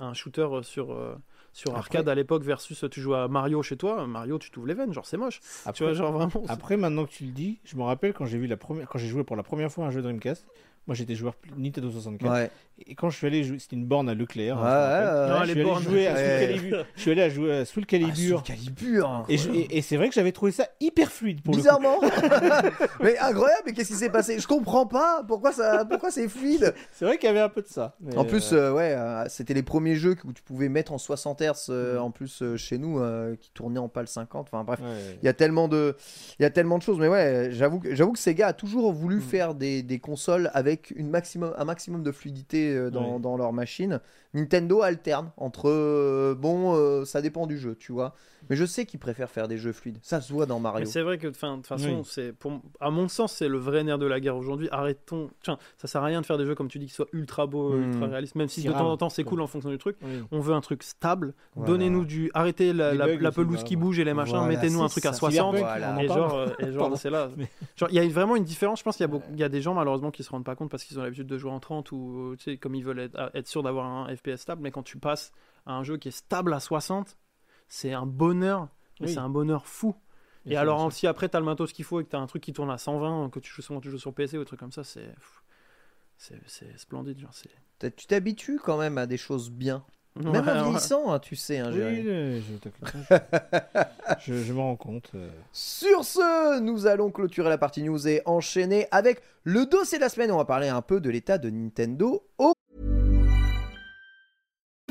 un, shooter sur, euh, sur Après- arcade à l'époque versus tu joues à Mario chez toi. Mario, tu t'ouvres les veines, genre c'est moche. Après, Tu vois, genre vraiment. c'est- après, maintenant que tu le dis, je me rappelle quand j'ai vu la première, quand j'ai joué pour la première fois à un jeu Dreamcast. Moi, j'étais joueur Nintendo 64. Ouais. Et quand je suis allé jouer, c'était une borne à Leclerc. Ouais, hein, ouais, Non, je suis allé bornes. jouer à Soul Ouais. Calibur. Je suis allé à jouer à Soul Ah, Calibur. Soul Calibur. et, je- et- et c'est vrai que j'avais trouvé ça hyper fluide pour le coup. Bizarrement. mais incroyable, mais qu'est-ce qui s'est passé? Je comprends pas. Pourquoi, ça, pourquoi c'est fluide C'est vrai qu'il y avait un peu de ça. mais, En plus, euh, euh, ouais, euh, c'était les premiers jeux où tu pouvais mettre en 60 Hz, euh, Mm. en plus euh, chez nous, euh, qui tournaient en PAL 50. Enfin bref, ouais. Il y a tellement de, il y a tellement de choses. Mais ouais, j'avoue, que- j'avoue que Sega a toujours voulu Mm. faire des, des consoles avec une maximum, un maximum de fluidité euh, dans, dans leur machine. Nintendo alterne entre, euh, bon, euh, ça dépend du jeu, tu vois. Mais je sais qu'ils préfèrent faire des jeux fluides. Ça se voit dans Mais Mario. c'est vrai que, de toute façon, Oui. c'est pour, à mon sens, c'est le vrai nerf de la guerre aujourd'hui. Arrêtons. Tiens, ça sert à rien de faire des jeux comme tu dis qui soient ultra beaux, Hmm. ultra réalistes, même si de temps en temps c'est cool en fonction du truc. Oui. On veut un truc stable. Voilà. Donnez-nous du. Arrêtez la, pelouse qui bouge et les machins. Voilà, Mettez-nous un truc à ça. 60. Cyberpunk, Voilà. on en Et parle. genre, euh, et genre c'est là. Genre, il y a vraiment une différence. Je pense qu'il y, a beaucoup- il y a des gens malheureusement qui se rendent pas compte parce qu'ils ont l'habitude de jouer en 30 ou tu sais, comme ils veulent être, être sûrs d'avoir un FPS stable. Mais quand tu passes à un jeu qui est stable à 60, c'est un bonheur. Mais Oui. c'est un bonheur fou. Et alors, si après, t'as le matos qu'il faut et que t'as un truc qui tourne à 120, que tu joues souvent tu joues sur PC ou des trucs comme ça, c'est. C'est c'est splendide. Genre, Tu t'habitues quand même à des choses bien. Même Ouais, en ouais. vieillissant, hein, tu sais, hein. Oui, je, t'inquiète, je, je, je m'en rends compte. euh. Sur ce, nous allons clôturer la partie news et enchaîner avec le dossier de la semaine. On va parler un peu de l'état de Nintendo au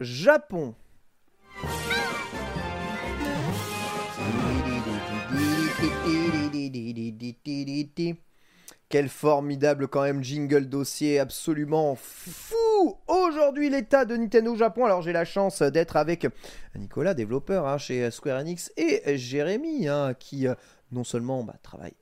Japon. Quel formidable quand même jingle dossier absolument fou Aujourd'hui l'état de Nintendo Japon. Alors j'ai la chance d'être avec Nicolas, développeur hein, chez Square Enix, et Jérémy, hein, qui euh, non seulement bah, travaille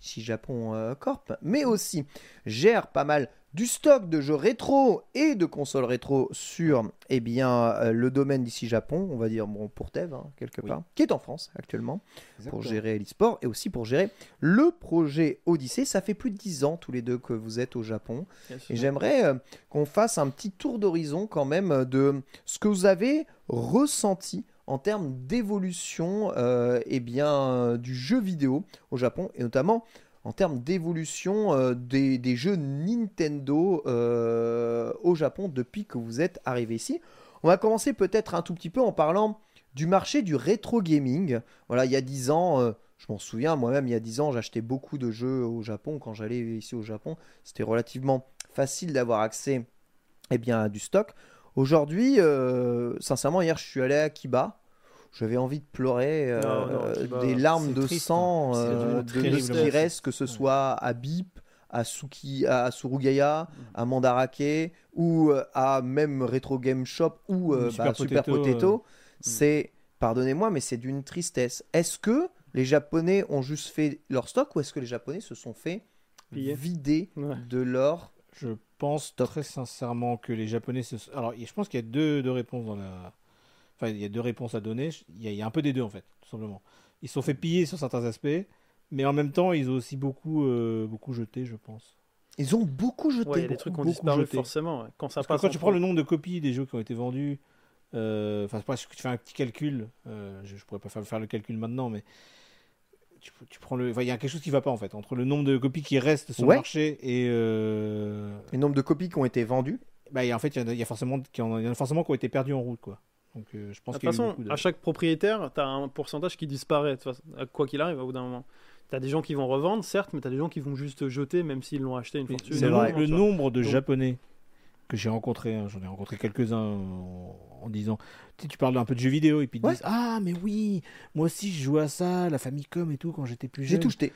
si Japon euh, Corp, mais aussi gère pas mal du stock de jeux rétro et de consoles rétro sur eh bien, euh, le domaine d'ici Japon, on va dire bon, pour Tev, hein, quelque Oui. part, qui est en France actuellement, Exactement. pour gérer l'e-sport et aussi pour gérer le projet Odyssey. Ça fait plus de 10 ans tous les deux que vous êtes au Japon. Et j'aimerais euh, qu'on fasse un petit tour d'horizon quand même de ce que vous avez ressenti en termes d'évolution euh, eh bien, euh, du jeu vidéo au Japon et notamment en termes d'évolution euh, des, jeux Nintendo euh, au Japon depuis que vous êtes arrivé ici. On va commencer peut-être un tout petit peu en parlant du marché du rétro gaming. Voilà, il y a 10 ans, je m'en souviens, moi-même, il y a 10 ans, j'achetais beaucoup de jeux au Japon. Quand j'allais ici au Japon, c'était relativement facile d'avoir accès eh bien, à du stock. Aujourd'hui, euh, sincèrement, hier, je suis allé à Kiba. J'avais envie de pleurer, euh, Non, non, Kiba, des larmes de triste, sang, hein. Euh, vraiment de, reste, que ce soit à Bip, à, Suki, à Surugaya, à Mandarake, ou à même Retro Game Shop, ou Super bah, Super Potato, euh, C'est, pardonnez-moi, mais c'est d'une tristesse. Est-ce que les Japonais ont juste fait leur stock, ou est-ce que les Japonais se sont fait Piller. vider Ouais. de leur Je pense très sincèrement que les Japonais se... Alors, je pense qu'il y a deux, deux réponses dans la... Enfin, il y a deux réponses à donner. Il y a, il y a un peu des deux, en fait, tout simplement. Ils se sont fait piller sur certains aspects, mais en même temps, ils ont aussi beaucoup, euh, beaucoup jeté, je pense. Ils ont beaucoup jeté. Ouais, il y a des trucs qui ont beaucoup disparu jeté. forcément. ouais. Quand ça Parce que passe quand tu prends le nombre de copies des jeux qui ont été vendus, euh, enfin, c'est pas que tu fais un petit calcul, euh, je, je pourrais pas faire, faire le calcul maintenant, mais tu, tu prends le, enfin, il y a quelque chose qui va pas en fait entre le nombre de copies qui restent sur Ouais. le marché et euh, Le nombre de copies qui ont été vendues. bah, il y a- en fait, il y, en a- il y a forcément qui en- il y en a forcément qui ont été perdus en route, quoi. Donc, euh, je pense De toute façon, de- à chaque propriétaire, tu as un pourcentage qui disparaît, de toute façon, à quoi qu'il arrive, au bout d'un moment. Tu as des gens qui vont revendre, certes, mais tu as des gens qui vont juste jeter, même s'ils l'ont acheté une fortune. le, C'est vrai. le nombre de Donc- japonais que j'ai rencontrés, hein, j'en ai rencontré quelques-uns en, en disant, tu, sais, tu parles un peu de jeux vidéo et puis ils te Ouais. disent, ah mais oui, moi aussi je jouais à ça, la Famicom et tout quand j'étais plus J'ai jeune. tout jeté.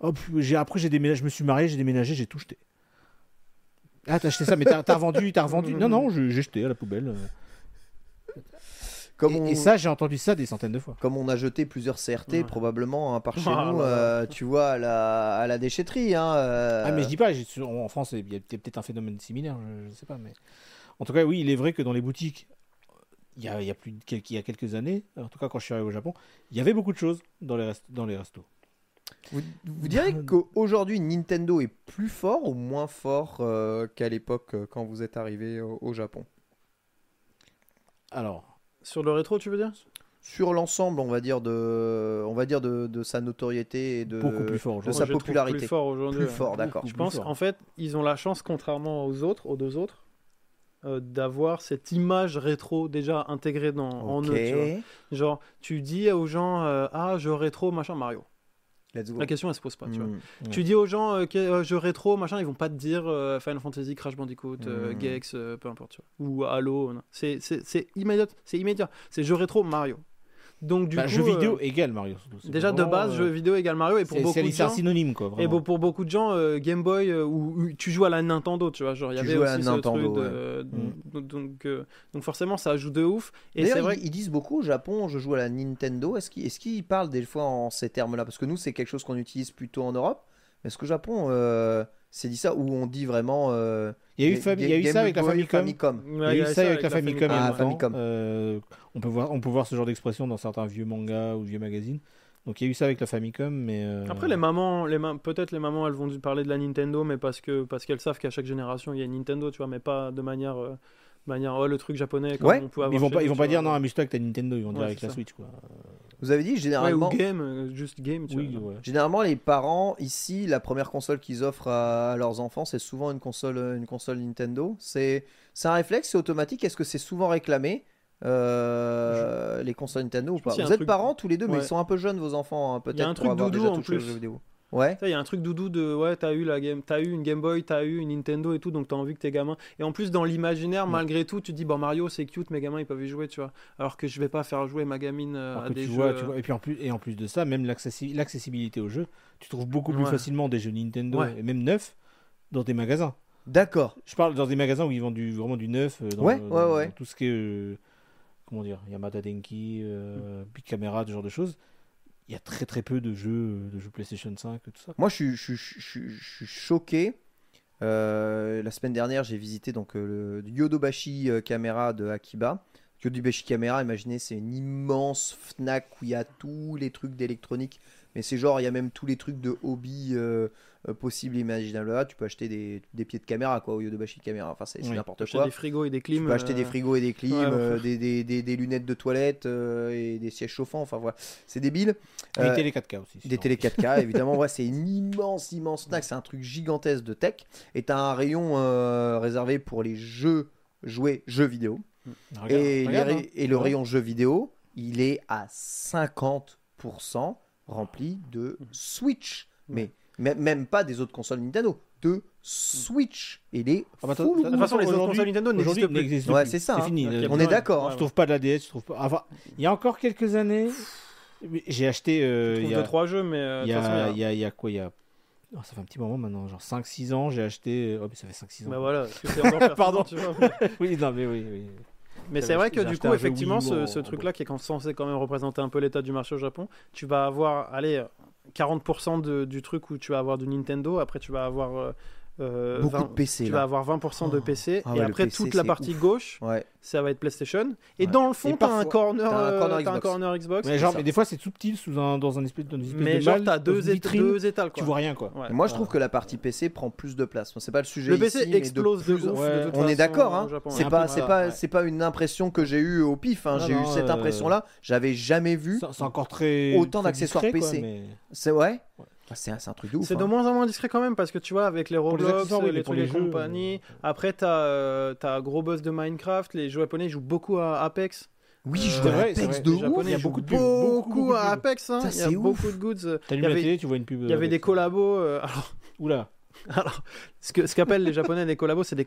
Hop, j'ai après j'ai déménagé, je me suis marié, j'ai déménagé, j'ai tout jeté. Ah t'as acheté ça, mais t'as t'as revendu, t'as revendu. Non non, j'ai jeté à la poubelle. Comme et, on... et ça j'ai entendu ça des centaines de fois. comme on a jeté plusieurs CRT Ouais. probablement hein, par chez Ah nous, là là. euh, tu vois, à la, à la déchetterie. Hein, euh, Ah mais je dis pas, en France il y a peut-être un phénomène similaire, je, je sais pas, mais en tout cas oui, il est vrai que dans les boutiques, il y a, il y a plus de quel- il y a quelques années, en tout cas quand je suis arrivé au Japon, il y avait beaucoup de choses dans les rest- dans les restos. Vous, vous direz qu'aujourd'hui Nintendo est plus fort ou moins fort euh, qu'à l'époque quand vous êtes arrivé au, au Japon? Alors Sur le rétro, tu veux dire? Sur l'ensemble, on va dire de, on va dire de, de sa notoriété et de, beaucoup plus fort de sa je popularité. Plus fort aujourd'hui. Plus fort, d'accord. Je pense qu'en fait, ils ont la chance, contrairement aux autres, aux deux autres, euh, d'avoir cette image rétro déjà intégrée dans, en eux. tu vois. Genre, tu dis aux gens, euh, ah, jeu rétro, machin, Mario. Let's go. La question, elle se pose pas, tu vois. Mm. Ouais. Tu dis aux gens, euh, que- euh, jeu rétro, machin, ils vont pas te dire euh, Final Fantasy, Crash Bandicoot, Mm. Gex, peu importe, tu vois. Ou Halo. C'est immédiat. C'est immédiat. C'est jeu rétro, Mario. Donc, du Bah, coup. jeu vidéo euh, égale Mario. Déjà, de base, euh, jeu vidéo égale Mario. Et pour beaucoup de gens. synonyme quoi. Et vraiment. bon, pour beaucoup de gens, euh, Game Boy, euh, où tu joues à la Nintendo, tu vois, genre il y avait aussi la ce Nintendo, truc ouais. de, Mm. donc, donc, euh, forcément ça joue de ouf. Et c'est vrai ils, ils disent beaucoup au Japon, je joue à la Nintendo. Est-ce qu'ils est-ce qu'ils parlent des fois en ces termes-là? Parce que nous, c'est quelque chose qu'on utilise plutôt en Europe. Est-ce qu'au Japon, c'est dit ça ou on dit vraiment euh, Il y a eu, Ga- Fam- il y a eu Game ça avec la Famicom. que Il y a eu ça avec la Famicom Ah. Euh, on, peut voir, on peut voir ce genre d'expression dans certains vieux mangas ou vieux magazines. Donc il y a eu ça avec la Famicom, mais. euh, Après les mamans, les ma- peut-être les mamans elles vont parler de la Nintendo, mais parce que parce qu'elles savent qu'à chaque génération il y a une Nintendo, tu vois, mais pas de manière euh, manière oh, le truc japonais. Comme Ouais. on pouvait Ils avoir vont pas, ils vont pas dire non, amuse-toi avec ta Nintendo, ils vont dire avec la ça. Switch quoi. Vous avez dit Ouais, généralement. ou game, euh, juste game, tu Oui, vois. ouais. Généralement, les parents ici, la première console qu'ils offrent à, leurs enfants, c'est souvent une console, une console Nintendo. C'est c'est un réflexe, c'est automatique. Est-ce que c'est souvent réclamé euh, les consoles Nintendo ou pas? y a Vous un êtes truc- parents tous les deux, mais Ouais. ils sont un peu jeunes vos enfants, hein, peut-être un pour truc avoir doudou déjà en plus. jeux vidéo. Ouais. Il y a un truc doudou de ouais, t'as eu la game, t'as eu une Game Boy, t'as eu une Nintendo et tout, donc t'as envie que tes gamins. Et en plus dans l'imaginaire, Ouais. malgré tout, tu te dis bon Mario c'est cute, mes gamins ils peuvent y jouer, tu vois. Alors que je vais pas faire jouer ma gamine euh, à des tu jeux. vois, tu vois- et puis en plus, et en plus de ça, même l'accessi- l'accessibilité au jeu, tu trouves beaucoup plus Ouais. facilement des jeux Nintendo et même neufs dans des magasins. D'accord. Je parle dans des magasins où ils vendent du, vraiment du neuf, euh, dans, Ouais, dans- ouais, dans ouais. tout ce qui est, euh, comment dire, Yamada Denki, euh, Big Camera, ce genre de choses. Il y a très très peu de jeux, de jeux PlayStation 5 et tout ça. Moi, je suis, choqué. Euh, la semaine dernière, j'ai visité donc euh, le Yodobashi euh, Camera de Akiba. Yodobashi Camera, imaginez, c'est une immense Fnac où il y a tous les trucs d'électronique. Mais c'est genre, il y a même tous les trucs de hobby euh, euh, possibles et imaginables. Là, tu peux acheter des, des pieds de caméra quoi, au Yodobashi Camera. Enfin, c'est c'est Oui. n'importe Acheter quoi. des frigos et des clims. Tu peux acheter des euh, frigos et des clims, ouais, euh, des, des- des- lunettes de toilette et des sièges chauffants. Enfin voilà, c'est débile. Des télé 4K aussi. des télé 4K, évidemment. Ouais, c'est une immense, immense snack. C'est un truc gigantesque de tech. Et t'as un rayon réservé pour les jeux, jouets, jeux vidéo. Regarde, et, regarde, hein. et le rayon jeux vidéo, il est à 50% rempli de Switch. Mais même, pas des autres consoles Nintendo, de Switch. Et il est Ah bah. De toute façon, les autres consoles Nintendo Aujourd'hui, n'existent plus. Ouais, c'est ça, hein. fini. On est d'accord. ouais. Je trouve pas de la DS, je trouve pas. Enfin, il y a encore quelques années, j'ai acheté. euh, il y deux a, trois jeux, mais euh, il y toute façon, a, il y a- il y a quoi Il y a. oh, ça fait un petit moment maintenant, genre 5-6 ans, j'ai acheté. Oh, mais ça fait 5-6 ans. Bah voilà, parce que c'est encore Pardon. tu vois. oui, non, mais oui. oui. Mais c'est vrai que du coup, effectivement, ce, truc-là qui est censé quand même représenter un peu l'état du marché au Japon, tu vas avoir, allez, 40% de- du truc où tu vas avoir du Nintendo, après tu vas avoir euh, Beaucoup 20 de PC. tu là. vas avoir 20% de Oh. PC, Ah et ouais, après PC, toute la partie ouf. gauche, Ouais. ça va être PlayStation. Et Ouais. dans le fond, t'as un corner, un euh, un Xbox. corner Xbox. Mais genre, mais des fois, c'est subtil sous un, dans un espèce, dans une espèce mais de genre, malle, t'as deux, deux étals. Quoi. Tu vois rien, quoi. Moi, je Ouais. trouve que la partie PC prend plus de place. C'est pas le sujet. Le PC ici, mais explose de, plus ouf. ouais. de toute On est d'accord, hein. C'est pas, c'est pas, ouais. c'est pas une impression que j'ai eue au pif. hein. J'ai eu cette euh, impression-là. J'avais jamais vu. C'est c'est encore très. Autant d'accessoires PC. mais- C'est ouais. Ah, C'est un, c'est un truc de ouf. C'est de hein. moins en moins discret quand même parce que tu vois avec les les Roblox, accessoires, oui, les trucs et les jeux, compagnie. euh, Après t'as euh, t'as gros boss de Minecraft, les jeux japonais jouent beaucoup à Apex. Oui, Euh, je c'est Apex vrai. de Les ouf. japonais il y a beaucoup de pubs, beaucoup, beaucoup, beaucoup de à. Apex. hein. Ça, Il y a c'est beaucoup de goods. euh, Il y T'allumes la avait, télé, tu vois une pub. il y avait avec des collabos. euh, alors, Oula. alors, ce que ce qu'appellent les japonais des collabos, c'est des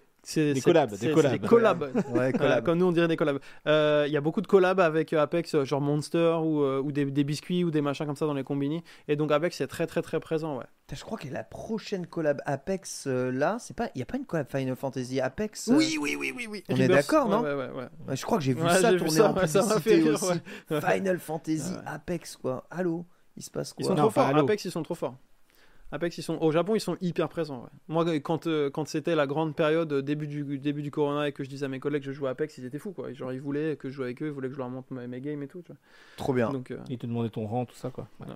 collabs, des collabs. des collabs. Ouais, Euh, collab. comme nous on dirait des collabs. Euh, Il y a beaucoup de collabs avec euh, Apex, euh, genre Monster ou, euh, ou des, des biscuits ou des machins comme ça dans les combini. Et donc Apex c'est très très très présent. Ouais. Putain, Je crois que la prochaine collab Apex euh, là, c'est pas, il y a pas une collab Final Fantasy Apex. euh, oui, oui, oui, oui. On est d'accord, non ouais, ouais, ouais, ouais. ouais, Je crois que j'ai vu Ouais, ça vu tourner ça, en publicité rire, aussi. ouais. Final Fantasy Ouais. Apex quoi. Allô, il se passe Ils quoi sont Non, trop forts. Apex, ils sont trop forts. Apex, ils sont au Japon, ils sont hyper présents. ouais. Moi, quand euh, quand c'était la grande période euh, début du début du Corona et que je disais à mes collègues que je jouais à Apex, ils étaient fous quoi. Genre ils voulaient que je joue avec eux, ils voulaient que je leur montre mes, mes games et tout. Tu vois. Trop bien. Donc euh, Il te demandait ton rang, tout ça, quoi. Ouais.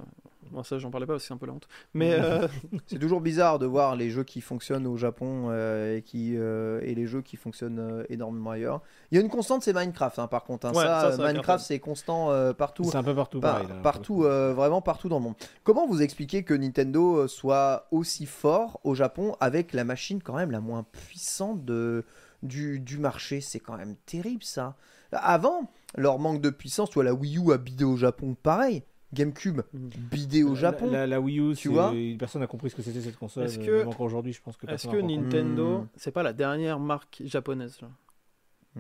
moi ça j'en parlais pas parce que c'est un peu la honte. Mais euh, C'est toujours bizarre de voir les jeux qui fonctionnent au Japon euh, et, qui, euh, et les jeux qui fonctionnent euh, énormément ailleurs. Il y a une constante, c'est Minecraft, hein, par contre. hein. Ouais, ça, ça, ça Minecraft, c'est constant euh, partout. C'est un peu partout, Par- pareil. là, partout, euh, vraiment partout dans le monde. Comment vous expliquez que Nintendo euh, soit aussi fort au Japon avec la machine quand même la moins puissante de, du, du marché C'est quand même terrible ça. Avant, leur manque de puissance, tu vois, la Wii U a bidé au Japon, pareil. GameCube, Mhm. bidé au Japon. La, la Wii U, Tu vois personne n'a compris ce que c'était cette console. Est-ce euh, que- encore aujourd'hui, je pense que est-ce que. Nintendo, Hmm. c'est pas la dernière marque japonaise genre?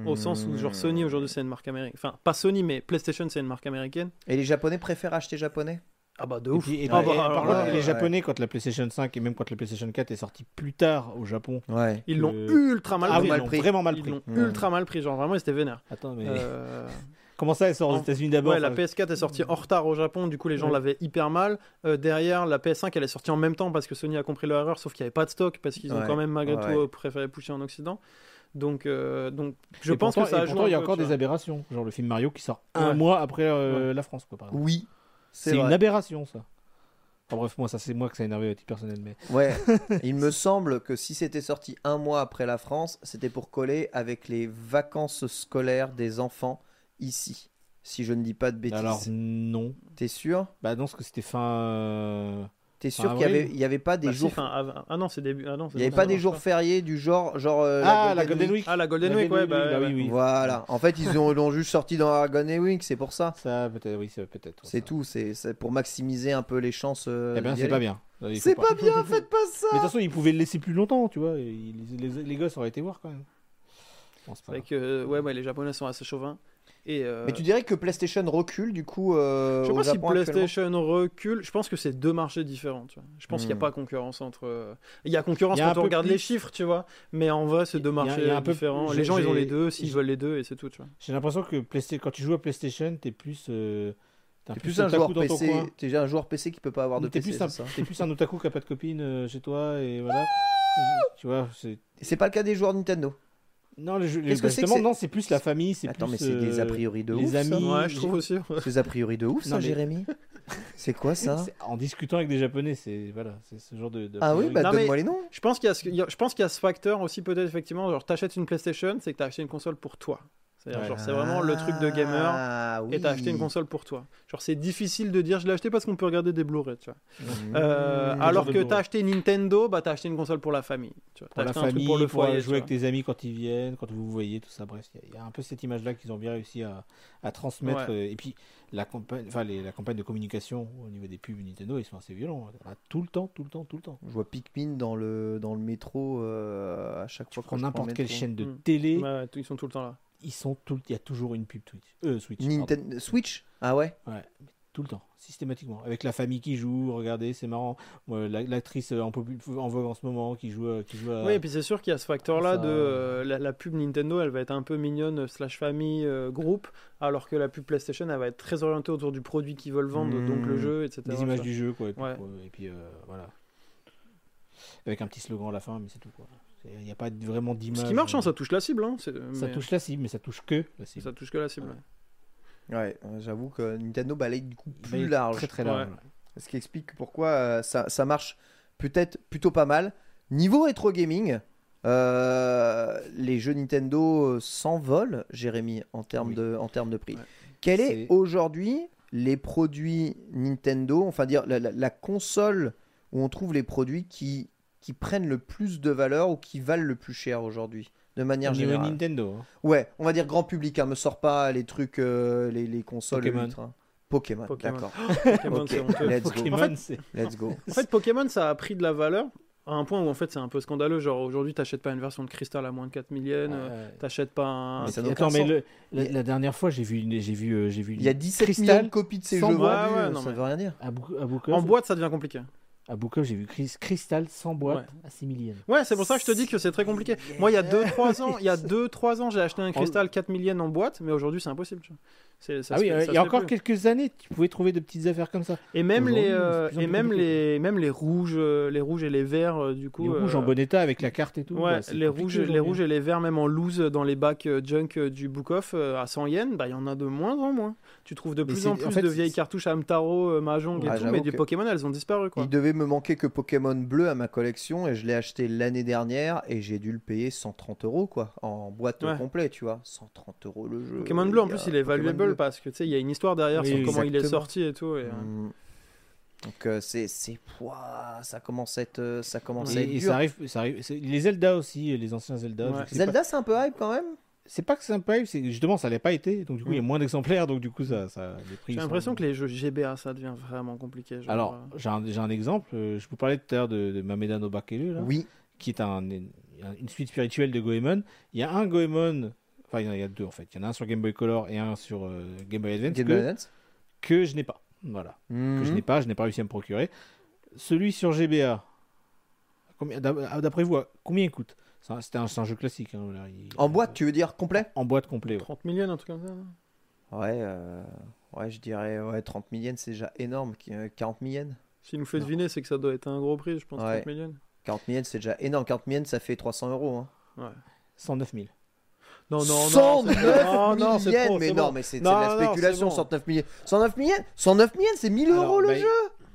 Au sens où genre Sony aujourd'hui c'est une marque américaine. Enfin pas Sony mais PlayStation c'est une marque américaine. Et les Japonais préfèrent acheter japonais? Ah bah de Et ouf. puis- et Ah puis- bah, et par alors contre, là, ouais, les ouais. Japonais, quand la PlayStation 5 et même quand la PlayStation 4 est sortie plus tard au Japon, Ouais. ils l'ont euh, ultra mal ah, pris. ils l'ont vraiment mal Ils pris. l'ont Ouais. ultra mal pris, genre vraiment ils étaient vénères. Attends, mais Euh, comment ça, elle sort aux États-Unis d'abord Ouais, la enfin, PS4 est sortie en retard au Japon, du coup les gens Ouais. l'avaient hyper mal. Euh, derrière, la PS5 elle est sortie en même temps parce que Sony a compris leur erreur, sauf qu'il n'y avait pas de stock parce qu'ils ont Ouais. quand même malgré Ouais. tout euh, préféré pusher en Occident. Donc, euh, donc je et pense pourtant- que ça et a joué. il y a encore des aberrations, genre le film Mario qui sort un mois après euh, la France, quoi, par exemple. Oui, C'est une aberration, ça. Enfin, bref, moi, ça c'est moi que ça a énervé à titre personnel, mais Ouais, il me semble que si c'était sorti un mois après la France, c'était pour coller avec les vacances scolaires des enfants ici. Si je ne dis pas de bêtises. alors non. T'es sûr? Bah non, parce que c'était fin. T'es sûr Fin qu'il y avait, il y avait pas des Bah, si, jours, fin, ah, ah non, c'est début. Ah non, il y avait pas des jours fériés du genre, genre euh, Ah, la Golden Week. Ah, la Golden La Week, ouais, bah, ouais. oui, oui. Voilà. En fait, ils ont l'ont juste sorti dans la Golden Week, c'est pour ça. Ça, peut-être, oui, c'est peut-être. C'est ça. tout. C'est c'est pour maximiser un peu les chances. euh, Eh bien, d'y c'est pas bien. C'est pas bien, faites pas ça. Mais de toute façon, ils pouvaient le laisser plus longtemps, tu vois. les, gosses auraient été voir quand même. C'est vrai que ouais, ouais, les Japonais sont assez chauvins. Et, euh, Mais tu dirais que PlayStation recule du coup euh, je sais pas si Japon PlayStation recule. Je pense que c'est deux marchés différents. Tu vois. Je pense qu'il n'y a Hmm. pas concurrence entre. euh, Il y a concurrence y a quand on regarde plus- les chiffres, tu vois. Mais en vrai, c'est deux Il y a- marchés il y a un peu- différents. Les gens, ils ont les deux. S'ils veulent les deux, et c'est tout. Tu vois. J'ai l'impression que Playsta- quand tu joues à PlayStation, t'es plus. euh, T'es plus plus un otaku joueur PC. T'es déjà un joueur PC qui peut pas avoir de T'es PC. t'es plus un otaku qui a pas de copine euh, chez toi et voilà. tu vois, c'est. C'est pas le cas des joueurs Nintendo. Non, le jeu, que non, c'est plus la famille, c'est Attends, plus. mais c'est des a euh, priori de les ouf, ça. amis. Ouais, je trouve aussi. C'est a priori de ouf, ça, Non, mais- Jérémy. C'est quoi ça En discutant avec des japonais, c'est voilà, c'est ce genre de. de Ah oui, bah Non, mais- donne-moi les noms. Je pense qu'il y a ce, il y a- je pense qu'il y a ce facteur aussi peut-être effectivement. Genre, t'achètes une PlayStation, c'est que t'as acheté une console pour toi. C'est-à-dire, Ouais. genre, c'est vraiment le truc de gamer. Ah, Et t'as acheté une oui. console pour toi. Genre, c'est difficile de dire je l'ai acheté parce qu'on peut regarder des Blu-ray, tu vois. Mmh. Euh, Mmh. alors que t'as acheté Nintendo, bah t'as acheté une console pour la famille. Tu vois. pour T'as la acheté un truc famille, pour le pour foyer. jouer avec tes amis quand ils viennent, quand vous vous voyez, tout ça. Bref, il y a- il y, a un peu cette image-là qu'ils ont bien réussi à, à transmettre. Ouais. Et puis, la campagne, enfin, les- la campagne de communication au niveau des pubs Nintendo, ils sont assez violents. A Tout le temps, tout le temps, tout le temps. Je vois Pikmin dans le, dans le métro euh, à chaque Tu fois. prends n'importe le quelle chaîne de Mm. télé, ils sont tout le temps là. Ils sont tout, il y a toujours une pub Twitch, euh, Switch. pardon. Nintendo Switch Ah ouais Ouais, tout le temps, systématiquement. Avec la famille qui joue, regardez, c'est marrant. L'actrice euh, en, en vogue en ce moment qui joue, euh, qui joue à... Oui, et puis c'est sûr qu'il y a ce facteur-là Ça- de euh, la, la pub Nintendo, elle va être un peu mignonne slash famille euh, groupe, alors que la pub PlayStation, elle va être très orientée autour du produit qu'ils veulent vendre, Mmh. donc le jeu, etc. des images du jeu, quoi. Et puis, Ouais. quoi, et puis, euh, voilà. Avec un petit slogan à la fin, mais c'est tout, quoi. Il n'y a pas vraiment d'image. Ce qui marche, hein, ça touche la cible. Hein, c'est- Ça mais- touche la cible, mais ça touche que la cible. ça touche que la cible. ouais. Ouais, j'avoue que Nintendo balaye du coup plus large. Très très large. Ouais. ouais. Ce qui explique pourquoi euh, ça, ça marche peut-être plutôt pas mal. Niveau rétro gaming, euh, les jeux Nintendo euh, s'envolent, Jérémy, en termes Oui. de, en termes de prix. Ouais. Quel est aujourd'hui les produits Nintendo, enfin dire la, la- la console où on trouve les produits qui, qui prennent le plus de valeur ou qui valent le plus cher aujourd'hui de manière générale Nintendo. hein. Ouais, on va dire grand public, hein, me sort pas les trucs, euh, les, les consoles Pokémon. ultra. Pokémon, Pokémon. d'accord. Pokémon, Ok, c'est honteux. let's go. Pokémon, En fait- c'est. Let's go. En fait, Pokémon, ça a pris de la valeur à un point où en fait c'est un peu scandaleux. Genre aujourd'hui, t'achètes pas une version de cristal à moins de 4 millions, euh, Ouais. t'achètes pas un. Mais ça Attends, mais le- la, la dernière fois, j'ai vu, j'ai vu, euh, j'ai vu. Il y a une 17 Crystal millions de copies de ces jeux vendus, Ouais, ouais, euh, non, ça mais- veut rien dire. À à En boîte, ça devient compliqué. À Bookov, j'ai vu Chris- Cristal sans boîte Ouais. à 6 millions. Ouais, c'est pour ça que je te dis que c'est très compliqué. Moi, il y a 2-3 ans, il y a 2-3 ans, j'ai acheté un cristal 4 millions en boîte, mais aujourd'hui, c'est impossible. tu vois. C'est- ça Ah oui, fait- euh, ça il y a encore plus. quelques années, tu pouvais trouver de petites affaires comme ça. Et même les euh, en et même les même les rouges, euh, les rouges et les verts euh, du coup. les rouges euh, en bon état avec la carte et tout. Ouais, bah, les rouges, les rouges et les verts, même en loose dans les bacs junk du Book Off à 100 yens, bah il y en a de moins en moins. Tu trouves de Mais plus en en plus fait, de c'est- vieilles cartouches Amtaro, euh, Mahjong et Ah, tout, mais des Pokémon elles ont disparu quoi. Il devait me manquer que Pokémon bleu à ma collection et je l'ai acheté l'année dernière et j'ai dû le payer 130 euros quoi, en boîte Ouais. complète, tu vois. 130 euros le jeu. Pokémon bleu en plus il est valuable parce que tu sais il y a une histoire derrière Oui, sur comment il est sorti et tout. Et, euh, Mm. Donc euh, c'est c'est ça commence à être euh, ça commence à être et dur. ça arrive, ça arrive. Les Zelda aussi, les anciens Zelda. Ouais. Zelda c'est un peu hype quand même? C'est pas que c'est un peu, c'est justement ça l'est pas été, donc du coup il y a Mm. moins d'exemplaires, donc du coup ça, ça les prix. J'ai sont- l'impression que les jeux GBA ça devient vraiment compliqué. genre, Alors euh, j'ai un, exemple. euh, Je vous parlais tout à l'heure de, de Mameda no Bakelu là. Oui. qui est un, une, une suite spirituelle de Goemon. Il y a un Goemon, enfin il y en a, deux en fait. Il y en a un sur Game Boy Color et un sur euh, Game Boy Advance Game que, Boy Advance. que je n'ai pas. Voilà, que je Mhm. n'ai pas, je n'ai pas réussi à me procurer. Celui sur GBA, combien- d'ap- d'après vous, combien il coûte? C'est un, c'était un- c'est un jeu classique. hein, il- En boîte, tu veux dire complet? En boîte complet. ouais. 30 millions un truc comme ça. Ouais, euh, ouais, je dirais ouais, 30 millions, c'est déjà énorme. Qui- euh, 40 millions S'il nous fait deviner c'est que ça doit être un gros prix je pense Ouais. 30 millions. 40 millions, c'est déjà énorme. 40 millions, ça fait 300 euros. Hein. Ouais. 109 000. Non non non. 109 c'est- non, non, c'est millions trop, Mais c'est non, bon. mais c'est c'est Non, de la non, spéculation, bon. 109 millions. 109 millions 109 millions, c'est 1000 Alors, euros le bah, jeu?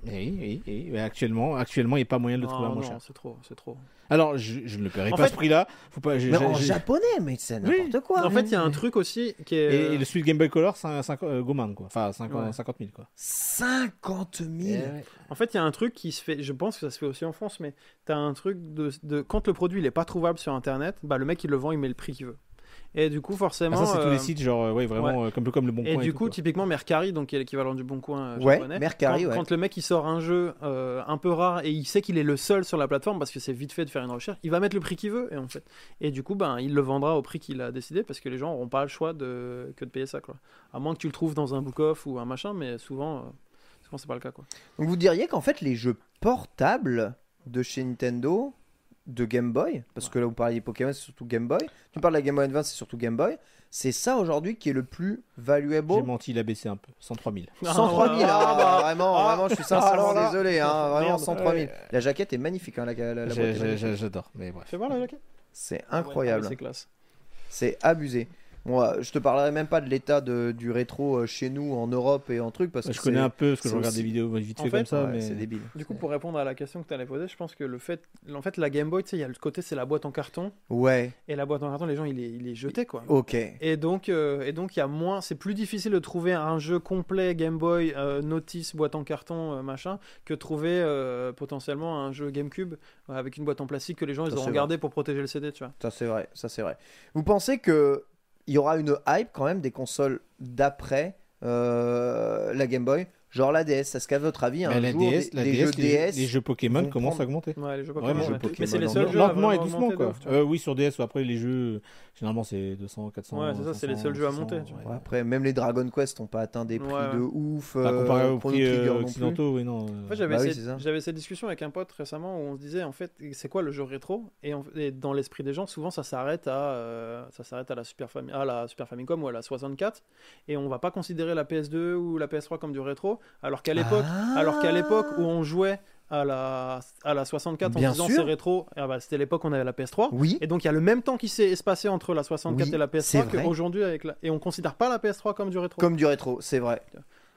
Oui, oui, oui. Mais actuellement, actuellement, il n'y a pas moyen de le trouver à moins non, cher. c'est trop, c'est trop. Alors, je, je ne le paierai En pas à fait- ce prix-là. Faut pas. j'ai- Mais j'ai- en j'ai- japonais, mais c'est Oui. n'importe quoi. En fait, il y a un truc aussi qui est. Et, et le suite Game Boy Color, c'est un 5 euh, Goman, quoi. Enfin, 50, Ouais. 50 000, quoi. 50 000 En fait, il y a un truc qui se fait, je pense que ça se fait aussi en France, mais tu as un truc de, de- Quand le produit il est pas trouvable sur internet, bah, le mec il le vend, il met le prix qu'il veut. Et du coup, Ah, forcément. ça, c'est tous euh, les sites, genre, euh, ouais, vraiment, euh, comme, comme le Bon Et Coin. du tout, coup, typiquement Mercari, donc qui est l'équivalent du Bon Coin euh, Ouais, japonais. Mercari, quand, ouais. quand le mec il sort un jeu euh, un peu rare et il sait qu'il est le seul sur la plateforme parce que c'est vite fait de faire une recherche, il va mettre le prix qu'il veut et en fait. Et du coup, ben il le vendra au prix qu'il a décidé parce que les gens n'auront pas le choix de que de payer ça quoi. À moins que tu le trouves dans un book off ou un machin, mais souvent, euh, souvent c'est pas le cas quoi. Donc vous diriez qu'en fait, les jeux portables de chez Nintendo de Game Boy, parce que là vous parliez Pokémon, c'est surtout Game Boy. Tu parles de la Game Boy Advance, c'est surtout Game Boy. C'est ça aujourd'hui qui est le plus valuable. J'ai menti, il a baissé un peu. 103 000. 103 000, Ah, ah, bah. vraiment, Ah. vraiment, je suis sincèrement là. désolé, hein, vraiment Merde. 103 000. Ouais. La jaquette est magnifique, hein, la, la, J'adore, mais bref. Fais voir la jaquette. C'est Ah, incroyable, C'est classe. c'est abusé. Moi, je te parlerai même pas de l'état de- du rétro euh, chez nous en Europe et en truc parce que Je connais un peu parce que je regarde aussi- des vidéos vite fait fait, comme ça, ouais, mais c'est débile. Du coup, pour répondre à la question que tu allais poser, je pense que le fait, en fait, la Game Boy, tu sais, il y a le côté, c'est la boîte en carton, Ouais, et la boîte en carton, les gens, il est, il est jeté, quoi. ok. Et donc, euh, et donc, il y a moins, c'est plus difficile de trouver un jeu complet Game Boy, euh, notice, boîte en carton, euh, machin, que trouver euh, potentiellement un jeu GameCube avec une boîte en plastique que les gens ils Ça, auront gardé pour protéger le CD, tu vois. Ça c'est vrai, ça c'est vrai. Vous pensez que il y aura une hype quand même des consoles d'après euh, la Game Boy, genre la DS Est-ce qu'à votre avis, un Mais la jour, DS, des, la des DS, jeux les, DS les jeux Pokémon commencent prendre- à augmenter. Ouais, les jeux Pokémon. Vraiment, ouais. Pokémon, Mais c'est les seuls jeux lentement et doucement quoi. Euh, oui, sur DS, ou après les jeux, généralement c'est 200, 400. Ouais, c'est ça, c'est les 500, seuls jeux à 600, monter, tu vois. ouais. Ouais, Après, même les Dragon Quest n'ont pas atteint des prix de ouf. Pas comparé euh, aux pour prix euh, occidentaux, oui, non. En euh, fait, j'avais Bah oui, cette- j'avais cette discussion avec un pote récemment où on se disait en fait c'est quoi le jeu rétro? Et, en- dans l'esprit des gens souvent ça s'arrête à euh, ça s'arrête à la Super Fami- à la Super Famicom ou à la 64 et on va pas considérer la PS2 ou la PS3 comme du rétro alors qu'à l'époque Ah. alors qu'à l'époque où on jouait à la à la 64 Bien en disant c'est rétro ah bah, c'était l'époque où on avait la PS3 Oui, et donc il y a le même temps qui s'est espacé entre la 64 Oui, et la c'est PS3 vrai. qu'aujourd'hui avec la et on considère pas la PS3 comme du rétro comme du rétro, c'est vrai.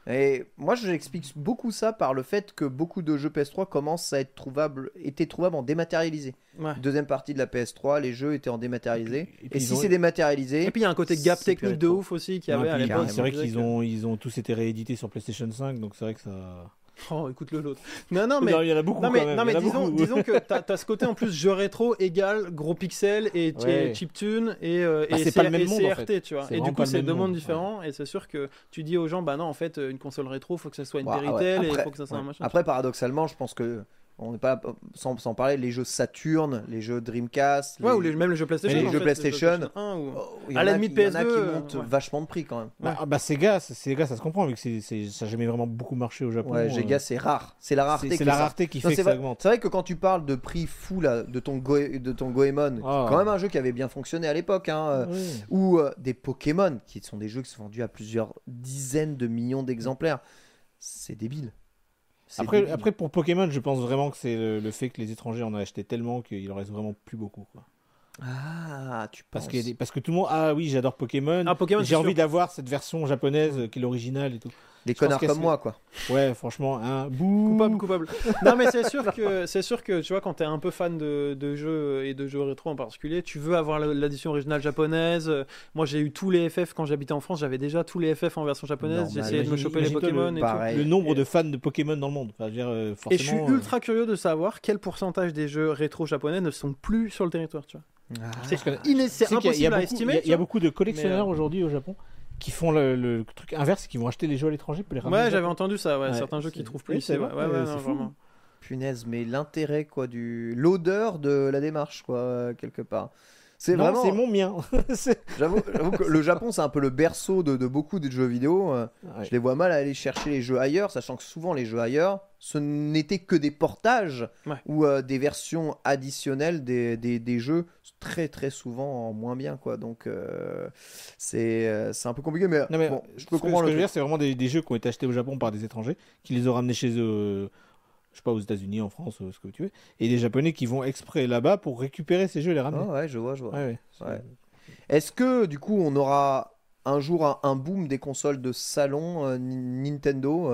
Et moi, j'explique beaucoup ça par le fait que beaucoup de jeux PS3 commencent à être trouvables, étaient trouvables en dématérialisé. Ouais. Deuxième partie de la PS3, les jeux étaient en dématérialisé. Et puis- et Et, puis si ont- c'est dématérialisé, et puis il y a un côté gap technique de ouf aussi qu'il y Ouais, avait à puis, l'époque C'est vrai qu'ils ont, ils ont tous été réédités sur PlayStation 5, donc c'est vrai que ça. Oh, écoute-le l'autre. Non, non, mais. Non, il y en a beaucoup Non quand mais, même. non, disons, beaucoup. disons que t'as as ce côté en plus jeu rétro égal gros pixels et, et Ouais. chiptune et, euh, Bah, et, et en CRT, fait. tu vois. Et du coup, c'est deux mondes monde, différents et c'est sûr que tu dis aux gens, bah non, en fait, une console rétro, faut que ça soit une Ouais, ouais. Péritel et il Après- faut que ça soit un ouais. machin. Après, paradoxalement, je pense que on n'est pas sans, sans parler les jeux Saturn, les jeux Dreamcast, Ouais, les- ou les- même les jeux PlayStation. les en jeux fait, PlayStation. 1 ou... Oh, il À la limite, il y en a PS2, qui montent euh, ouais. vachement de prix quand même. Bah, bah, Sega, c'est- Sega, ça se comprend, vu que ça n'a jamais vraiment beaucoup marché au Japon. Ouais, euh, Sega, c'est rare. C'est la rareté. c'est, qui fait la ça. rareté qui Non, fait c'est que ça vrai, augmente. c'est vrai que quand tu parles de prix fou là, de ton, Go- de ton Goemon, Ah. quand même un jeu qui avait bien fonctionné à l'époque, hein, euh, Ouais. ou euh, des Pokémon, qui sont des jeux qui sont vendus à plusieurs dizaines de millions d'exemplaires. C'est débile. Après, débile. après, pour Pokémon, je pense vraiment que c'est le, le fait que les étrangers en ont acheté tellement qu'il en reste vraiment plus beaucoup. Quoi. Ah, tu Parce, penses des- parce que tout le monde, ah oui, j'adore Pokémon. Ah, Pokémon, J'ai envie d'avoir cette version japonaise euh, qui est l'original et tout. Je pense connards comme moi, quoi. Ouais, franchement, hein, bouh. Coupable, coupable. non, mais c'est sûr que c'est sûr que tu vois quand t'es un peu fan de, de jeux et de jeux rétro en particulier, tu veux avoir l'édition originale japonaise. Moi, j'ai eu tous les FF quand j'habitais en France. J'avais déjà tous les FF en version japonaise. J'ai essayé de me choper les imagine-toi le- Pokémon et tout. pareil. Le nombre Et- de fans de Pokémon dans le monde. Enfin, je veux dire, euh, Et je suis euh, ultra curieux de savoir quel pourcentage des jeux rétro japonais ne sont plus sur le territoire. Tu vois. Ah. C'est il y impossible a à beaucoup- estimer. Il y a- il y, a beaucoup de collectionneurs euh, aujourd'hui au Japon qui font le, le truc inverse, qui vont acheter les jeux à l'étranger pour les ramener. Ouais, j'avais entendu ça. Ouais, Ouais, certains jeux qui trouvent plus. c'est. Ouais, ouais, non, c'est fou. vraiment. Punaise, mais l'intérêt, quoi, du. L'odeur de la démarche, quoi, euh, quelque part. C'est Non, vraiment. c'est mon mien. J'avoue que le Japon, c'est un peu le berceau de, de beaucoup de jeux vidéo. euh, Ouais. Je les vois mal aller chercher les jeux ailleurs, sachant que souvent les jeux ailleurs, ce n'étaient que des portages Ouais. ou euh, des versions additionnelles des, des, des jeux, très très souvent en moins bien, quoi. Donc euh, c'est euh, c'est un peu compliqué, mais, Non, mais bon, je ce peux que, ce comprendre que je veux dire, c'est vraiment des, des jeux qui ont été achetés au Japon par des étrangers, qui les ont ramenés chez eux, je sais pas, aux États-Unis, en France, euh, ce que tu veux, et des Japonais qui vont exprès là-bas pour récupérer ces jeux et les ramener. Ah ouais, je vois, je vois. Ouais, ouais. C'est- Ouais. Est-ce que du coup on aura un jour un, un boom des consoles de salon euh, Ni- Nintendo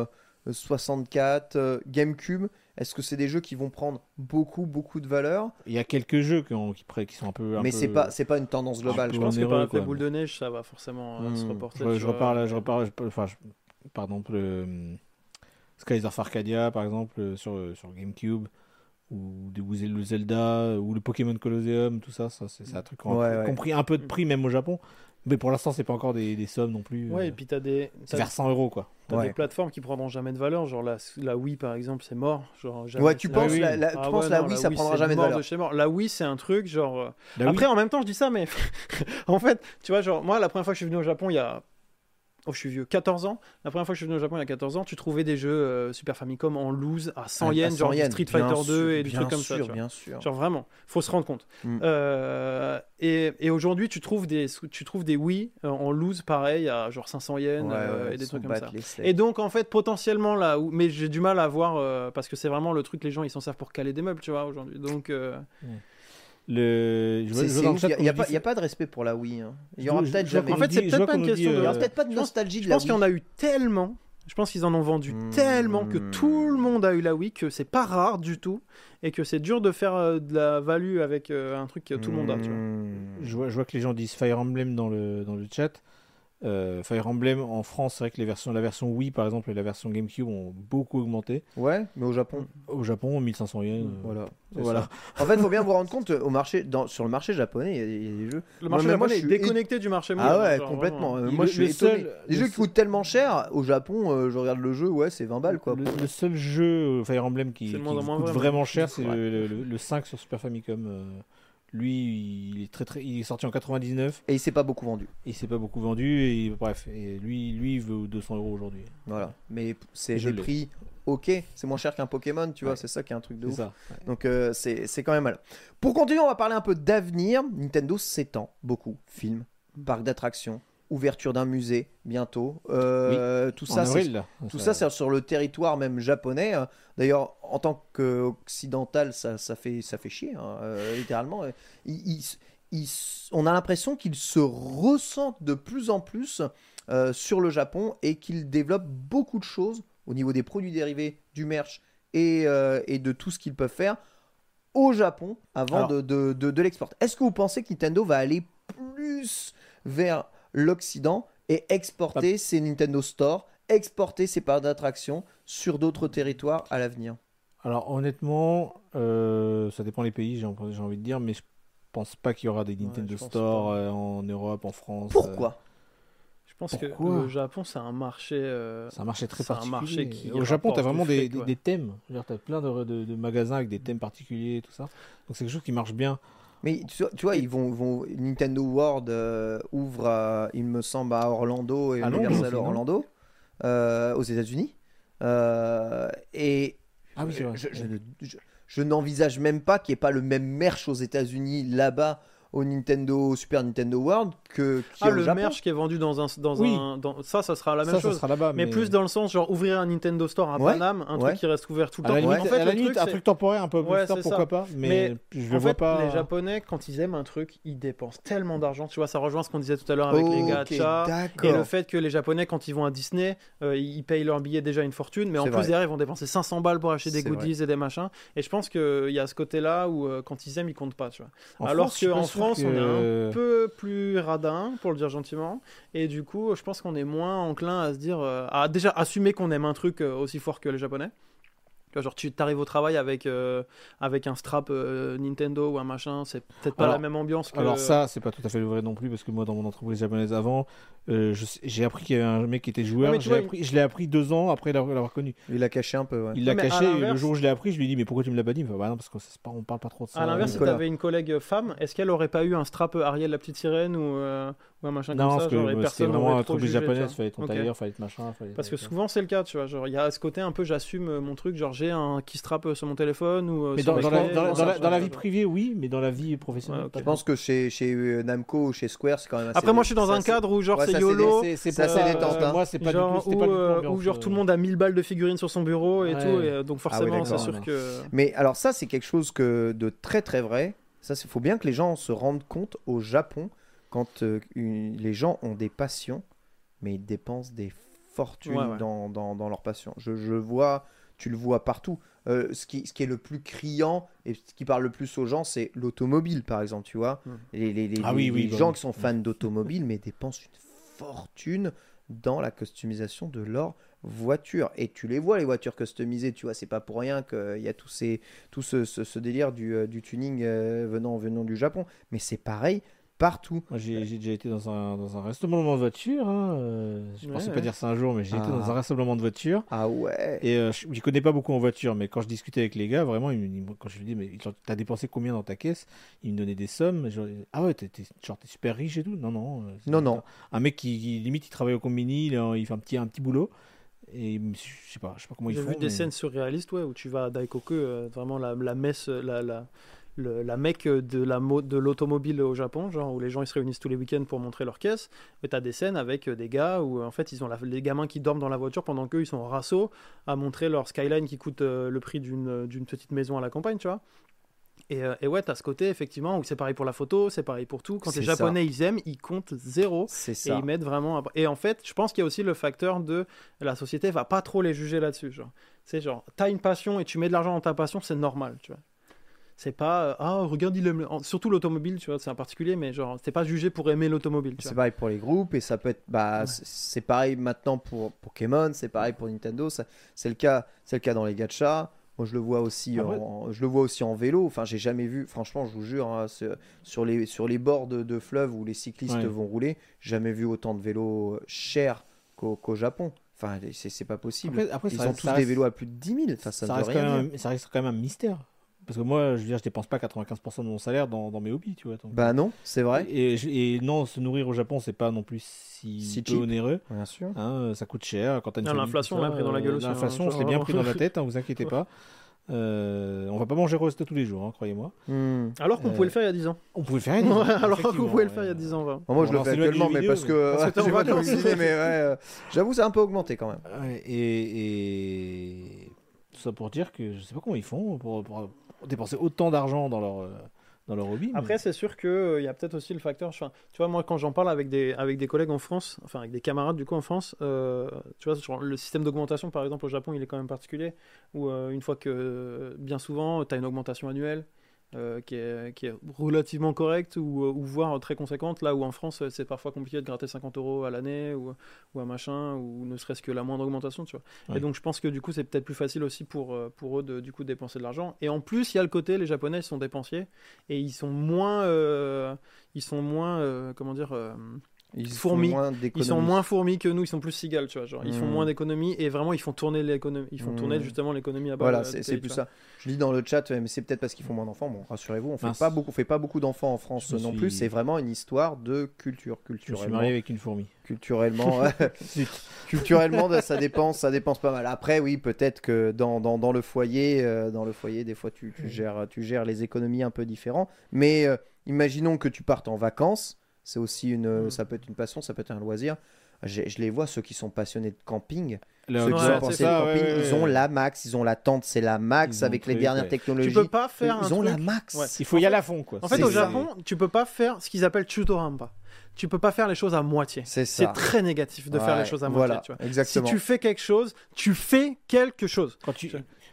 euh, 64, euh, GameCube Est-ce que c'est des jeux qui vont prendre beaucoup beaucoup de valeur Il y a quelques jeux qui, ont- qui, pré- qui sont un peu. un Mais c'est pas c'est pas une tendance globale. je pense que par quoi. boule de neige, ça va forcément euh, se Hmm. reporter. Je, euh, là, je repars, je- enfin, je- par exemple, le Skies of Arcadia, par exemple, euh, sur, sur GameCube, ou, le Zelda, ou le Pokémon Colosseum, tout ça, ça c'est un truc qui a Ouais, ouais. compris un peu de prix même au Japon. Mais pour l'instant, c'est pas encore des, des sommes non plus. Ouais, euh, et puis t'as des, vers 100 euros, quoi. t'as Ouais. des plateformes qui prendront jamais de valeur, genre la, la Wii par exemple, c'est mort. Genre, jamais- Ouais, tu la- penses oui. la, la- tu Ah penses ouais, la non, Wii ça prendra jamais de valeur. chez mort. La Wii, c'est un truc genre. euh. Après, en même temps, je dis ça, mais en fait, tu vois, genre moi, la première fois que je suis venu au Japon, il y a oh, je suis vieux, 14 ans. La première fois que je suis venu au Japon il y a 14 ans, tu trouvais des jeux euh, Super Famicom en loose à 100 À- à yens, 100 genre du yens, Street Fighter 2 sûr, et des trucs comme ça. vois. bien sûr. Genre vraiment, faut se rendre compte. Mm. Euh, et et aujourd'hui, tu trouves des tu trouves des Wii euh, en loose pareil à genre 500 yens Ouais, euh, et des trucs comme ça. Et donc en fait potentiellement là où mais j'ai du mal à voir parce que c'est vraiment le truc les gens ils s'en servent pour caler des meubles tu vois aujourd'hui. Donc euh, Le... Je je Il n'y a, a pas de respect pour la Wii. hein. Il y Je- aura je- peut-être je jamais. en fait, c'est je peut-être pas une question de- Il y aura peut-être pas de Je pense- nostalgie de Je la pense qu'il y en a eu tellement. Je pense qu'ils en ont vendu Hmm. tellement que tout le monde a eu la Wii que c'est pas rare du tout et que c'est dur de faire euh, de la value avec euh, un truc que tout le monde a. Tu vois. Hmm. Je vois, je vois que les gens disent Fire Emblem dans le, dans le chat. Euh, Fire Emblem en France, c'est vrai que les versions, la version Wii par exemple et la version GameCube ont beaucoup augmenté. Ouais, mais au Japon. Au Japon, 1500 yens. euh, Voilà. Voilà. ça. En fait, il faut bien vous rendre compte, au marché, dans, sur le marché japonais, il y a- il y, a des jeux. Le Moi, marché mais moi, japonais je est suis é- déconnecté du marché Ah mondial, ouais, genre, complètement. Euh, Moi, Le- je suis le étonné. seul- Les le jeux qui coûtent tellement cher, au Japon, euh, je regarde le jeu, ouais, c'est 20 balles quoi. Le, le seul jeu Fire Emblem qui, qui coûte vrai, vraiment cher, c'est Ouais. le, le- le 5 sur Super Famicom. Lui, il est, très, très, il est sorti en 99 Et il s'est pas beaucoup vendu. il s'est pas beaucoup vendu. Et bref, et lui, lui il veut 200 euros aujourd'hui. Voilà. Mais c'est l'ai. prix ok, c'est moins cher qu'un Pokémon, tu vois, Ouais. c'est ça qui est un truc de ouf. ça. ouais. Donc euh, c'est c'est quand même mal. Pour continuer, on va parler un peu d'avenir. Nintendo s'étend beaucoup. Films, parcs d'attractions, ouverture d'un musée bientôt. Euh, Tout En ça, avril. Tout ça, c'est sur le territoire même japonais. Euh, D'ailleurs, en tant qu'occidental, ça, ça, fait, ça fait chier, hein, euh, littéralement. On a l'impression qu'ils se ressentent de plus en plus euh, sur le Japon et qu'ils développent beaucoup de choses au niveau des produits dérivés, du merch et, et de tout ce qu'ils peuvent faire au Japon avant Alors- de, de, de, de l'exporter. Est-ce que vous pensez que Nintendo va aller plus vers l'Occident et exporter ses Nintendo Store, exporter ses parcs d'attractions sur d'autres territoires à l'avenir Alors honnêtement, euh, ça dépend des pays, j'ai envie de dire, mais je pense pas qu'il y aura des Nintendo Store euh, en Europe, en France. euh, Pourquoi Je pense que Pourquoi le Japon, c'est un marché. euh, C'est un marché très un particulier. marché qui Au Japon, tu as vraiment des, fric, des- ouais. des thèmes. Tu as plein de, de- de magasins avec des thèmes particuliers et tout ça. Donc c'est quelque chose qui marche bien. Mais tu vois, tu vois, ils vont, vont Nintendo World euh, ouvre, à, il me semble, à Orlando et À Londres Universal non Orlando, euh, aux États-Unis. Euh, et Ah oui, c'est vrai. je, je ne- je- je n'envisage même pas qu'il n'y ait pas le même merch aux États-Unis là-bas au Nintendo Super Nintendo World que Ah, le Japon. merch qui est vendu dans un. Dans Oui. un dans... Ça, ça sera la même ça, ça chose. sera là-bas. mais, plus dans le sens, genre ouvrir un Nintendo Store à Ouais, Paname, un ouais. truc qui reste ouvert tout le À la temps. limite, en fait, à la le limite, truc, un truc temporaire, un peu Ouais, pourquoi ça. pas. Mais, Mais je le vois fait, pas. les Japonais, quand ils aiment un truc, ils dépensent tellement d'argent. Tu vois, ça rejoint ce qu'on disait tout à l'heure avec les gachas. Et le fait que les Japonais, quand ils vont à Disney, euh, ils payent leur billet déjà une fortune, mais en plus vrai. derrière, ils vont dépenser 500 balles pour acheter des goodies et des machins. Et je pense qu'il y a ce côté-là où euh, quand ils aiment, ils comptent pas. Tu vois. En Alors France, France, on est que- un peu plus radin, pour le dire gentiment. Et du coup, je pense qu'on est moins enclin à se dire, euh, à déjà assumer qu'on aime un truc euh, aussi fort que les Japonais. Tu vois, genre, tu arrives au travail avec, euh, avec un strap euh, Nintendo ou un machin, c'est peut-être pas Alors- la même ambiance que. Alors ça, c'est pas tout à fait vrai non plus, parce que moi, dans mon entreprise japonaise avant, euh, j'ai appris qu'il y avait un mec qui était joueur. Ouais, vois, appris- Je l'ai appris deux ans après l'avoir connu. Il a caché un peu. ouais. Il l'a caché, et le jour où je l'ai appris, je lui ai dit, mais pourquoi tu me l'as pas dit? Bah non, parce qu'on pas, on parle pas trop de ça. À l'inverse, si t'avais une collègue femme, est-ce qu'elle aurait pas eu un strap Ariel la petite sirène ou, euh, ou un machin non, comme ça parce que genre, et c'était personne vraiment n'aurait un tu japonaise, vois. fallait être ton Ok. tailleur, fallait être machin. Fallait Parce que souvent c'est le cas, tu vois. Genre, il y a ce côté un peu, j'assume euh, mon truc, genre j'ai un qui strap euh, sur mon téléphone ou. euh, Mais sur dans, la, dans ou dans vie privée, oui, mais dans la vie professionnelle, Ouais, Je pense que chez, chez Namco ou chez Square, c'est quand même assez Après, moi je suis dans c'est un cadre où genre c'est YOLO. c'est- c'est C'est assez pas- détente. hein. Moi, c'est pas où genre tout le monde a 1000 balles de figurines sur son bureau et tout, donc forcément c'est sûr Non, non. que. Mais alors ça, c'est quelque chose que de très très vrai. Ça, il faut bien que les gens se rendent compte au Japon quand euh, une- les gens ont des passions, mais ils dépensent des fortunes Ouais, ouais. Dans, dans, dans leurs passions. Je, je vois, tu le vois partout. Euh, ce, qui, ce qui est le plus criant et ce qui parle le plus aux gens, c'est l'automobile, par exemple, tu vois. Mm. Les, les- les- Ah oui, les- oui, les bah gens oui. qui sont fans d'automobile, mais dépensent une fortune dans la customisation de leur voiture. Et tu les vois, les voitures customisées, tu vois, c'est pas pour rien qu'il y a tous ces, tout ce, ce- ce délire du, euh, du tuning euh, venant, venant du Japon. Mais c'est pareil, partout. Moi, j'ai j'ai déjà été dans un, dans un rassemblement de voitures. hein, euh, je Ouais, pensais ouais. pas dire ça un jour, mais j'ai été Ah. dans un rassemblement de voitures. Ah ouais. Et euh, je je connais pas beaucoup en voiture, mais quand je discutais avec les gars, vraiment, ils ils quand je lui dis, mais t'as dépensé combien dans ta caisse? Ils me donnaient des sommes. genre, ah ouais, t'es t'es- genre, t'es super riche et tout Non, non. euh, Non, un- non. Un mec qui, qui, limite, il travaille au combini, il, il fait un petit, un petit boulot. Et je sais pas, je sais pas comment ils J'ai font. vu des mais- scènes surréalistes ouais, où tu vas à Daikoku, euh, vraiment la, la messe, la, la, le- la mecque de la de l'automobile au Japon, genre où les gens ils se réunissent tous les week-ends pour montrer leurs caisses. Et tu as des scènes avec euh, des gars où en fait ils ont la- les gamins qui dorment dans la voiture pendant qu'eux ils sont en rasso à montrer leur skyline qui coûte euh, le prix d'une d'une petite maison à la campagne, tu vois. Et, euh, et ouais, t'as ce côté effectivement où c'est pareil pour la photo, c'est pareil pour tout. Quand les ça. Japonais ils aiment, ils comptent zéro. C'est Et ça. ils mettent vraiment. Et en fait, je pense qu'il y a aussi le facteur de la société va pas trop les juger là-dessus. Genre, c'est genre, t'as une passion et tu mets de l'argent dans ta passion, c'est normal, tu vois. C'est pas euh, ah regarde il aime surtout l'automobile, tu vois, c'est un particulier, mais genre t'es pas jugé pour aimer l'automobile. C'est pareil pour les groupes et ça peut être bah Ouais. c'est- c'est pareil maintenant pour Pokémon, c'est pareil pour Nintendo, c'est le cas c'est le cas dans les gachas. Moi je le vois aussi Ah ouais. en je le vois aussi en vélo. Enfin, j'ai jamais vu franchement, je vous jure hein, sur les sur les bords de, de fleuves où les cyclistes Ouais. vont rouler, jamais vu autant de vélos chers qu'au Japon. Enfin, c'est c'est pas possible. Après, après, Ils ont reste- tous des vélos à plus de 10 000. Enfin, ça, ça, ne veut reste rien quand dire. même, un- ça reste quand même un mystère. Parce que moi, je veux dire, je dépense pas 95% de mon salaire dans, dans mes hobbies, tu vois. donc- Bah non, c'est vrai. Et, non, se nourrir au Japon, c'est pas non plus si, Si peu cheap. onéreux. Bien sûr. Hein, ça coûte cher. Quand t'as une Ah, l'inflation, on ça, l'a pris dans la gueule aussi, hein, L'inflation, genre, je l'ai bien pris dans la tête, hein, vous inquiétez pas. Euh, on va pas manger roast tous les jours, hein, croyez-moi. Hmm. Alors qu'on Euh, pouvait le faire il y a 10 ans. On pouvait le faire. il y a Ouais, dix ans, alors effectivement, pouvez le faire il y a ouais. 10 ans. Bon, moi, je Bon, le on fais actuellement, mais vidéos, parce mais- que Parce pas mais euh, j'avoue, c'est un peu augmenté quand même. Et, et tout ça pour dire que je sais pas comment ils font pour, pour dépenser autant d'argent dans leur, euh, dans leur hobby. mais- Après, c'est sûr qu'il y a peut-être aussi le facteur. tu vois, moi, quand j'en parle avec des, avec des collègues en France, enfin avec des camarades du coup en France, euh, tu vois, le système d'augmentation, par exemple, au Japon, il est quand même particulier. Où euh, une fois que, bien souvent, tu as une augmentation annuelle. Euh, qui, est, qui est relativement correcte ou, ou voire très conséquente. Là où en France c'est parfois compliqué de gratter 50 euros à l'année ou, ou un machin ou ne serait-ce que la moindre augmentation tu vois. Ouais. et donc je pense que du coup c'est peut-être plus facile aussi pour, euh, pour eux de du coup dépenser de l'argent. Et en plus il y a le côté les japonais ils sont dépensiers et ils sont moins euh, ils sont moins euh, comment dire euh, Ils Fourmis. moins ils sont moins fourmis que nous ils sont plus cigales tu vois genre ils font Mm. moins d'économies et vraiment ils font tourner l'économie ils font tourner justement l'économie à bas Voilà, euh, c'est plus ça. Je lis dans le chat, ouais, mais c'est peut-être parce qu'ils font moins d'enfants. Bon, rassurez-vous, on fait Mince. pas beaucoup, on fait pas beaucoup d'enfants en France Je non suis- plus. C'est vraiment une histoire de culture, Je me suis culturellement. marié avec une fourmi. Culturellement, culturellement, ça dépense, ça dépense pas mal. Après, oui, peut-être que dans, dans, dans le foyer, euh, dans le foyer, des fois, tu, tu gères, tu gères les économies un peu différents. Mais euh, imaginons que tu partes en vacances. C'est aussi une, Mm. ça peut être une passion, ça peut être un loisir. Je les vois, ceux qui sont passionnés de camping. Le- Ceux qui Ouais, sont passionnés ça, de camping, ouais, ouais, ils ont la max, ils ont la tente, c'est la max Ils avec le les truc, dernières ouais. technologies. tu peux pas faire ils un ont la max. Ouais. Il faut y aller à fond, quoi. en fait au ça. Japon tu peux pas faire ce qu'ils appellent chutoramba tu peux pas faire les choses à moitié C'est très négatif de faire les choses à voilà, moitié tu vois. Exactement. Si tu fais quelque chose, tu fais quelque chose. Quand tu,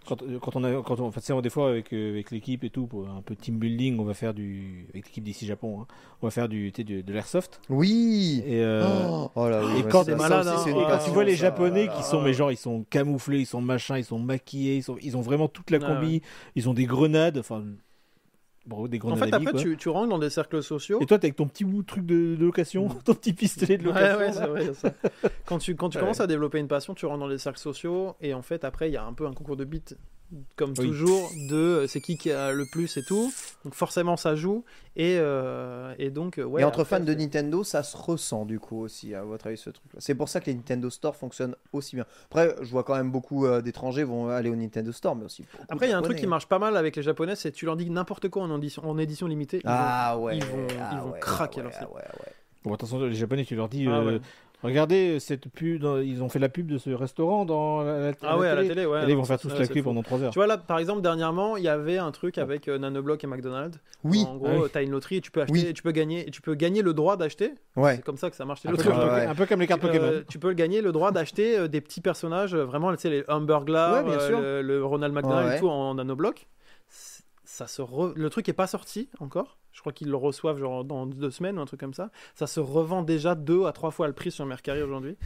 quand, euh, quand on a, quand on, sais, des fois avec, euh, avec l'équipe et tout, pour un peu team building, on va faire du, avec l'équipe d'ici Japon, hein, on va faire du, tu sais, du- de l'airsoft. Oui. Et, euh, Oh, oh là oui, et quand, ça, aussi, hein. Et tu vois les ça. Japonais qui là sont, mais genre, ils sont camouflés, ils sont machins, ils sont maquillés, ils, sont, ils ont vraiment toute la Ouais, combi, ils ont des grenades, enfin, des En grenades fait, à billes, après, quoi. tu, tu rentres dans des cercles sociaux. Et toi, t'es avec ton petit bout de truc de, de location, ton petit pistolet de Ouais, location. ouais, là. c'est vrai, ça. Quand tu, quand tu Ouais. commences à développer une passion, tu rentres dans des cercles sociaux et en fait, après, il y a un peu un concours de beats, comme Oui. toujours, de euh, c'est qui qui a le plus et tout. Donc forcément, ça joue. Et, euh, et donc, euh, ouais. et entre après, fans de Nintendo, ça se ressent du coup aussi, à votre avis, ce truc-là. C'est pour ça que les Nintendo Store fonctionnent aussi bien. Après, je vois quand même beaucoup euh, d'étrangers vont aller au Nintendo Store, mais aussi. Après, il y a un truc qui marche pas mal avec les Japonais, c'est tu leur dis n'importe quoi en édition, en édition limitée. ils vont- Ah ouais. ils vont- ah ils vont ouais, craquer ah leur ouais, ah ouais, ouais. Bon, attention, les Japonais, tu leur dis, Ah euh, ouais. Regardez cette pub, dans- ils ont fait la pub de ce restaurant dans la, la- Ah ouais, à la télé, ouais. Et là, ils vont faire tous la queue pendant 3 heures. Tu vois là, par exemple, dernièrement, il y avait un truc avec euh, Nanoblock et McDonald's. Oui. En gros, Ah oui. tu as une loterie et tu peux acheter, Oui. et tu peux gagner, et tu peux gagner le droit d'acheter. Ouais. C'est comme ça que ça marche un, peu comme, Ouais, un peu comme les cartes Euh, Pokémon. tu peux gagner le droit d'acheter euh, des petits personnages, euh, vraiment, tu sais, les Humberglar, Ouais, euh, le, le Ronald McDonald et tout en nanoblock. Ça se re- Le truc est pas sorti encore. Je crois qu'ils le reçoivent genre dans deux semaines ou un truc comme ça. Ça se revend déjà deux à trois fois le prix sur Mercari aujourd'hui.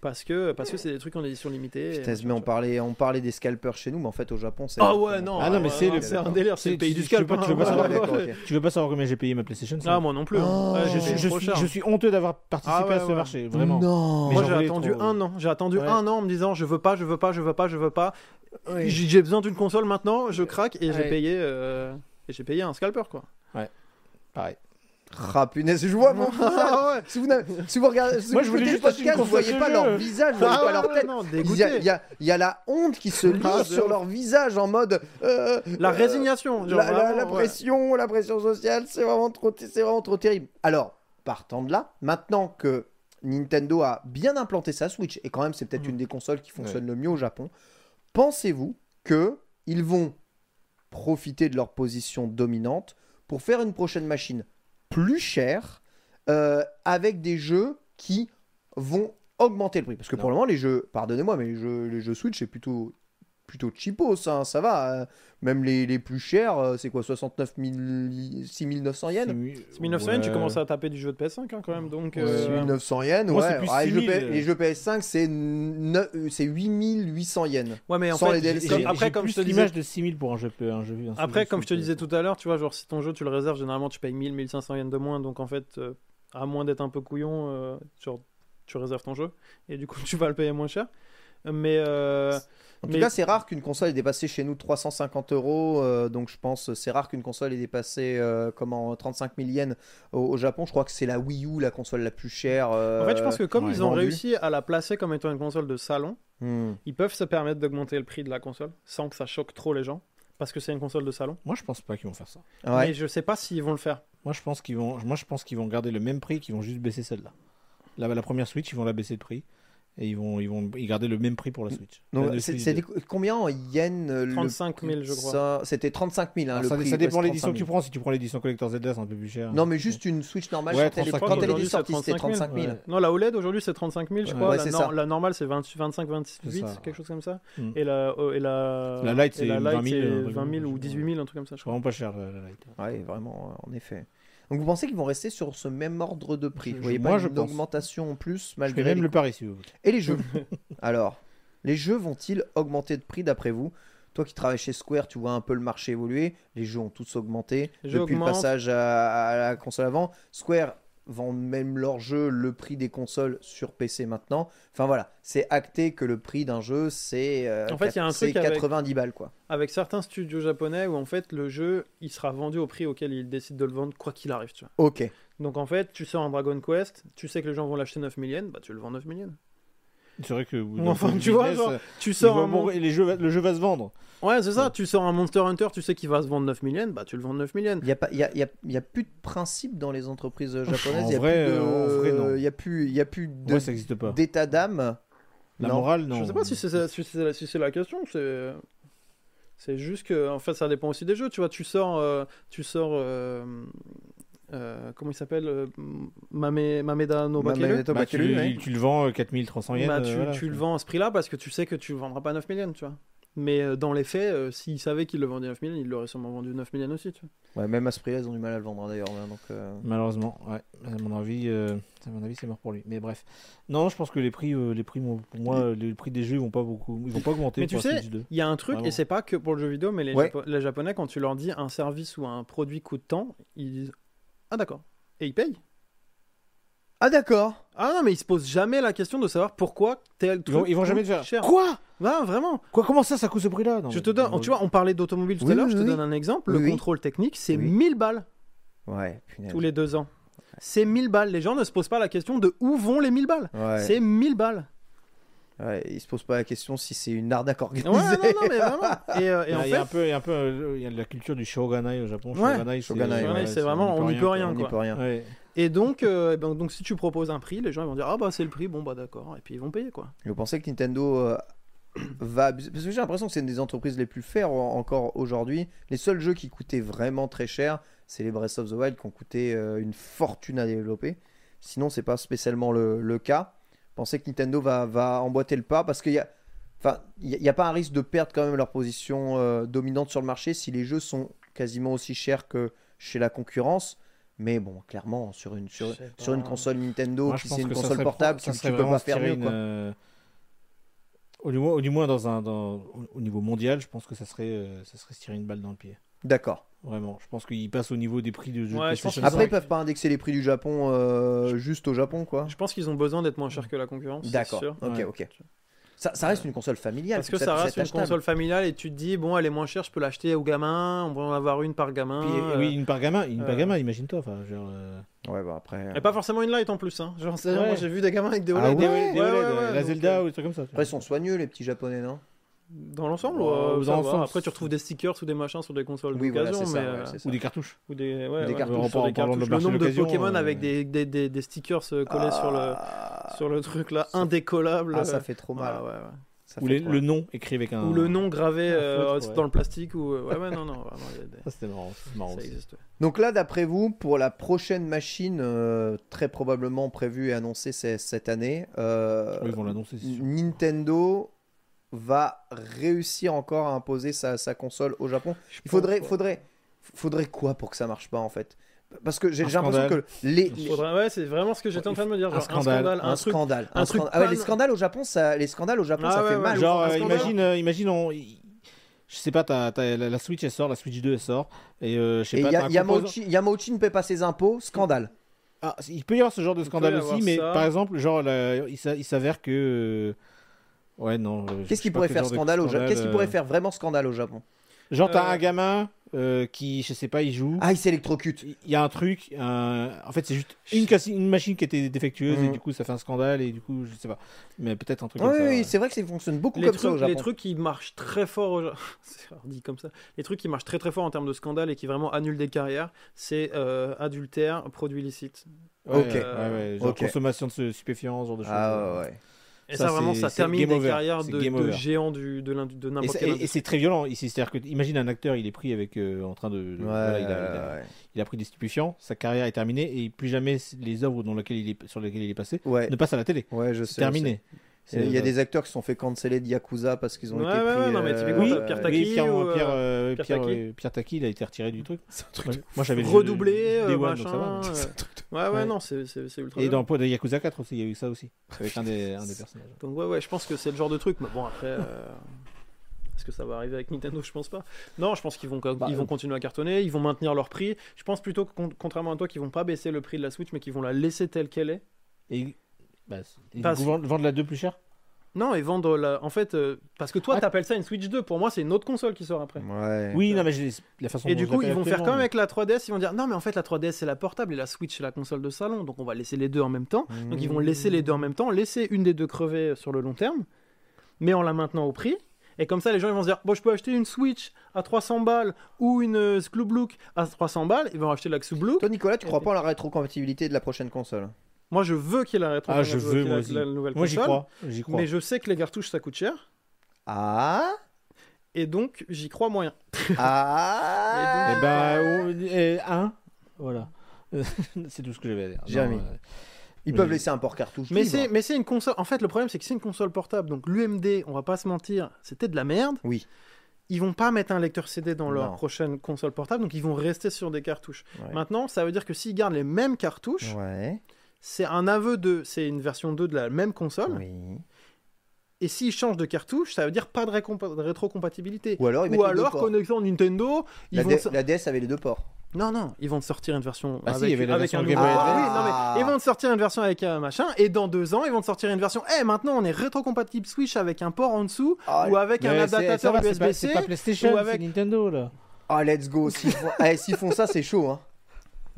parce que parce que c'est des trucs en édition limitée. Putain, mais on parlait, on parlait des scalpers chez nous, mais en fait au Japon c'est. Ah ouais, non. Ah non, mais c'est le- c'est un délire, c'est le Tu- pays du scalp. pas- hein. tu veux pas Ouais, savoir- ouais, d'accord, ouais. ok. Tu veux pas savoir combien j'ai payé ma PlayStation Ah, moi non plus. hein. Oh. Ouais, je, suis, cher. je suis honteux d'avoir participé Ah ouais, à ce ouais. marché, vraiment. Non. Mais Moi j'ai attendu trop. un an. J'ai attendu Ouais. un an en me disant je veux pas, je veux pas, je veux pas, je veux pas, je veux pas. J'ai besoin d'une console maintenant, je craque et j'ai Ouais. payé euh, et j'ai payé un scalper quoi. Pareil. Ah punaise, je vois mon visage. Si vous, si vous regardez, si Moi, vous je écoutez le podcast, vous voyez pas leur visage, vous voyez Ah pas leur tête. non, Il y, a, il y a- il y a la honte qui se lit Ah, sur leur visage en mode euh, La euh, résignation, genre la, la- vraiment, la ouais. pression, la pression sociale, c'est vraiment trop, c'est vraiment trop terrible. Alors, partant de là, maintenant que Nintendo a bien implanté sa Switch et quand même c'est peut-être Mhm. une des consoles qui fonctionne le mieux au Japon, pensez-vous que ils vont profiter de leur position dominante pour faire une prochaine machine plus chère euh, avec des jeux qui vont augmenter le prix. Parce que pour le moment, les jeux, pardonnez-moi, mais les jeux, les jeux Switch, c'est plutôt plutôt cheapos, hein, ça va. euh, même les, les plus chers, euh, c'est quoi 69 000, 6900 yens? 1900 yens, tu commences à taper du jeu de PS5 hein, quand même donc. euh, 6900 yens, Moi, ouais. plus Ah, les, jeux 6000, P- les jeux PS5, c'est neuf- euh, c'est 8800 yens. Ouais mais en Sans fait les DLC. J'ai- après j'ai comme plus je te disais de 6000 pour un jeu, un jeu un Après, comme je te disais euh, tout à l'heure, tu vois, genre si ton jeu tu le réserves, généralement tu payes 1000, 1500 yens de moins, donc en fait, euh, à moins d'être un peu couillon, euh, genre tu réserves ton jeu et du coup tu vas le payer moins cher. Mais euh, En tout Mais- cas, c'est rare qu'une console ait dépassé chez nous 350 euros. euh, donc, je pense c'est rare qu'une console ait dépassé euh, comment 35 000 yens au, au Japon. Je crois que c'est la Wii U, la console la plus chère. euh, en fait, je pense que comme ouais. ils ont vendue. réussi à la placer comme étant une console de salon, hmm. ils peuvent se permettre d'augmenter le prix de la console sans que ça choque trop les gens. Parce que c'est une console de salon. Moi, je pense pas qu'ils vont faire ça. Ouais. Mais je sais pas s'ils vont le faire. Moi, je pense qu'ils vont, moi, je pense qu'ils vont garder le même prix, qu'ils vont juste baisser celle-là. La, la première Switch, ils vont la baisser de prix et ils vont, ils vont garder le même prix pour la Switch. Donc, La- le c'est- Switch c'était 2. combien en yens euh, le 35 000, je crois. ça- C'était 35 000. hein, Alors, le ça, prix, ça dépend l'édition que tu 35 000. prends. Si tu prends l'édition Collector Zelda, c'est un peu plus cher. Non, mais juste une Switch normale. Ouais, quand elle, 35 quand 000. elle c'est sortie, c'était 35 000. Ouais. Non, la OLED aujourd'hui c'est 35 000, je crois. Ouais, la, c'est nor- ça. la normale c'est 20 25, 28, C'est ça. quelque chose comme ça. Mm. Et la, oh, et la, La Lite, c'est Lite, 20 000, c'est un truc 20 000 comme ou ça. 18 000, un truc comme ça, je crois. vraiment pas cher la, Lite. Ouais, vraiment, euh, en effet. Donc vous pensez qu'ils vont rester sur ce même ordre de prix? Je- Vous voyez moi, pas je une pense. augmentation en plus Je fais malgré même les le pari si vous voulez. Et les jeux? Alors, les jeux vont-ils augmenter de prix d'après vous? Toi qui travailles chez Square, tu vois un peu le marché évoluer. Les jeux ont tous augmenté Les jeux depuis augmentent. le passage à, à la console avant. Square vend même leurs jeux le prix des consoles sur PC maintenant. Enfin voilà, c'est acté que le prix d'un jeu c'est euh, En fait, il y a un c'est truc avec- 90 balles quoi. Avec certains studios japonais où en fait le jeu il sera vendu au prix auquel ils décident de le vendre quoi qu'il arrive. Tu vois. Ok. Donc en fait, tu sors un Dragon Quest, tu sais que les gens vont l'acheter 9 000 yens, bah tu le vends 9 000 yens. C'est vrai que enfin, tu vois, genre, euh, Tu sors un mon- les jeux, le jeu va se vendre. Ouais, c'est ça, tu sors un Monster Hunter, tu sais qu'il va se vendre 9 000 yens, bah tu le vends 9 000 yens. Il n'y a, pas- il y a, il y a- y a plus de principe dans les entreprises japonaises. En Il y a vrai, plus de- euh, en vrai, non. Il n'y a plus, il y a plus de- Ouais, ça n'existe pas. d'état d'âme. La Non. morale, non. Je sais pas si c'est si c'est la, si c'est la question, c'est c'est juste que en fait ça dépend aussi des jeux, tu vois, tu sors euh, tu sors euh, euh, comment il s'appelle euh, Mame- Mameda no Bakelu Mameto Bah, tu, ouais. tu le vends euh, 4300 yens. Bah, euh, tu, voilà, tu le vends à ce prix-là parce que tu sais que tu le vendras pas 9 millions, tu vois. Mais euh, dans les faits, euh, s'ils savaient qu'ils le vendaient 9 millions, ils l'auraient sûrement vendu 9 millions aussi, tu vois. Ouais, même à ce prix-là, ils ont du mal à le vendre d'ailleurs. hein, Donc, euh, Malheureusement, ouais. À mon avis, euh, à mon avis, c'est mort pour lui. Mais bref. Non, je pense que les prix, euh, les prix, pour moi, euh, les prix des jeux, ils vont pas beaucoup, ils vont pas augmenter Mais tu sais, Switch 2. il y a un truc, Vraiment. et c'est pas que pour le jeu vidéo, mais les, Ouais. Japo- les Japonais, quand tu leur dis un service ou un produit coûte tant, ils disent Ah d'accord. Et ils payent. Ah d'accord. Ah non, mais ils se posent jamais la question de savoir pourquoi tel Ils vont, ils vont jamais coûte te faire. cher. Quoi? Non, vraiment. Quoi Comment ça, ça coûte ce prix-là? Non, Je mais- te donne, tu vois, on parlait d'automobile tout Oui, à l'heure, oui, je te oui. donne un exemple. Oui, le oui. contrôle technique, c'est Oui. 1000 balles Ouais, punaise. tous les deux ans. C'est 1000 balles. Les gens ne se posent pas la question de où vont les 1000 balles. Ouais. C'est 1000 balles. Ouais, ils se posent pas la question si c'est une arnaque organisée. Ouais, non, non, mais vraiment. Et, euh, et Il y a- en il y a fait, un peu, il y a un peu, euh, il y a la culture du shogunai au Japon. Ouais. Shogunai, c'est- Shogunai, ouais, ouais, c'est vraiment, on n'y peut rien, On n'y quoi. peut rien. Ouais. Et donc, euh, ben, donc, si tu proposes un prix, les gens ils vont dire Ah bah c'est le prix, bon bah d'accord. Et puis ils vont payer quoi. Et vous pensez que Nintendo euh, va abuser Parce que j'ai l'impression que c'est une des entreprises les plus faires en- encore aujourd'hui. Les seuls jeux qui coûtaient vraiment très cher, c'est les Breath of the Wild qui ont coûté euh, une fortune à développer. Sinon, c'est pas spécialement le, le cas. Pensez que Nintendo va, va emboîter le pas parce qu'il y a. Enfin, il n'y a, pas un risque de perdre quand même leur position euh, dominante sur le marché si les jeux sont quasiment aussi chers que chez la concurrence. Mais bon, clairement, sur une, sur, une console Nintendo, Moi, qui c'est une console serait- portable, ça tu, tu serait peux pas faire mieux. une, Quoi. euh, Au, du moins, au du moins dans un, dans, au niveau mondial, je pense que ça serait, euh, ça serait se tirer une balle dans le pied. D'accord. Vraiment. Je pense qu'il passe au niveau des prix de jeux Ouais, de je pense PlayStation qu'ils Après, ont- ils peuvent pas indexer les prix du Japon euh, juste au Japon, quoi. Je pense qu'ils ont besoin d'être moins chers que la concurrence. D'accord. Ok, Ouais. ok. Ça, ça reste une console familiale. Parce que ça reste une achetable. console familiale et tu te dis, bon, elle est moins chère, je peux l'acheter aux gamins, on va en avoir une par gamin. Puis, euh, oui, une par gamin, une par euh, gamin, imagine-toi. Enfin, genre, euh, Ouais, bah après. Et pas forcément une light en plus. Hein. Genre, c'est- Ouais. Moi j'ai vu des gamins avec des Ah OLED. des, ouais des Ouais, OLED, ouais, ouais, la Zelda euh, ou des trucs comme ça. Après, ils sont soigneux, les petits japonais, non? Dans l'ensemble, Ouais, euh, dans l'ensemble, Après, tu retrouves des stickers ou des machins sur des consoles Oui, voilà, d'occasion. c'est ça, mais, ouais, euh. Ou des cartouches. ou des, ouais, Des ouais, cartouches. sur En des de cartouches. Le nombre de Pokémon euh, avec des, des, des, des stickers euh, collés sur, le, Ah. sur le truc là, indécollable. Ah, ça fait trop mal. Ouais, ouais, ouais. Ça Ou fait les- trop le mal. nom écrit avec un. Ou le nom gravé euh, dans le plastique. Ou... Ouais, ouais, non, non, Ça, c'était marrant. marrant ça existe. ouais. Donc là, d'après vous, pour la prochaine machine, euh, très probablement prévue et annoncée cette année, euh, Oui, ils vont l'annoncer, c'est sûr. Nintendo va réussir encore à imposer sa, sa console au Japon. Je Il faudrait, faudrait, faudrait quoi pour que ça marche pas en fait? Parce que j'ai l'impression que les, les- Faudrait- Ouais, c'est vraiment ce que j'étais en train de me dire. Un scandale, un, truc. scandale, un un truc scandale. Ah ouais, les scandales au Japon, ça, les scandales au Japon, Ah ça ouais, fait ouais. mal. Genre, euh, imagine, euh, imagine, on- je sais pas, t'as, t'as la, la Switch elle sort, la Switch 2 elle sort, et euh, je sais Et pas, Yamauchi, Yamauchi ne paie pas ses impôts, scandale. Ah, il peut y avoir ce genre de scandale aussi, mais ça. par exemple, genre, il s'avère que. Ouais, non. euh, Qu'est-ce qui pourrait faire scandale au Japon Qu'est-ce qui pourrait faire vraiment scandale au Japon? Genre, t'as Euh, un gamin euh, qui, je sais pas, il joue. Ah, il s'électrocute. Il y a un truc, un- en fait, c'est juste une, cassi- une machine qui était défectueuse et Mhm. du coup, ça fait un scandale et du coup, je sais pas. Mais peut-être un truc Oui, comme oui, c'est vrai que ça fonctionne beaucoup les comme trucs, ça au Japon. les trucs qui marchent très fort au c'est dit comme ça les trucs qui marchent très très fort en termes de scandale et qui vraiment annulent des carrières c'est euh, adultère produit illicite Ouais, Ok. ouais, ouais, genre consommation de ce stupéfiant, ce genre de choses. Ah ouais, ouais. Et Ça, ça, vraiment c'est- ça termine des over. carrières de, de géants du, de, de n'importe quelle et- et c'est très violent ici, c'est-à-dire que imagine un acteur, il est pris avec euh, en train de, de- Ouais, voilà, il, a, il a- ouais, il a pris des stupéfiants, sa carrière est terminée et plus jamais les œuvres dans lesquelles il est, sur lesquelles il est passé ouais. ne passent à la télé. Ouais, je sais. terminé. je sais. Il y a des acteurs qui se sont fait canceller de Yakuza parce qu'ils ont Ouais, été ouais, pris. ouais, non, mais euh, typiquement, Oui, t'as Pierre Taki oui, Pierre, ou, euh, Pierre, euh, Pierre Pierre, Taki. euh, Pierre Taki, il a été retiré du truc. C'est un truc Ouais. de Moi j'avais le- redoublé le euh, Day One, donc ça va. machin euh, ouais ouais Ouais. non c'est ultra Et bien. dans Pod Yakuza 4 aussi, il y a eu ça aussi, avec un des, un des personnages. donc ouais ouais je pense que c'est le genre de truc mais bon après euh, est-ce que ça va arriver avec Nintendo? Je pense pas non je pense qu'ils vont Bah, ils vont euh, continuer à cartonner ils vont maintenir leur prix je pense plutôt que con- contrairement à toi qu'ils vont pas baisser le prix de la Switch mais qu'ils vont la laisser telle qu'elle est Et, bah, et Parce- coup, vendre, vendre la 2 plus cher? Non et vendre la en fait euh, parce que toi Ah. t'appelles ça une Switch 2 pour moi c'est une autre console qui sort après Ouais. Oui, non, mais j'ai- la façon Et dont du je coup, l'appelle ils vont faire actuellement, comme avec la 3DS, ils vont dire non, mais en fait, la 3DS c'est la portable et la Switch c'est la console de salon, donc on va laisser les deux en même temps. Donc ils vont laisser les deux en même temps, laisser une des deux crever sur le long terme, mais en la maintenant au prix. Et comme ça, les gens ils vont se dire bon, je peux acheter une Switch à 300 balles ou une euh, Xublook à 300 balles. Ils vont acheter la Xublook. Toi, Nicolas, tu crois pas en la rétrocompatibilité de la prochaine console? Moi, je veux qu'il y ait la rétro. Ah, je veux, moi la- aussi. la nouvelle Moi j'y console. crois, j'y crois. Mais je sais que les cartouches ça coûte cher. Ah Et donc, j'y crois moyen. Ah Eh ben, eh, un, voilà. c'est tout ce que j'avais à dire. Jérémy. Non, euh, Ils Mais- peuvent laisser un port cartouche. Mais c'est, mais c'est une console. En fait, le problème, c'est que c'est une console portable. Donc, l'UMD, on va pas se mentir, c'était de la merde. Oui. Ils vont pas mettre un lecteur CD dans leur Non. prochaine console portable, donc ils vont rester sur des cartouches. Ouais. Maintenant, ça veut dire que s'ils gardent les mêmes cartouches, Ouais. C'est un aveu de. C'est une version 2 de la même console. Oui. Et s'ils changent de cartouche, ça veut dire pas de, rétrocompatibilité. Ou alors, ils Ou alors, connexion Nintendo, ils La, vont. DS avait les deux ports. Non, non, ils vont te sortir une version si, avec, il y avait la avec version un Game Ah, oui, Advance. non, mais Ah. ils vont te sortir une version avec un machin, et dans deux ans, ils vont te sortir une version. Eh, maintenant, on est rétrocompatible Switch avec un port en dessous, Ah, ou avec un adaptateur USB-C. C'est pas PlayStation, ou avec- c'est Nintendo là. Ah, let's go. S'ils font... eh, s'ils font ça, c'est chaud. Hein.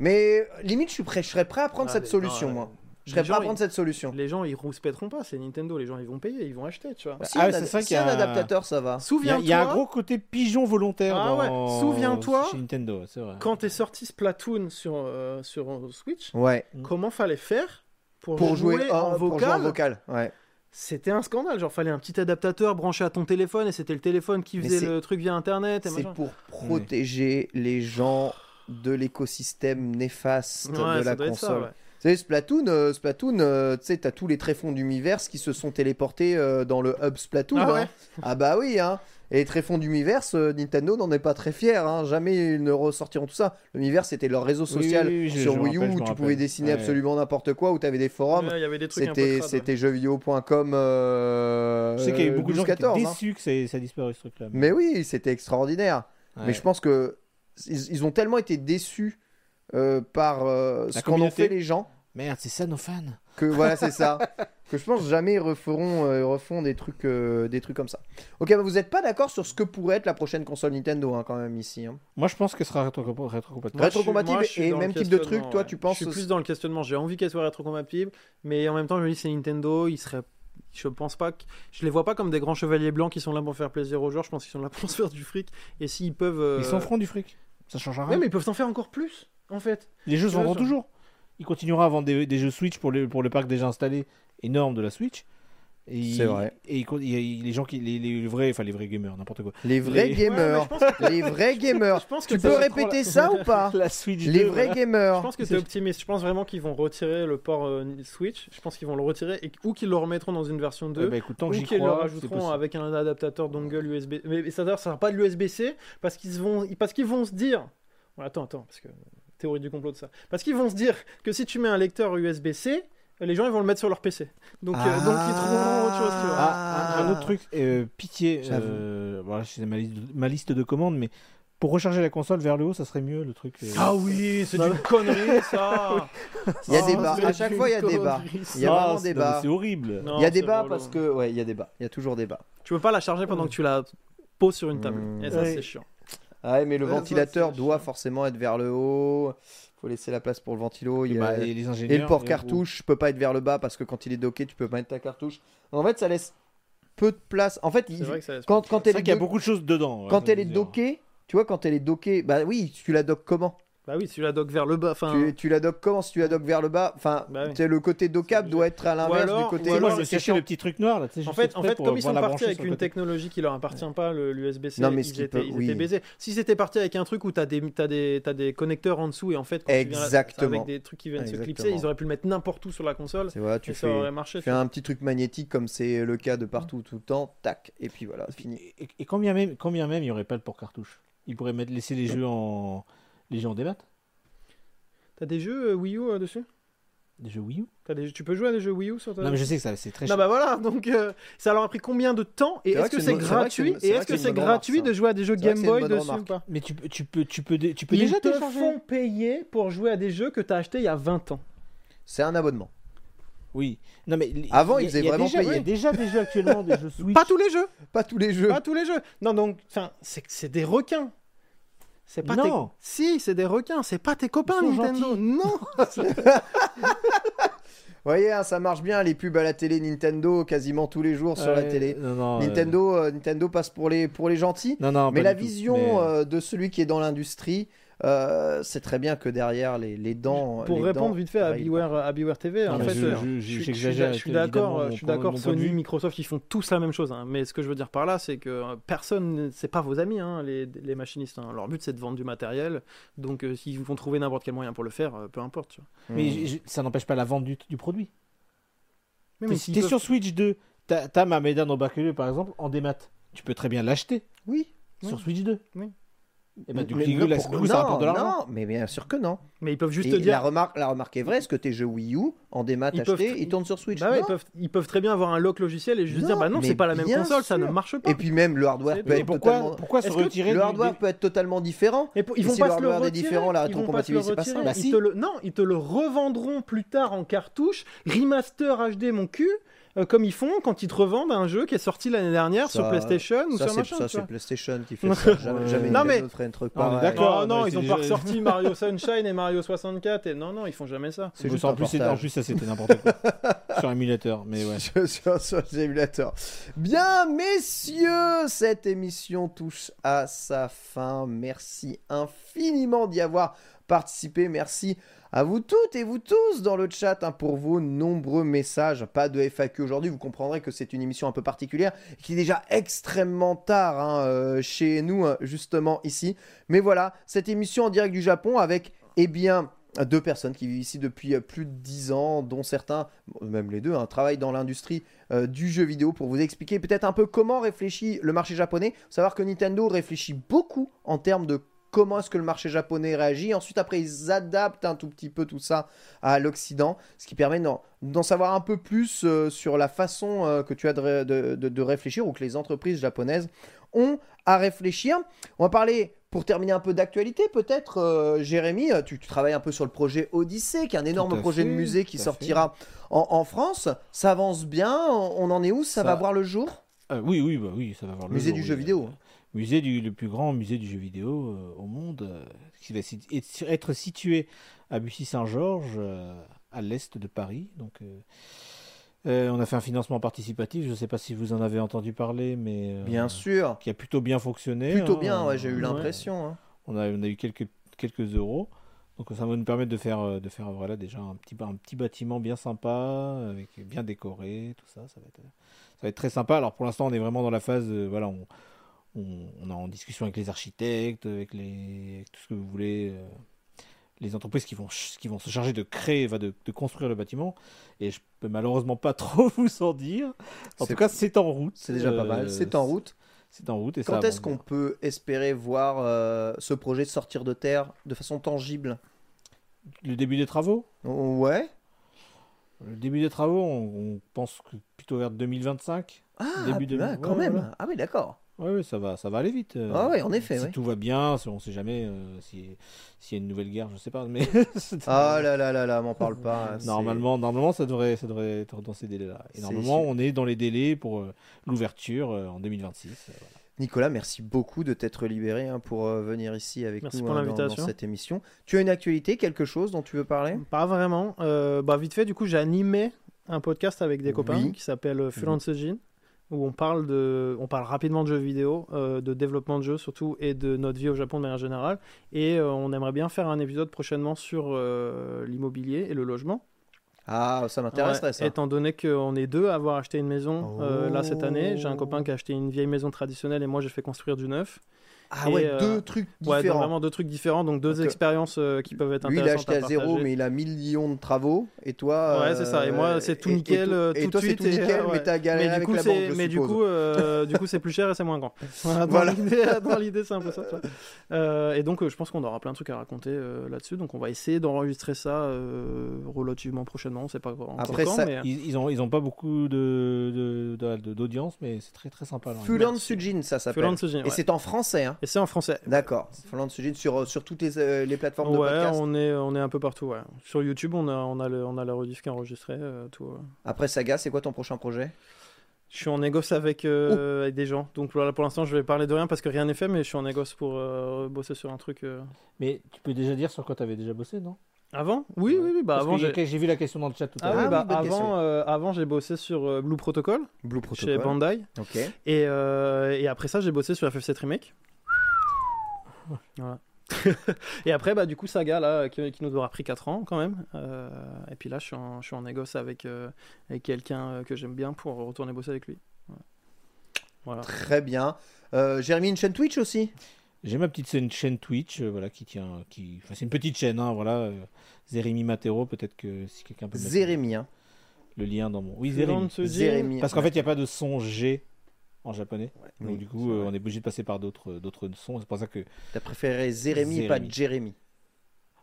Mais euh, limite, je, suis prêt, je serais prêt à prendre Ah, cette mais solution, non, moi. euh, Je serais les prêt à prendre ils- cette solution. Les gens, ils rouspèteront pas, c'est Nintendo, les gens, ils vont payer, ils vont acheter, tu vois. Si, Ah c'est ça si qu'il y a un adaptateur, ça va. Il y, a, Souviens-toi, il y a un gros côté pigeon volontaire Ah ouais, souviens-toi, chez Nintendo, c'est vrai. quand est sorti Splatoon sur, euh, sur euh, Switch, Ouais. comment fallait faire pour, Pour jouer, en pour jouer vocal en vocal. Ouais. C'était un scandale, genre fallait un petit adaptateur branché à ton téléphone et c'était le téléphone qui faisait le truc via internet et C'est pour protéger les gens de l'écosystème néfaste Ouais, de la console. ouais. savez, Splatoon, euh, Splatoon euh, tu sais, t'as tous les tréfonds d'Umiverse qui se sont téléportés euh, dans le hub Splatoon. Ah hein. ouais Ah bah oui, hein. Et les tréfonds d'Umiverse, euh, Nintendo n'en est pas très fier. Hein. Jamais ils ne ressortiront tout ça. L'Umiverse, c'était leur réseau Oui, oui, social oui, sur Wii U où tu rappelle. pouvais dessiner Ouais. absolument n'importe quoi, où t'avais des forums. Ouais, Il y avait des trucs C'était c'était jeuxvideo.com. Euh, Je sais qu'il y avait beaucoup de gens qui étaient 12-14, hein. déçus que ça, ça a disparu ce truc-là. Mais oui, c'était extraordinaire. Ouais. Mais je pense que ils, ils ont tellement été déçus euh, par euh, ce qu'en ont fait les gens Merde, c'est ça nos fans. que voilà, c'est ça. que je pense jamais ils referont, euh, refont des trucs, euh, des trucs comme ça. Ok, bah, vous n'êtes pas d'accord sur ce que pourrait être la prochaine console Nintendo hein, quand même ici. hein. Moi, je pense que ce sera rétro- rétrocompatible. Rétrocompatible suis et même type de truc, toi, tu penses Je suis plus dans le questionnement. J'ai envie qu'elle soit rétrocompatible, mais en même temps, je me dis c'est Nintendo, ils seraient. Je pense pas que. Je les vois pas comme des grands chevaliers blancs qui sont là pour faire plaisir aux joueurs. Je pense qu'ils sont là pour se faire du fric. Et s'ils peuvent. euh, Ils s'en feront du fric. Ça changera Ouais, rien. mais ils peuvent s'en faire encore plus, en fait. Les jeux se vendront toujours. Ils continueront à vendre des, des jeux Switch pour le, pour le parc déjà installé énorme de la Switch. C'est vrai. Et il les gens qui. Les, les vrais. Enfin, les vrais gamers, n'importe quoi. Les vrais Les- gamers, Ouais, que- les vrais gamers. Je pense que Tu peux répéter ça ou pas La Switch Les 2, vrais voilà. gamers. Je pense que c'est optimiste. Je pense vraiment qu'ils vont retirer le port euh, Switch. Je pense qu'ils vont le retirer et, ou qu'ils le remettront dans une version 2. Eh ben, écoute, tant ou qu'ils le rajouteront avec un adaptateur dongle USB. Mais ça ne sera pas de l'USB-C parce qu'ils vont, parce qu'ils vont se dire. Bon, attends, attends, parce que théorie du complot de ça. Parce qu'ils vont se dire que si tu mets un lecteur USB-C, les gens ils vont le mettre sur leur PC. Donc, euh, donc ils trouveront autre chose. Tu vois. Ah, un autre truc, euh, pitié. Euh, voilà, c'est ma, liste de- ma liste de commandes, mais pour recharger la console vers le haut, ça serait mieux le truc. euh. Ah oui, c'est une connerie ça. Il y a Ah, débat. c'est À chaque fois, il y a débat. connerie, Il y a Ah, vraiment mais C'est horrible. Non, Il y a débat relou. parce que ouais, il y a débat. Il y a toujours débat. Tu peux pas la charger pendant que tu la poses sur une table. Mmh. Et ça, Ouais. c'est chiant. Ah ouais, mais le ventilateur doit forcément être vers le haut. Faut laisser la place pour le ventilo. Il y a- Bah, et les Et ingénieurs. le port et- cartouche peut pas être vers le bas parce que quand il est docké, tu peux pas mettre ta cartouche. En fait, ça laisse peu de place. En fait, il- C'est vrai que ça laisse quand, elle vrai est, qu'il y a beaucoup de choses dedans. ouais, quand elle est dockée, tu vois, quand elle est dockée, bah oui, tu la dockes comment? Bah oui, si tu la dock vers le bas. Enfin, tu, tu la dockes comment si tu la dockes vers le bas Enfin, Bah oui. tu sais, le côté dockable doit être à l'inverse du côté. Ou moi, alors je cherchais chiant. le petit truc noir là. En fait, en fait comme ils sont partis avec une technologie qui leur appartient pas, le- l'USB-C, Non, mais ce ils, étaient, peut- ils oui. étaient baisés. Si c'était parti avec un truc où tu as des, t'as des, t'as des connecteurs en dessous et en fait, quand tu viens là, Exactement. avec des trucs qui viennent se clipser, ils auraient pu le mettre n'importe où sur la console C'est voilà, tu et ça fais, aurait marché. tu fais un petit truc magnétique comme c'est le cas de partout tout le temps, tac, et puis voilà, fini. Et, et quand bien même, même, il n'y aurait pas le port cartouche. Ils pourraient mettre, laisser les jeux en, les en démat. T'as des jeux euh, Wii U euh, dessus? Des jeux Wii U? T'as des... Tu peux jouer à des jeux Wii U sur ta Non, mais je sais que ça, c'est très Non cher. bah voilà, donc euh, ça leur a pris combien de temps Et est-ce que que c'est gratuit Et est-ce que c'est gratuit de jouer à des jeux Game Boy dessus ou pas? Mais tu, peux- tu peux, tu peux, tu peux Ils déjà te font payer pour jouer à des jeux que t'as acheté il y a 20 ans. C'est un abonnement. Oui. Non mais Avant, ils faisaient vraiment déjà, Il y a payer. déjà des jeux actuellement, des jeux Switch. Pas tous les jeux Pas tous les jeux. Pas tous les jeux. Non, donc, enfin, c'est c'est des requins. C'est pas tes... Non. Si, c'est des requins. C'est pas tes copains, Nintendo. gentils. Non. Vous voyez, hein, ça marche bien, les pubs à la télé Nintendo quasiment tous les jours sur la télé. Non, non, euh, Nintendo, euh, Nintendo passe pour les, pour les gentils. Non, non, mais la tout. vision Mais, euh, de celui qui est dans l'industrie, euh, c'est très bien que derrière les, les dents. Pour les répondre dents vite fait à. Beware, à Beware TV, Non, en fait, je- euh, je- je- je suis- je suis d'accord, je suis d'accord. Sony. Microsoft, ils font tous la même chose. hein. Mais ce que je veux dire par là, c'est que euh, personne, c'est pas vos amis, hein, les, les machinistes. hein. Leur but, c'est de vendre du matériel. Donc, euh, s'ils vont trouver n'importe quel moyen pour le faire, euh, peu importe. tu vois. Mais Hmm. ça n'empêche pas la vente du, du produit. Mais, T'es mais s'ils t'es sur Switch 2, t'as t'as ma Medan au Baculeux par exemple en démat. Tu peux très bien l'acheter Oui. sur Oui. Switch 2. Oui. Et bah, du coup, Mais- coup, ça non, rapporte de l'argent. Non, mais bien sûr que non. Mais ils peuvent juste Et te la, dire. remarque, la remarque est vraie, est-ce que tes jeux Wii U en démat Ils peuvent achetés, tr- ils tournent sur Switch Bah ouais, ils, peuvent, ils peuvent très bien avoir un lock logiciel et juste Non, dire bah non, c'est pas la même console, ça ne marche pas. Et puis même le hardware peut. Et être pourquoi, totalement... pourquoi se que retirer le hardware peut être totalement différent Mais pour- ils Et vont si pas le hardware est retirer, différent, la rétrocompatibilité, c'est pas ça. non, ils te le revendront plus tard en cartouche, remaster HD mon cul, euh, comme ils font quand ils te revendent un jeu qui est sorti l'année dernière sur Ça- PlayStation ou Ça, sur c'est machin. ça, c'est. PlayStation qui fait ça. Jamais, jamais Non, Nintendo mais- ne ferait un truc Non, pareil. d'accord. Non, non, ils ont pas ressorti Mario Sunshine et Mario 64 et non, non, ils font jamais ça. C'est juste en plus, c'est- en plus, ça c'était n'importe quoi. sur émulateur, mais ouais. sur, sur- sur les émulateurs. Bien, messieurs, cette émission touche à sa fin. Merci infiniment d'y avoir participé. Merci à vous toutes et vous tous dans le chat hein, pour vos nombreux messages. Pas de FAQ aujourd'hui, vous comprendrez que c'est une émission un peu particulière qui est déjà extrêmement tard hein, euh, chez nous, hein, justement ici. Mais voilà, cette émission en direct du Japon avec, eh bien, deux personnes qui vivent ici depuis euh, plus de 10 ans, dont certains, même les deux, travaillent dans l'industrie euh, du jeu vidéo pour vous expliquer peut-être un peu comment réfléchit le marché japonais. Savoir que Nintendo réfléchit beaucoup en termes de comment est-ce que le marché japonais réagit. Ensuite, après, ils adaptent un tout petit peu tout ça à l'Occident, ce qui permet d'en, savoir un peu plus euh, sur la façon euh, que tu as de, ré- de- de- de réfléchir ou que les entreprises japonaises ont à réfléchir. On va parler, pour terminer un peu d'actualité, peut-être, euh, Jérémy, tu, tu travailles un peu sur le projet Odyssée, qui est un énorme projet de musée qui sortira en, en France. Ça avance bien, on, on en est où? Ça, Ça- va voir le jour? Euh, oui, oui, bah oui, ça va voir le Musée jour, du oui. jeu vidéo. hein. Musée du le plus grand musée du jeu vidéo euh, au monde, euh, qui va être- situé à Bussy-Saint-Georges, euh, à l'est de Paris. Donc, on a fait un financement participatif. Je ne sais pas si vous en avez entendu parler, mais Bien sûr. qui a plutôt bien fonctionné. Plutôt hein. bien, ouais, j'ai eu Ouais. l'impression. hein. On a, on a eu quelques, quelques euros. Donc ça va nous permettre de faire, de faire voilà, déjà un petit, un petit bâtiment bien sympa, avec, bien décoré, tout ça. Ça va, être, ça va être très sympa. Alors pour l'instant, on est vraiment dans la phase, voilà, on, on, on est en discussion avec les architectes, avec, les, avec tout ce que vous voulez, euh, les entreprises qui vont, qui vont se charger de créer, enfin, de, de construire le bâtiment. Et je peux malheureusement pas trop vous en dire. En tout cas, c'est en route. C'est déjà pas Euh, mal. C'est en route. C'est en route. Et Quand est-ce qu'on peut espérer voir euh, ce projet sortir de terre de façon tangible? Le début des travaux? Ouais. Le début des travaux, on, on pense que plutôt vers 2025. Ah, Début de- là, quand ouais, même. voilà. Ah oui, d'accord. Oui, ouais, ça va, ça va aller vite. euh, Ah ouais, en effet, Si ouais. tout va bien, on ne sait jamais euh, si- s'il y a une nouvelle guerre, je sais pas. Mais Ah là là là là, m'en parle pas. normalement, normalement, ça devrait, ça devrait être dans ces délais-là. Et normalement, sûr. on est dans les délais pour euh, l'ouverture euh, en 2026. euh, voilà. Nicolas, merci beaucoup de t'être libéré hein, pour euh, venir ici avec Merci nous pour hein, dans- dans, l'invitation. cette émission. Tu as une actualité, quelque chose dont tu veux parler? Pas vraiment. Euh, bah, vite fait, du coup, j'ai animé un podcast avec des copains Oui. qui s'appelle Full on Sejin, où on parle, de, on parle rapidement de jeux vidéo, euh, de développement de jeux surtout, et de notre vie au Japon de manière générale. Et euh, on aimerait bien faire un épisode prochainement sur euh, l'immobilier et le logement. Ah, ça m'intéresserait Ouais, ça. Étant donné qu'on est deux à avoir acheté une maison là cette année, j'ai un Oh. copain qui a acheté une vieille maison traditionnelle et moi j'ai fait construire du neuf. Ah Et, ouais, euh, deux trucs Ouais, différents. vraiment deux trucs différents, donc deux Donc, euh, expériences euh, qui peuvent être Lui, il a intéressantes acheté à zéro, mais il a millions de travaux. Et toi Ouais, c'est ça. Et moi, c'est tout et- et nickel, tout- Et tout toi, de c'est tout et, nickel, mais ouais. t'as galéré avec coup, la c'est- banque, je mais du coup, euh, du coup, c'est plus cher et c'est moins grand. Voilà, dans l'idée- c'est un peu ça. Euh, et donc, euh, je pense qu'on aura plein de trucs à raconter euh, là-dessus. Donc, on va essayer d'enregistrer ça euh, relativement prochainement. On sait pas encore Après, quand, ça- mais, Ils, ils ont, ils ont pas beaucoup de, de- de- de- d'audience, mais c'est très très sympa. Fulan. Sujin, ça s'appelle. Et ouais. c'est en français, hein Et c'est en français. D'accord. Fulan Sujin sur, sur toutes les, euh, les plateformes de Ouais, podcast. on est, on est un peu partout. Ouais. Sur YouTube, on a, on a, le, on a la rediff qui est enregistrée. euh, tout, ouais. Après Saga, c'est quoi ton prochain projet? Je suis en négoce avec, euh, avec des gens. Donc voilà, pour l'instant, je vais parler de rien parce que rien n'est fait, mais je suis en négoce pour euh, bosser sur un truc. euh. Mais tu peux déjà dire sur quoi tu avais déjà bossé, non? Avant? Oui, oui, oui. Bah, Parce avant, j'ai... j'ai vu la question dans le chat tout à Ah, l'heure. oui, bah, avant, euh, avant j'ai bossé sur euh, Blue Protocol Blue chez Bandai. Ok. Et, euh, et après ça, j'ai bossé sur FF7 Remake. Voilà. et après, bah, du coup, Saga, là, qui, qui nous aura pris 4 ans quand même. Euh, et puis là, je suis en, je suis en négoce avec, euh, avec quelqu'un euh, que j'aime bien pour retourner bosser avec lui. Voilà. Très bien. Euh, Jérémy, une chaîne Twitch aussi? J'ai ma petite chaîne, chaîne Twitch, euh, voilà, qui tient, qui, enfin, c'est une petite chaîne, hein, voilà. euh, Zérémy Matero, peut-être que si quelqu'un peut Zérémy. Hein. le lien dans mon. Oui. Zérémy. Parce qu'en fait, il n'y a pas de son G en japonais. Donc Oui, du coup, euh, on est obligé de passer par d'autres, d'autres sons. C'est pour ça que. T'as préféré Zérémy et pas. Jérémy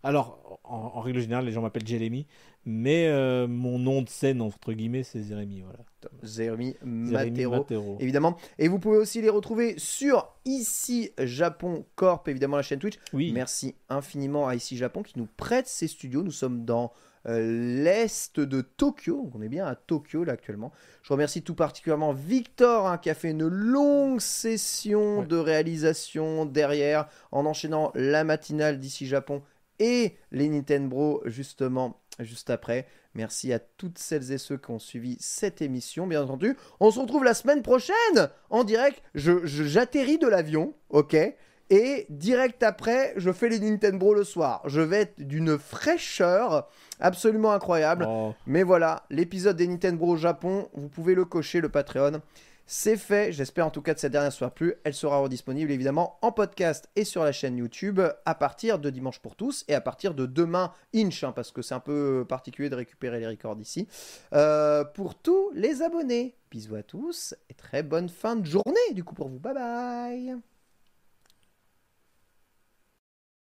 Alors, en, en règle générale, les gens m'appellent Jérémy, mais euh, mon nom de scène entre guillemets, c'est Zérémy, voilà. Zérémy Zérémy Matero. Matero. Évidemment. Et vous pouvez aussi les retrouver sur Ici Japon Corp, évidemment la chaîne Twitch. Oui. Merci infiniment à Ici Japon qui nous prête ses studios. Nous sommes dans euh, l'est de Tokyo. Donc on est bien à Tokyo là actuellement. Je remercie tout particulièrement Victor hein, qui a fait une longue session Ouais. de réalisation derrière en enchaînant la matinale d'Ici Japon et les Nintendo justement juste après. Merci à toutes celles et ceux qui ont suivi cette émission, bien entendu. On se retrouve la semaine prochaine en direct. Je, je- j'atterris de l'avion, ok? Et direct après, je fais les Nintendo le soir. Je vais être d'une fraîcheur absolument incroyable. Oh, Mais voilà, l'épisode des Nintendo au Japon, vous pouvez le cocher, le Patreon. c'est fait. J'espère en tout cas que cette dernière soit plu. Elle sera redisponible évidemment en podcast et sur la chaîne YouTube à partir de dimanche pour tous et à partir de demain Inch, hein, parce que c'est un peu particulier de récupérer les records ici. Euh, pour tous les abonnés. Bisous à tous et très bonne fin de journée du coup pour vous. Bye bye